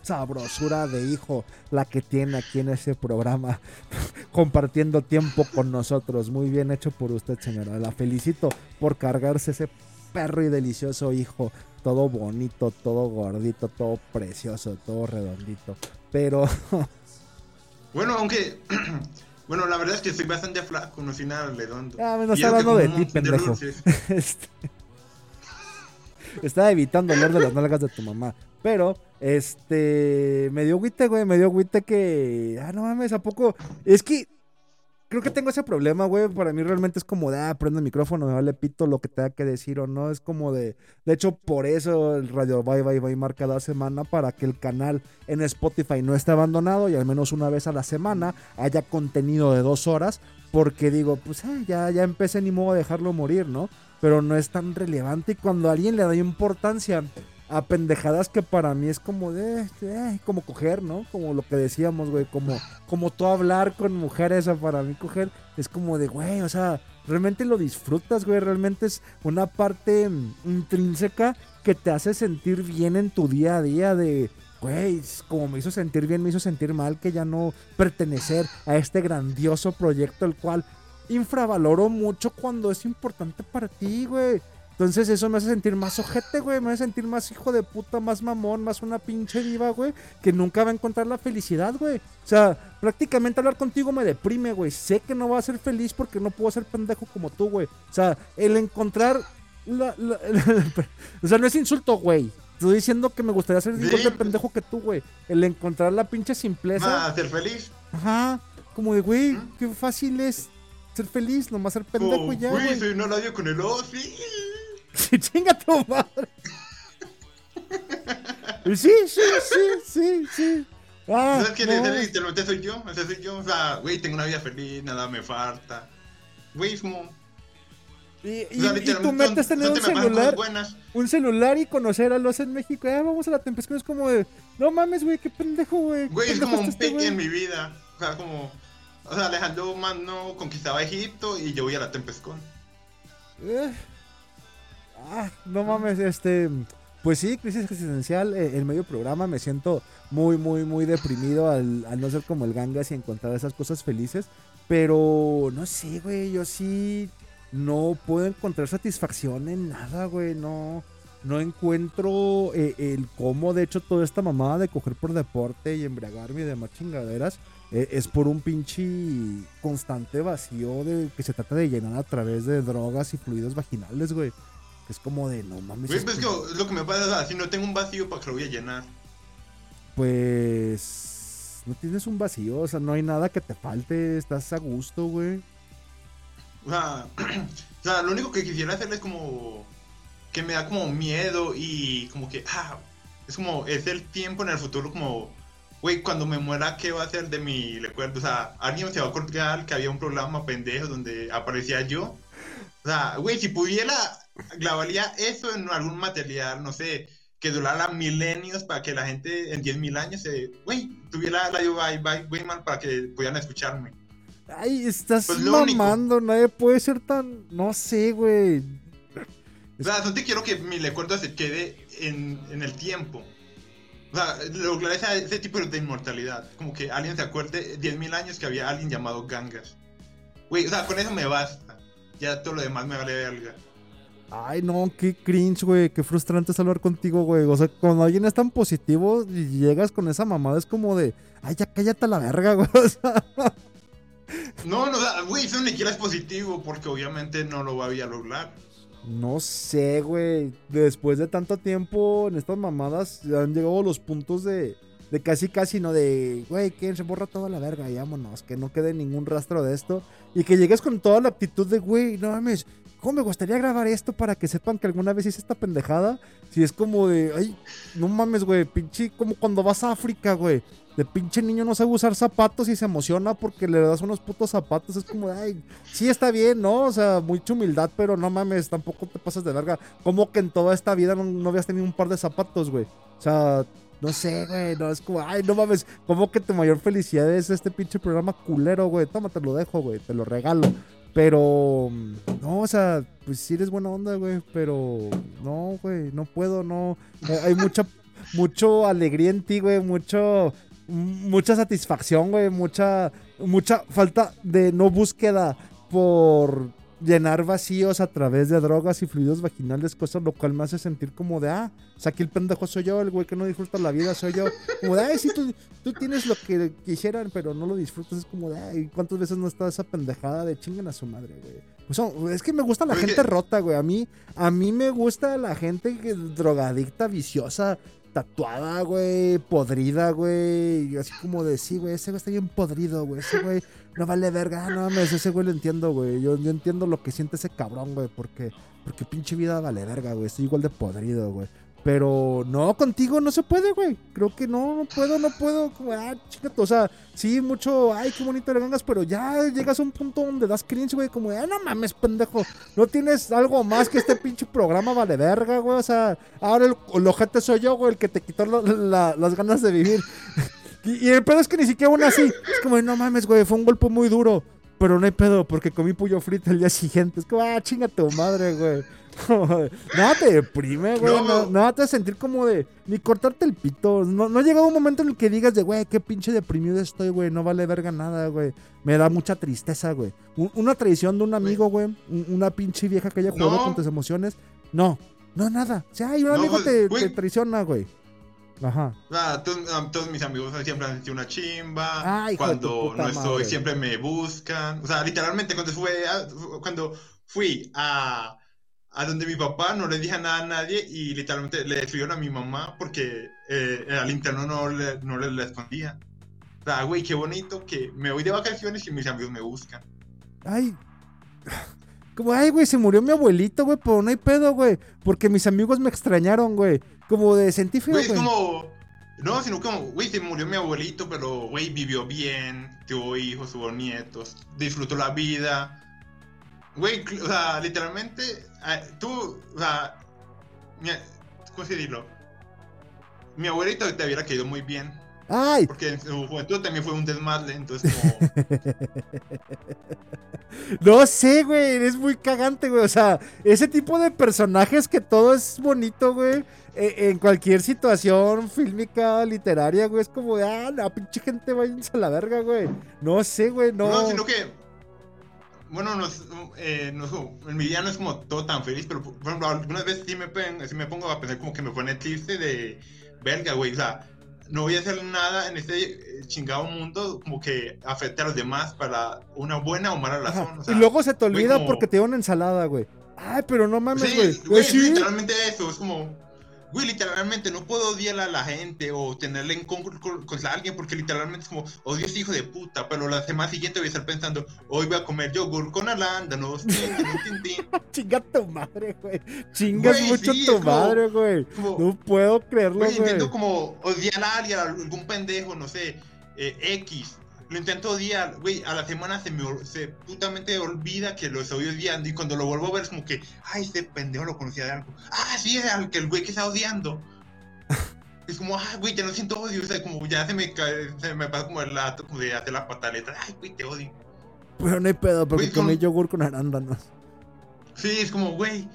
sabrosura de hijo la que tiene aquí en ese programa compartiendo tiempo con nosotros. Muy bien hecho por usted, señora. La felicito por cargarse ese perro y delicioso hijo. Todo bonito, todo gordito, todo precioso, todo redondito. Pero, Bueno, aunque. Bueno, la verdad es que soy bastante flaco, no soy nada redondo. Ah, me está hablando de ti, de pendejo. este, estaba evitando hablar de las nalgas de tu mamá. Pero, este, me dio agüite, güey, me dio agüite que, ah, no mames, ¿a poco? Es que creo que tengo ese problema, güey. Para mí realmente es como de, ah, prendo el micrófono, me vale pito lo que tenga que decir o no. Es como de, de hecho, por eso el Radio Bye Bye Bye marca cada semana para que el canal en Spotify no esté abandonado y al menos una vez a la semana haya contenido de dos horas. Porque digo, pues ah, ya, ya empecé ni modo de dejarlo morir, ¿no? Pero no es tan relevante y cuando a alguien le da importancia a pendejadas que para mí es como de, eh, como coger, ¿no? Como lo que decíamos, güey, como, como tú hablar con mujeres, o para mí coger es como de, güey, o sea, realmente lo disfrutas, güey, realmente es una parte mm, intrínseca que te hace sentir bien en tu día a día de, güey, como me hizo sentir bien, me hizo sentir mal que ya no pertenecer a este grandioso proyecto el cual infravaloro mucho cuando es importante para ti, güey. Entonces eso me hace sentir más ojete, güey. Me hace sentir más hijo de puta, más mamón, más una pinche diva, güey. Que nunca va a encontrar la felicidad, güey. O sea, prácticamente hablar contigo me deprime, güey. Sé que no va a ser feliz porque no puedo ser pendejo como tú, güey. O sea, el encontrar... la- la- la- o sea, no es insulto, güey. estoy diciendo que me gustaría ser igual de pendejo que tú, güey. El encontrar la pinche simpleza. Ah, ser feliz. Ajá. Como de, güey, ¿Mm? qué fácil es ser feliz, nomás ser pendejo y ya, güey, soy un con el Ozzy. Chinga tu madre. Sí, sí, sí, sí, sí. Ah, ¿Sabes que no. literalmente soy yo? Ese soy yo. O sea, güey, tengo una vida feliz, nada me falta. Güey, es como. Y, o sea, y tu literalmente meta son- es tener un celular, un celular y conocer a los en México. Ya vamos a la Tempescon. Es como de, no mames, güey, qué pendejo, güey. qué Güey, es como un está este pique en güey". mi vida. O sea, como. O sea, Alejandro Magno conquistaba Egipto y yo voy a la Tempescon. Eh. Ah, no mames, este. Pues sí, crisis existencial eh, en medio programa. Me siento muy, muy, muy deprimido al, al no ser como el gangas y encontrar esas cosas felices. Pero no sé, güey, yo sí no puedo encontrar satisfacción en nada, güey. No, no encuentro eh, el cómo, de hecho, toda esta mamada de coger por deporte y embriagarme y demás chingaderas eh, es por un pinche constante vacío de que se trata de llenar a través de drogas y fluidos vaginales, güey. Es como de, no mames. Güey, es pues es que lo que me pasa, si no tengo un vacío, ¿para qué lo voy a llenar? Pues no tienes un vacío, o sea, no hay nada que te falte, estás a gusto, güey. O sea, o sea, lo único que quisiera hacer es como que me da como miedo y como que, ah, es como, es el tiempo en el futuro como, güey, cuando me muera, ¿qué va a ser de mi recuerdo? O sea, alguien se va a acordar que había un programa pendejo donde aparecía yo. O sea, güey, si pudiera, grabaría eso en algún material, no sé, que durara milenios para que la gente en 10.000 años, se, güey, tuviera radio bye bye, güey, man, para que pudieran escucharme. Ay, estás Pues único. mamando, nadie puede ser tan, no sé, güey. O sea, no te quiero que mi recuerdo se quede en, en el tiempo. O sea, lograr esa- ese tipo de inmortalidad. Como que alguien se acuerde 10.000 años que había alguien llamado Gangas. Güey, o sea, con eso me basta. Ya todo lo demás me vale verga. Ay, no, qué cringe, güey, qué frustrante es hablar contigo, güey. O sea, cuando alguien es tan positivo y llegas con esa mamada es como de, ay, ya cállate a la verga, güey. O sea, No, no, güey, eso ni siquiera es positivo porque obviamente no lo voy a lograr. No sé, güey. Después de tanto tiempo en estas mamadas han llegado los puntos de, de casi casi, ¿no? De, güey, que se borra toda la verga y vámonos, que no quede ningún rastro de esto. Y que llegues con toda la actitud de, güey, no mames, ¿cómo me gustaría grabar esto para que sepan que alguna vez hice esta pendejada? Si es como de, ay, no mames, güey, pinche, como cuando vas a África, güey. De pinche niño no sabe usar zapatos y se emociona porque le das unos putos zapatos. Es como, ay, sí está bien, ¿no? O sea, mucha humildad, pero no mames, tampoco te pasas de verga. Como que en toda esta vida no, no habías tenido un par de zapatos, güey? O sea, no sé, güey, no, es como, ay, no mames, como que tu mayor felicidad es este pinche programa culero, güey. Toma, te lo dejo, güey, te lo regalo. Pero, no, o sea, pues sí eres buena onda, güey, pero no, güey, no puedo, no. Eh, Hay mucha, mucho alegría en ti, güey, mucho, mucha satisfacción, güey, mucha, mucha falta de no búsqueda por llenar vacíos a través de drogas y fluidos vaginales, cosa lo cual me hace sentir como de, ah, o sea, aquí el pendejo soy yo, el güey que no disfruta la vida soy yo, como de, ay, sí, tú, tú tienes lo que quisieran, pero no lo disfrutas, es como de, ay, ¿cuántas veces no está esa pendejada de chingan a su madre, güey? Pues son- es que me gusta la Oye. gente rota, güey, a mí, a mí me gusta la gente que, drogadicta, viciosa, tatuada, güey, podrida, güey, así como de, sí, güey, ese güey está bien podrido, güey, ese güey no vale verga, ah, no mames, ese güey lo entiendo, güey, yo, yo entiendo lo que siente ese cabrón, güey, porque, porque pinche vida vale verga, güey, estoy igual de podrido, güey. Pero no, contigo no se puede, güey. Creo que no, no puedo, no puedo. Ah, chicato. O sea, sí, mucho, ay, qué bonito le gangas, pero ya llegas a un punto donde das cringe, güey. Como, ah, no mames, pendejo. No tienes algo más que este pinche programa vale verga, güey. O sea, ahora el, el ojete soy yo, güey, el que te quitó la- la- las ganas de vivir. Y, y el pedo es que ni siquiera aún así. Es como, no mames, güey, fue un golpe muy duro. Pero no hay pedo, porque comí pollo frito el día siguiente. Es como, ah, chinga tu madre, güey. Nada te deprime, güey. No. No, nada te hace sentir como de. Ni cortarte el pito. No, no ha llegado un momento en el que digas de, güey, qué pinche deprimido estoy, güey. No vale verga nada, güey. Me da mucha tristeza, güey. Un- una traición de un amigo, güey. un- Una pinche vieja que haya jugado No. con tus emociones. No, no, nada. O sea, ay, un amigo pues, te, te traiciona, güey. Ajá. Sea, todos, ah, todos mis amigos siempre han sido una chimba. Ay, cuando no estoy, madre. siempre me buscan. O sea, literalmente cuando fue a- cuando fui a a donde mi papá no le dije nada a nadie y literalmente le escribieron a mi mamá porque eh, al interno no le, no le, escondía. O sea, güey, qué bonito que me voy de vacaciones y mis amigos me buscan. Ay. Como, ay, güey, se murió mi abuelito, güey, pero no hay pedo, güey. Porque mis amigos me extrañaron, güey. Como de sentí feo, Güey, es como. No, sino como, güey, se murió mi abuelito, pero, güey, vivió bien, tuvo hijos, tuvo nietos, disfrutó la vida. Güey, o sea, literalmente, eh, tú, o sea, ¿cómo se decirlo? Mi abuelito te hubiera caído muy bien, Ay, porque en su juventud también fue un desmadre, entonces como... no sé, güey. Es muy cagante, güey. O sea, ese tipo de personajes que todo es bonito, güey. e- En cualquier situación fílmica, literaria, güey. Es como de, ah, la pinche gente váyanse a la verga, güey. No sé, güey. No. No, sino que. Bueno, no, eh, no en mi vida no es como todo tan feliz, pero por ejemplo, algunas veces sí me, pen- sí me pongo a pensar como que me pone triste de verga, güey. O sea, no voy a hacer nada en este eh, chingado mundo como que afecte a los demás para una buena o mala razón. o sea, y luego se te olvida como- porque te dio una ensalada, güey. Ay, pero no mames, Sí, güey. güey, Güey, es sí. literalmente eso, es como, güey, literalmente no puedo odiar a la gente o tenerle en con, con- contra alguien porque literalmente es como, odio a ese hijo de puta, pero la semana siguiente voy a estar pensando, hoy voy a comer yogur con arándanos. Chinga tu madre, güey. Chingas Güey, mucho sí, tu como- madre, güey. como, No puedo creerlo, güey. intento como odiar a alguien, a algún pendejo, no sé, eh, X. Lo intento odiar, güey, a la semana se me se putamente olvida que lo estoy odiando y cuando lo vuelvo a ver es como que, ay, este pendejo lo conocía de algo. Ah, sí, es al que el güey que está odiando. Es como, ah, güey, ya no siento odio, o sea, como ya se me cae, se me pasa como el lato como de hacer la pataleta, ay, güey, te odio. Pero no hay pedo, porque Güey, con- comí yogur con arándanos. Sí, es como, güey,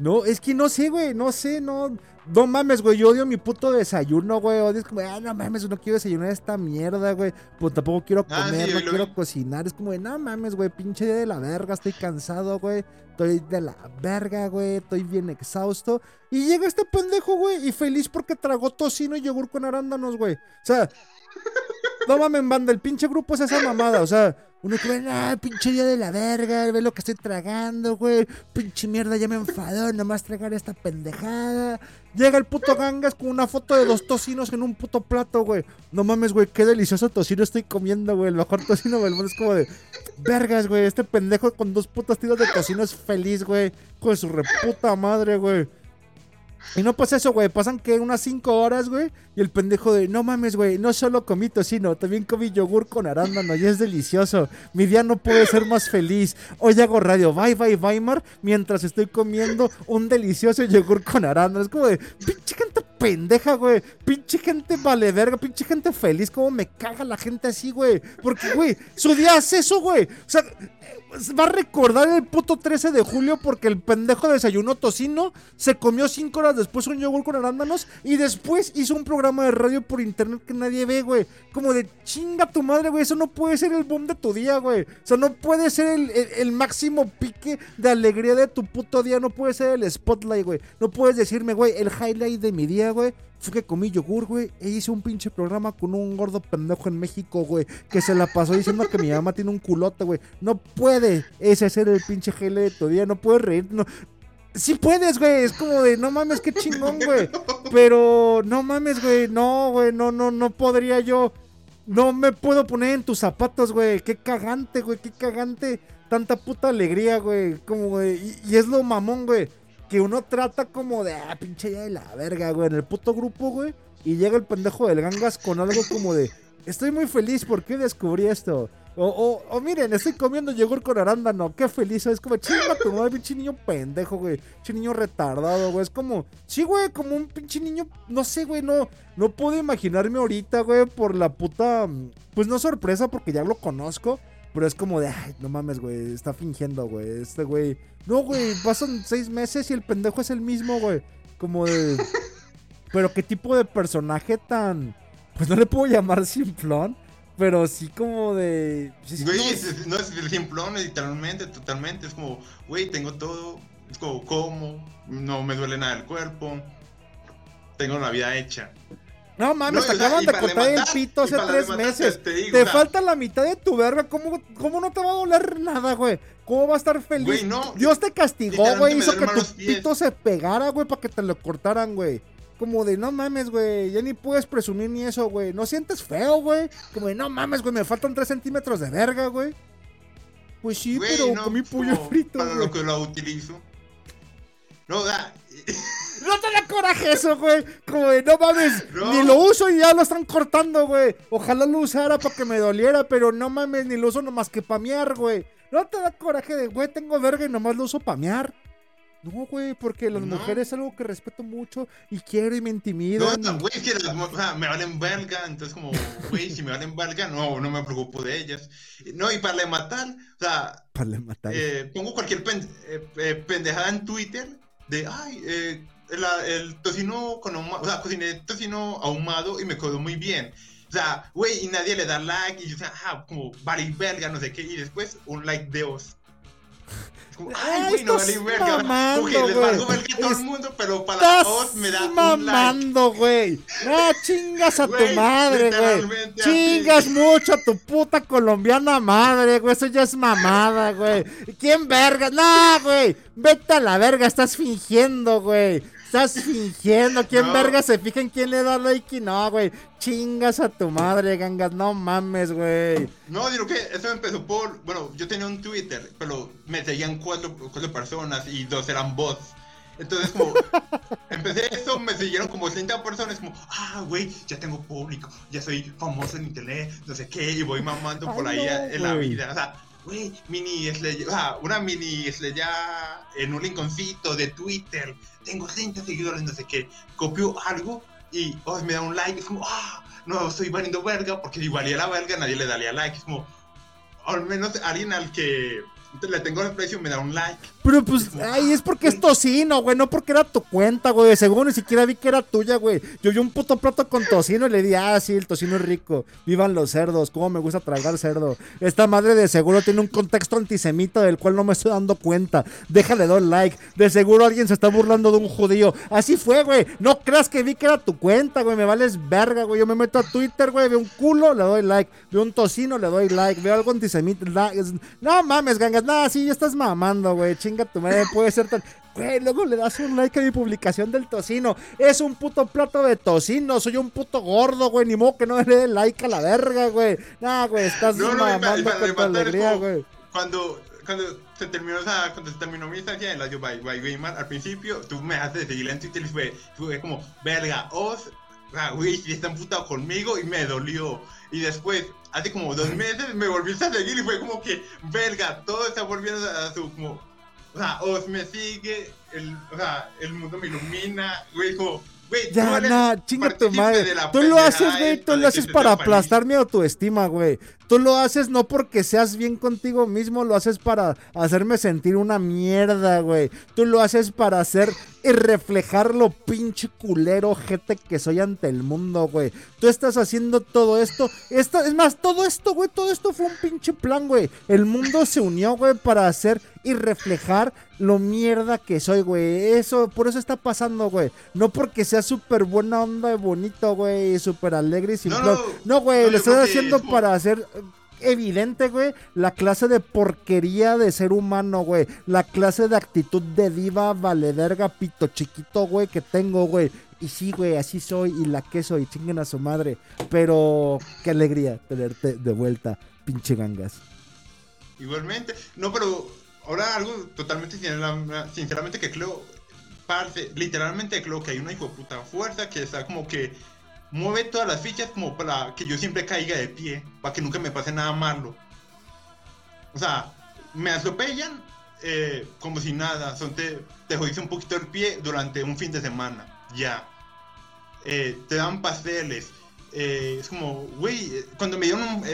No, es que no sé, güey, no sé, no. No mames, güey, yo odio mi puto desayuno, güey. Odio, es como, ah, no mames, no quiero desayunar esta mierda, güey. Pues tampoco quiero Ah, comer, sí, no quiero vi. cocinar. Es como, no mames, güey, pinche día de la verga, estoy cansado, güey. Estoy de la verga, güey, estoy bien exhausto. Y llega este pendejo, güey, y feliz porque tragó tocino y yogur con arándanos, güey. O sea, no mames, banda, el pinche grupo es esa mamada, o sea. Uno que ve, ah, pinche día de la verga, ve lo que estoy tragando, güey. Pinche mierda, ya me enfadó, nomás tragar esta pendejada. Llega el puto gangas con una foto de dos tocinos en un puto plato, güey. No mames, güey, qué delicioso tocino estoy comiendo, güey. El mejor tocino del mundo es como de, vergas, güey. Este pendejo con dos putas tiras de tocino es feliz, güey. Con su reputa madre, güey. Y no pasa eso, güey. Pasan que unas 5 horas, güey. Y el pendejo de, no mames, güey. No solo comí tocino, también comí yogur con arándano. Y es delicioso. Mi día no puede ser más feliz. Hoy hago radio bye bye Weimar mientras estoy comiendo un delicioso yogur con arándano. Es como de, pinche gente pendeja, güey. Pinche gente vale verga. Pinche gente feliz. Como me caga la gente así, güey. Porque, güey, su día es eso, güey. O sea, va a recordar el puto 13 de julio porque el pendejo desayunó tocino, se comió 5 horas después un yogur con arándanos y después hizo un programa de radio por internet que nadie ve, güey. Como de chinga tu madre, güey. Eso no puede ser el boom de tu día, güey. O sea, no puede ser el, máximo pique de alegría de tu puto día. No puede ser el spotlight, güey. No puedes decirme, güey, el highlight de mi día, güey. Fue que comí yogur, güey, e hice un pinche programa con un gordo pendejo en México, güey, que se la pasó diciendo que mi mamá tiene un culote, güey. No puede ese ser el pinche highlight de tu día, no puedes reír, no. Sí puedes, güey, es como de, no mames, qué chingón, güey. Pero, no mames, güey, no, güey, no, no, no podría yo. No me puedo poner en tus zapatos, güey. Qué cagante, güey, qué cagante. Tanta puta alegría, güey. Como, güey. Y, y es lo mamón, güey. Que uno trata como de, ah, pinche ya de la verga, güey. En el puto grupo, güey. Y llega el pendejo del gangas con algo como de, estoy muy feliz porque descubrí esto. O, o, o miren, estoy comiendo yogur con arándano. Qué feliz. Es como, chinga tu madre, pinche niño pendejo, güey. Pinche niño retardado, güey. Es como, sí, güey, como un pinche niño. No sé, güey, no. No puedo imaginarme ahorita, güey, por la puta. Pues no sorpresa, porque ya lo conozco. Pero es como de, ay, no mames, güey. Está fingiendo, güey. Este güey. No, güey, pasan seis meses y el pendejo es el mismo, güey. Como de. Pero qué tipo de personaje tan. Pues no le puedo llamar simplón. Pero sí como de. sí, Güey, no, es- es- no es el simplón, literalmente, totalmente. Es como, güey, tengo todo. Es como, como. No me duele nada el cuerpo. Tengo la vida hecha. No mames, No, te acaban de cortar el pito hace tres levantar, meses. te digo, Te o sea- falta la mitad de tu verga. ¿Cómo, ¿Cómo no te va a doler nada, güey? ¿Cómo va a estar feliz? Güey, no, Dios te castigó, güey. Hizo que tu pito se pegara, güey, para que te lo cortaran, güey. Como de, no mames, güey, ya ni puedes presumir ni eso, güey. ¿No sientes feo, güey? Como de, no mames, güey, me faltan tres centímetros de verga, güey. Pues sí, Güey, pero no, comí pollo frito, Para güey. lo que lo utilizo. No, da. No te da coraje eso, güey. Como de, no mames, No. ni lo uso y ya lo están cortando, güey. Ojalá lo usara para que me doliera, pero no mames, ni lo uso nomás que pamear, güey. No te da coraje de, güey, tengo verga y nomás lo uso pamear. No, güey, porque las No. mujeres es algo que respeto mucho y quiero y me No, intimidan. no, güey, es que las o sea, me valen verga, entonces como, güey, si me valen verga, no, no me preocupo de ellas. No, y para matar, o sea, Para le matar. eh, pongo cualquier pen- eh, eh, pendejada en Twitter de, ay, eh, la- el tocino con ahumado, o sea, cociné tocino ahumado y me quedó muy bien. O sea, güey, y nadie le da like, y yo, o sea, ah, como, vale verga, no sé qué, y después un like de os. Como, Ay, güey, no vale verga. mamando, que les valgo verga a todo el mundo, pero para os me da un like. mamando, güey. No, chingas a tu madre, güey. así. Chingas mucho a tu puta colombiana madre, güey. Eso ya es mamada, güey. ¿Quién verga? No, güey. Vete a la verga, estás fingiendo, güey. Estás fingiendo. ¿Quién No. verga se fija en quién le da like y no, güey? Chingas a tu madre, gangas. No mames, güey. No, digo que eso empezó por, bueno, yo tenía un Twitter, pero me seguían cuatro, cuatro personas y dos eran bots. Entonces, como, empecé eso, me siguieron como 30 personas, como, ah, güey, ya tengo público, ya soy famoso en internet, no sé qué, y voy mamando por ahí no, en la vida. O sea, güey, mini o sea, una mini estrella en un rinconcito de Twitter, tengo 30 seguidores, no sé qué, copio algo y, oh, me da un like, es como, ah, no, estoy valiendo verga, porque si valía la verga nadie le daría like, es como, al menos alguien al que le tengo el precio me da un like. Pero pues, ay, es porque es tocino, güey, no porque era tu cuenta, güey. Seguro ni siquiera vi que era tuya, güey. Yo vi un puto plato con tocino y le di, ah, sí, el tocino es rico. Vivan los cerdos, cómo me gusta tragar cerdo. Esta madre de seguro tiene un contexto antisemita del cual no me estoy dando cuenta. Déjale dar like. De seguro alguien se está burlando de un judío. Así fue, güey. No creas que vi que era tu cuenta, güey. Me vales verga, güey. Yo me meto a Twitter, güey. Veo un culo, le doy like. Veo un tocino, le doy like. Veo algo antisemita. No mames, gangas. Nada, sí, ya estás mamando, güey. Chinga tu madre. Puede ser tan. Güey, luego le das un like a mi publicación del tocino. Es un puto plato de tocino. Soy un puto gordo, güey. Ni modo que no le dé like a la verga, güey. Nah, güey, estás No, no, mamando con tu alegría, güey. Cuando, cuando se terminó, o sea, cuando se terminó mi estancia en la Yo by, by al principio tú me dejaste de seguir en Twitter y fue, fue como, verga, os, ah, güey, si está emputado conmigo y me dolió. Y después, hace como dos meses, me volviste a seguir y fue como que, verga, todo está volviendo a su, como, o sea, os me sigue, el, o sea, el mundo me ilumina, güey, como, güey, Ya, no, chinga tu madre. Tú lo haces, güey, tú lo haces para aplastar mi autoestima, güey. Tú lo haces no porque seas bien contigo mismo, lo haces para hacerme sentir una mierda, güey. Tú lo haces para hacer y reflejar lo pinche culero gente que soy ante el mundo, güey. Tú estás haciendo todo esto. esto es más, todo esto, güey, todo esto fue un pinche plan, güey. El mundo se unió, güey, para hacer y reflejar lo mierda que soy, güey. Eso, por eso está pasando, güey. No porque sea súper buena onda y bonito, güey, súper alegre y sin No, plan. no, No, güey, no, lo que haciendo para hacer evidente, güey, la clase de porquería de ser humano, güey. La clase de actitud de diva, valederga, pito chiquito, güey, que tengo, güey. Y sí, güey, así soy y la que soy, chinguen a su madre. Pero qué alegría tenerte de vuelta, pinche gangas. Igualmente, no, pero ahora algo totalmente sinceramente, que creo, parce, literalmente creo que hay una hijo puta fuerza que está como que mueve todas las fichas como para que yo siempre caiga de pie, para que nunca me pase nada malo. O sea, me atropellan eh, como si nada, son te, te jodiste un poquito el pie durante un fin de semana, ya. Eh, te dan pasteles, eh, es como, güey, cuando me dieron un,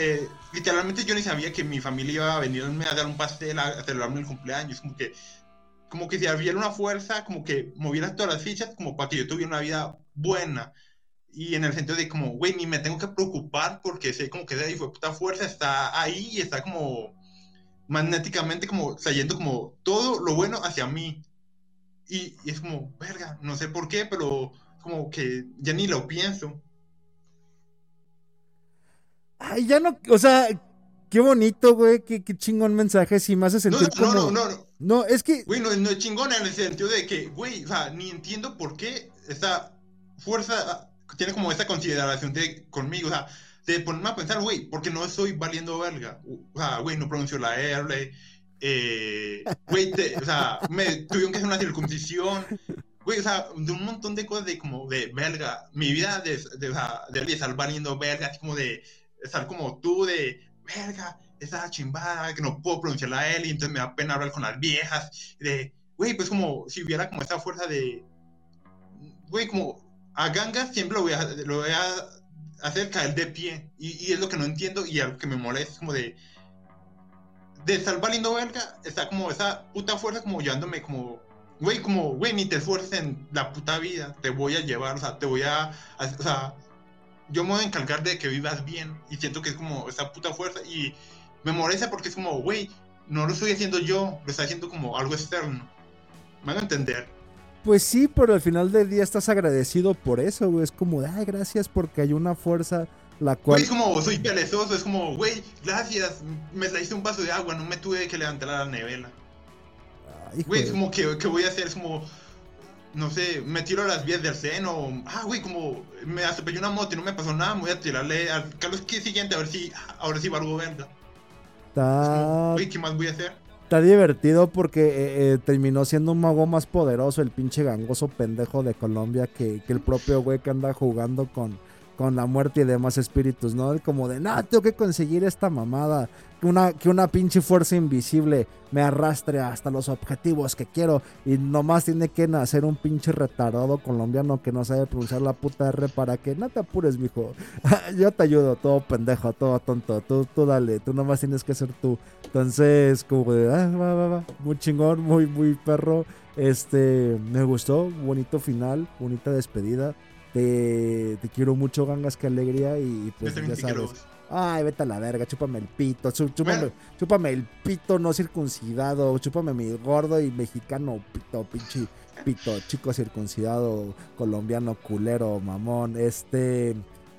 literalmente yo ni sabía que mi familia iba a venirme a dar un pastel a, a celebrarme el cumpleaños, como que, como que si hubiera una fuerza, como que moviera todas las fichas, como para que yo tuviera una vida buena. Y en el sentido de como, güey, ni me tengo que preocupar porque sé como que esa hijo puta fuerza está ahí y está como magnéticamente como trayendo como todo lo bueno hacia mí. Y, y es como, verga, no sé por qué, pero como que ya ni lo pienso. Ay, ya no, o sea, qué bonito, güey, qué, qué chingón mensaje, si me hace No, sentir no, como... no, no, no. No, es que, Güey, no, no es chingona en el sentido de que, güey, o sea, ni entiendo por qué esta fuerza tiene como esta consideración de conmigo, o sea, de ponerme a pensar, güey, porque no estoy valiendo verga. O sea, güey, no pronuncio la R, eh, güey, o sea, me tuvieron que hacer una circuncisión. Güey, o sea, de un montón de cosas de como de verga. Mi vida de, de, o sea, de, de estar valiendo verga, así como de estar como tú, de verga, esa chimbada, que no puedo pronunciar la L y entonces me da pena hablar con las viejas. De, güey, pues como si hubiera como esa fuerza de, güey, como a Ganga siempre lo voy a, lo voy a hacer caer de pie. Y, y es lo que no entiendo y algo que me molesta es como de, de estar valiendo verga, está como esa puta fuerza como llevándome como, güey, como, güey, ni te esfuerces en la puta vida, te voy a llevar, o sea, te voy a, a- o sea, yo me voy a encargar de que vivas bien y siento que es como esa puta fuerza y me molesta porque es como, güey, no lo estoy haciendo yo, lo está haciendo como algo externo. Me van a entender. Pues sí, pero al final del día estás agradecido por eso, güey, es como, ay, gracias porque hay una fuerza la cual... Güey, es como, soy perezoso, es como, güey, gracias, me traíste un vaso de agua, no me tuve que levantar a la nevela. Ay, Güey, es como que, ¿qué voy a hacer? Es como, no sé, me tiro a las vías del seno. Ah, güey, como me atropelló una moto y no me pasó nada, me voy a tirarle al Carlos que siguiente a ver si, ahora sí valgo Está, Güey, ¿qué más voy a hacer? Está divertido porque eh, eh, terminó siendo un mago más poderoso el pinche gangoso pendejo de Colombia que, que el propio güey que anda jugando con, con la muerte y demás espíritus, ¿no? Como de, no, tengo que conseguir esta mamada. Que una, que una pinche fuerza invisible me arrastre hasta los objetivos que quiero. Y nomás tiene que nacer un pinche retardado colombiano que no sabe pronunciar la puta R para que no te apures, mijo. Yo te ayudo, todo pendejo, todo tonto. Tú, tú dale, tú nomás tienes que ser tú. Entonces, como de, ah, va, va, va. Muy chingón, muy, muy perro. Este, me gustó, bonito final, bonita despedida. Te, te quiero mucho, gangas, qué alegría. Y pues ya sabes. Ay, vete a la verga, chúpame el pito, chú- chúpame, Bueno. chúpame el pito no circuncidado, chúpame mi gordo y mexicano pito, pinche pito, chico circuncidado, colombiano, culero, mamón, este,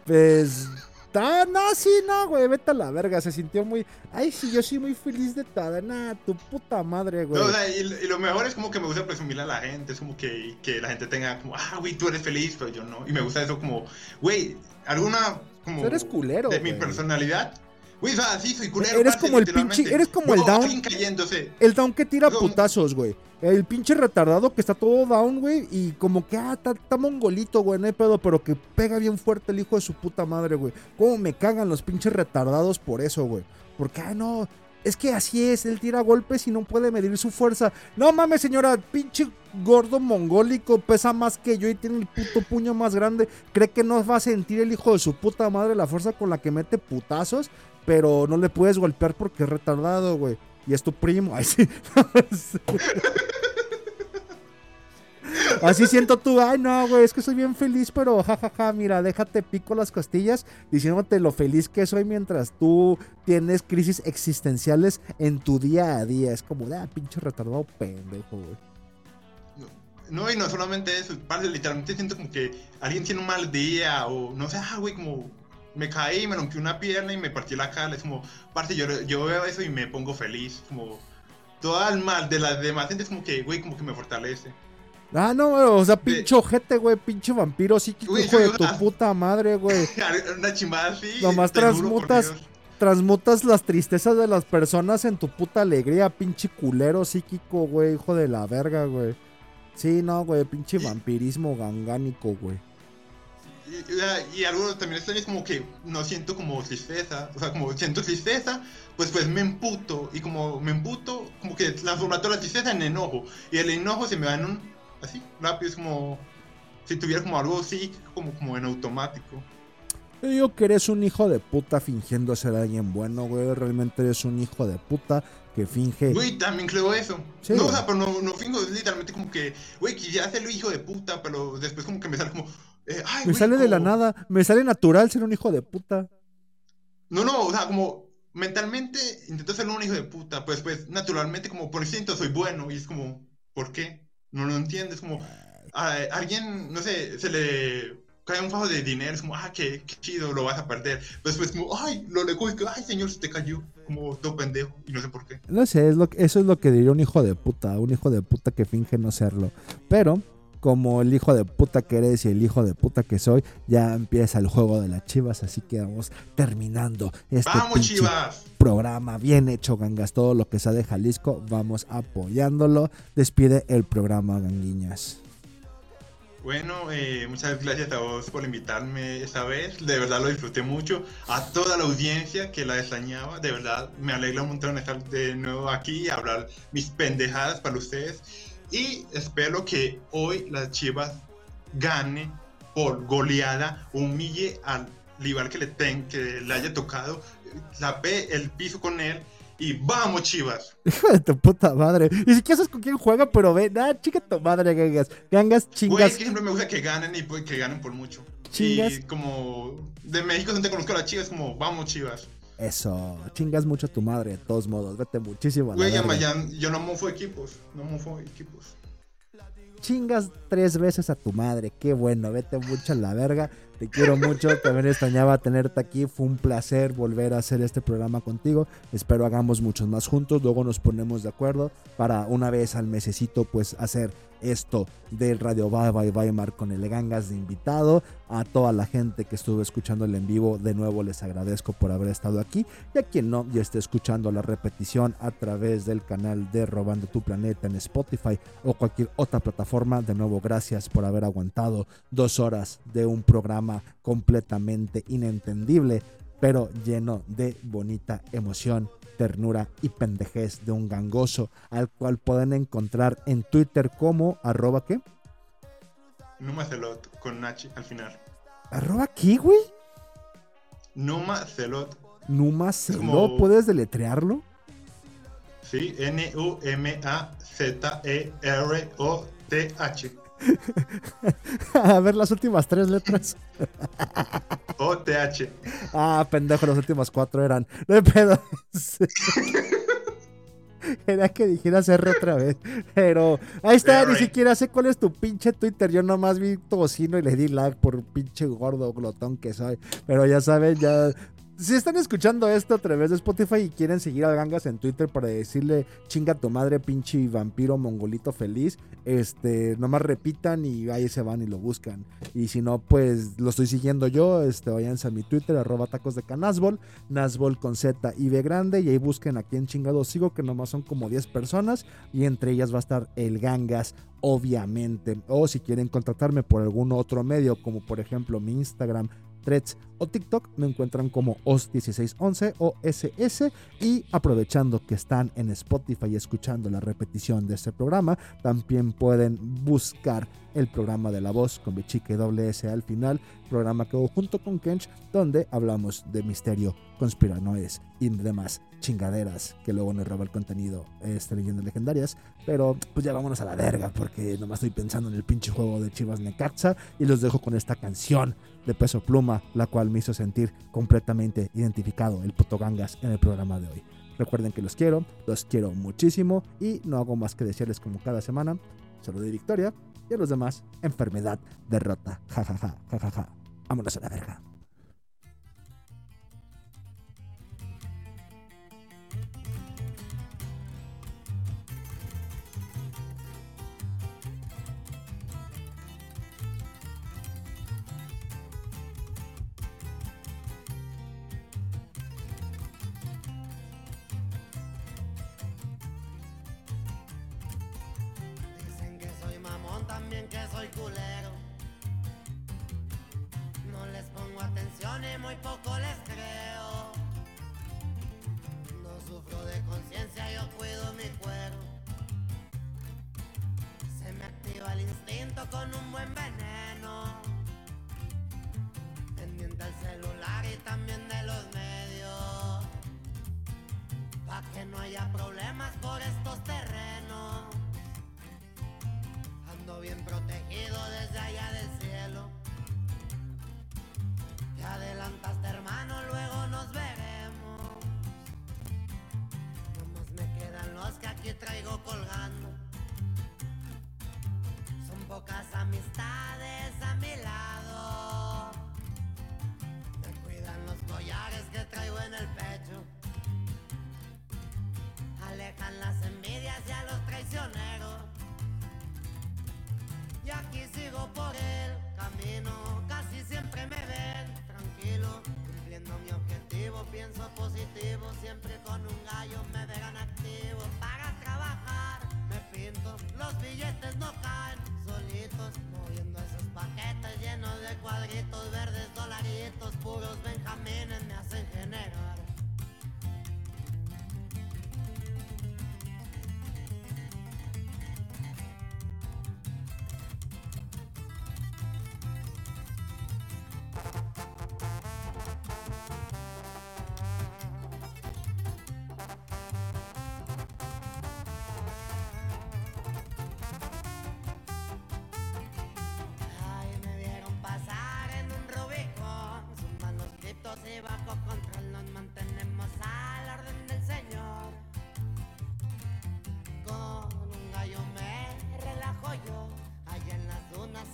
pues, no, sí, no, güey, vete a la verga, se sintió muy, ay, sí, yo soy muy feliz de todo, nah, tu puta madre, güey. No, o sea, y, y lo mejor es como que me gusta presumirle a la gente, es como que, que la gente tenga como, ah, güey, tú eres feliz, pero yo no. Y me gusta eso como, güey, alguna como... Tú eres culero, De mi personalidad. Güey, o sea, sí, soy culero. Eres parce, como el pinche- eres como el down. cayéndose. El down que tira putazos, güey. El pinche retardado que está todo down, güey. Y como que, ah, está mongolito, güey, no hay pedo. Pero que pega bien fuerte el hijo de su puta madre, güey. Cómo me cagan los pinches retardados por eso, güey. Porque, ah, no. Es que así es, él tira golpes y no puede medir su fuerza. No mames, señora, pinche gordo mongólico, pesa más que yo y tiene el puto puño más grande. Cree que no va a sentir el hijo de su puta madre la fuerza con la que mete putazos, pero no le puedes golpear porque es retardado, güey. Y es tu primo. Ay, sí. Así siento tú, ay no, güey, es que soy bien feliz, pero jajaja, mira, déjate pico las costillas diciéndote lo feliz que soy mientras tú tienes crisis existenciales en tu día a día. Es como, ah, pinche retardado pendejo, güey. No, y no solamente eso, literalmente siento como que alguien tiene un mal día o no sé, ah, güey, como me caí, me rompí una pierna y me partí la cara. Es como, parce, yo, yo veo eso y me pongo feliz. Como todo el mal de las demás gente es como que, güey, como que me fortalece. Ah, no, güey, o sea, pinche ojete, güey, pinche vampiro psíquico, Güey, hijo de tu puta madre, güey. Una chimbada así. Nomás transmutas-. Transmutas las tristezas de las personas en tu puta alegría, pinche culero psíquico, güey, hijo de la verga, güey. Sí, no, güey, pinche vampirismo gangánico, güey. Y, o y algo también extraño es como que no siento como tristeza, o sea, como siento tristeza, pues pues me emputo, y como me emputo, como que transforma toda la tristeza en enojo, y el enojo se me va en un, así, rápido, es como si tuviera como algo así, como, como en automático. Yo digo que eres un hijo de puta fingiendo ser alguien bueno, güey. Realmente eres un hijo de puta que finge. Güey, también creo eso. Sí, no, o güey. sea, pero no, no fingo, es literalmente como que, güey, quisiera ser hijo de puta, pero después como que me sale como, eh, ay, me güey, sale de la nada. Me sale natural ser un hijo de puta. No, no, o sea, como mentalmente intento ser un hijo de puta, pues pues naturalmente como por instinto soy bueno y es como, ¿por qué? No lo entiendes, como a alguien, no sé, se le cae un fajo de dinero, es como, ah, qué, qué chido, lo vas a perder. Después como, ay, lo le que, ay, señor, se te cayó, como todo pendejo, y no sé por qué. No sé, es lo, que- eso es lo que diría un hijo de puta, un hijo de puta que finge no serlo. Pero, como el hijo de puta que eres y el hijo de puta que soy, ya empieza el juego de las chivas, así que vamos terminando este ¡Vamos, chivas! programa bien hecho, gangas. Todo lo que sea de Jalisco, vamos apoyándolo. Despide el programa, ganguiñas. Bueno, eh, muchas gracias a vos por invitarme esta vez. De verdad lo disfruté mucho. A toda la audiencia que la extrañaba. De verdad me alegra un montón estar de nuevo aquí y hablar mis pendejadas para ustedes. Y espero que hoy las Chivas gane por goleada, humille al rival que le, ten, que le haya tocado, tape el piso con él y vamos Chivas. Hijo de tu puta madre. Ni siquiera sabes con quién juega, pero ve, nada, chica tu madre, gangas. Gangas, Güey, chingas. es que siempre me gusta que ganen y pues, que ganen por mucho. Chingas. Y como de México donde conozco a las chivas, como vamos chivas. Eso, chingas mucho a tu madre, de todos modos. Vete muchísimo a la Güey, ya- yo no mofo equipos, no mofo equipos. Chingas tres veces a tu madre, qué bueno, vete mucho a la verga. Te quiero mucho, también extrañaba tenerte aquí. Fue un placer volver a hacer este programa contigo. Espero hagamos muchos más juntos. Luego nos ponemos de acuerdo para una vez al mesecito, pues hacer esto del Radio Bye Bye Weimar con el Gangas de invitado. A toda la gente que estuvo escuchando el en vivo, de nuevo les agradezco por haber estado aquí. Y a quien no, ya esté escuchando la repetición a través del canal de Robando tu Planeta en Spotify o cualquier otra plataforma, de nuevo gracias por haber aguantado dos horas de un programa completamente inentendible, pero lleno de bonita emoción, ternura y pendejez de un gangoso, al cual pueden encontrar en Twitter como arroba qué? Numa Celot con Nachi al final. ¿Arroba qué, güey? Numa Celot, Numa Celó, como- ¿puedes deletrearlo? sí, N-U-M-A-Z-E-R-O-T-H. A ver las últimas tres letras. O-T-H. Ah, pendejo, las últimas cuatro eran. No hay pedo. Era que dijeras R otra vez. Pero ahí está, ni siquiera sé cuál es tu pinche Twitter. Yo nomás vi tocino y le di lag por pinche gordo glotón que soy. Pero ya saben, ya. Si están escuchando esto a través de Spotify y quieren seguir al Gangas en Twitter para decirle chinga tu madre, pinche vampiro mongolito feliz, este, nomás repitan y ahí se van y lo buscan. Y si no, pues lo estoy siguiendo yo. Este, váyanse a mi Twitter, arroba tacos de canasbol, Nasbol con Z y B grande. Y ahí busquen a quién chingado sigo, que nomás son como 10 personas. Y entre ellas va a estar el Gangas, obviamente. O si quieren contactarme por algún otro medio, como por ejemplo mi Instagram, Threads o TikTok, me encuentran como OS1611 o SS. Y aprovechando que están en Spotify escuchando la repetición de este programa, también pueden buscar el programa de la voz con Bichique doble S al final, programa que hago junto con Kench, donde hablamos de misterio, conspiranoides y demás chingaderas que luego nos roba el contenido este leyendas legendarias. Pero pues ya vámonos a la verga, porque nomás estoy pensando en el pinche juego de Chivas Necaxa y los dejo con esta canción de peso pluma, la cual me hizo sentir completamente identificado el puto gangas en el programa de hoy. Recuerden que los quiero, los quiero muchísimo y no hago más que decirles como cada semana, salud y victoria y a los demás, enfermedad, derrota, jajaja, jajaja. Vámonos a la verga. Culero. No les pongo atención y muy poco les creo. No sufro de conciencia, yo cuido mi cuero. Se me activa el instinto con un buen veneno. Pendiente al celular y también de los medios. Pa' que no haya problemas por estos bien siempre con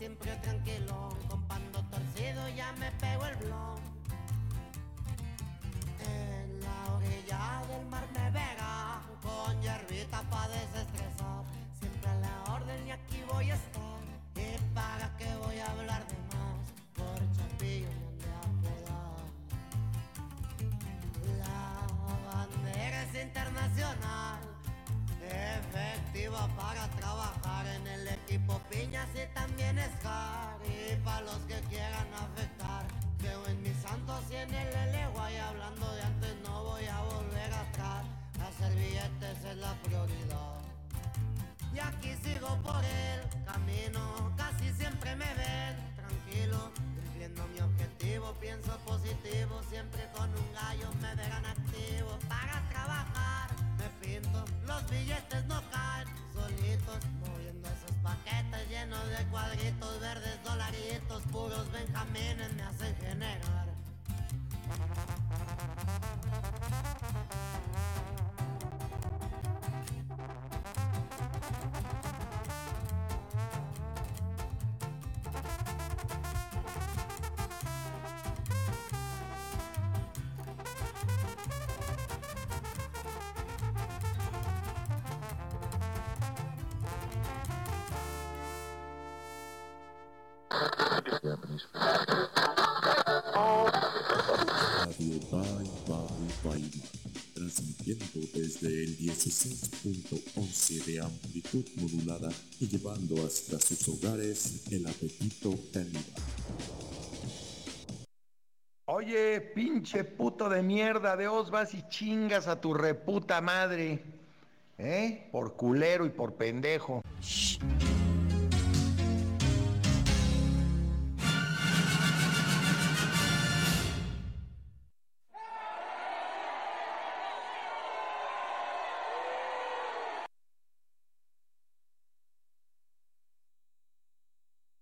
siempre tranquilo Con pando torcido ya me pego el blon. En la orilla del mar me verán Con hierbita pa' desestresar. Siempre a la orden y aquí voy a estar. ¿Y para qué voy a hablar de más? Por Chapillo me han de apodar La bandera es internacional Efectiva para puros Benjamín. Radio Bye Bye Baby, transmitiendo desde el 16.11 de amplitud modulada y llevando hasta sus hogares el apetito caníbal. Oye, pinche puto de mierda, de os vas y chingas a tu reputa madre. ¿Eh? Por culero y por pendejo. Shh.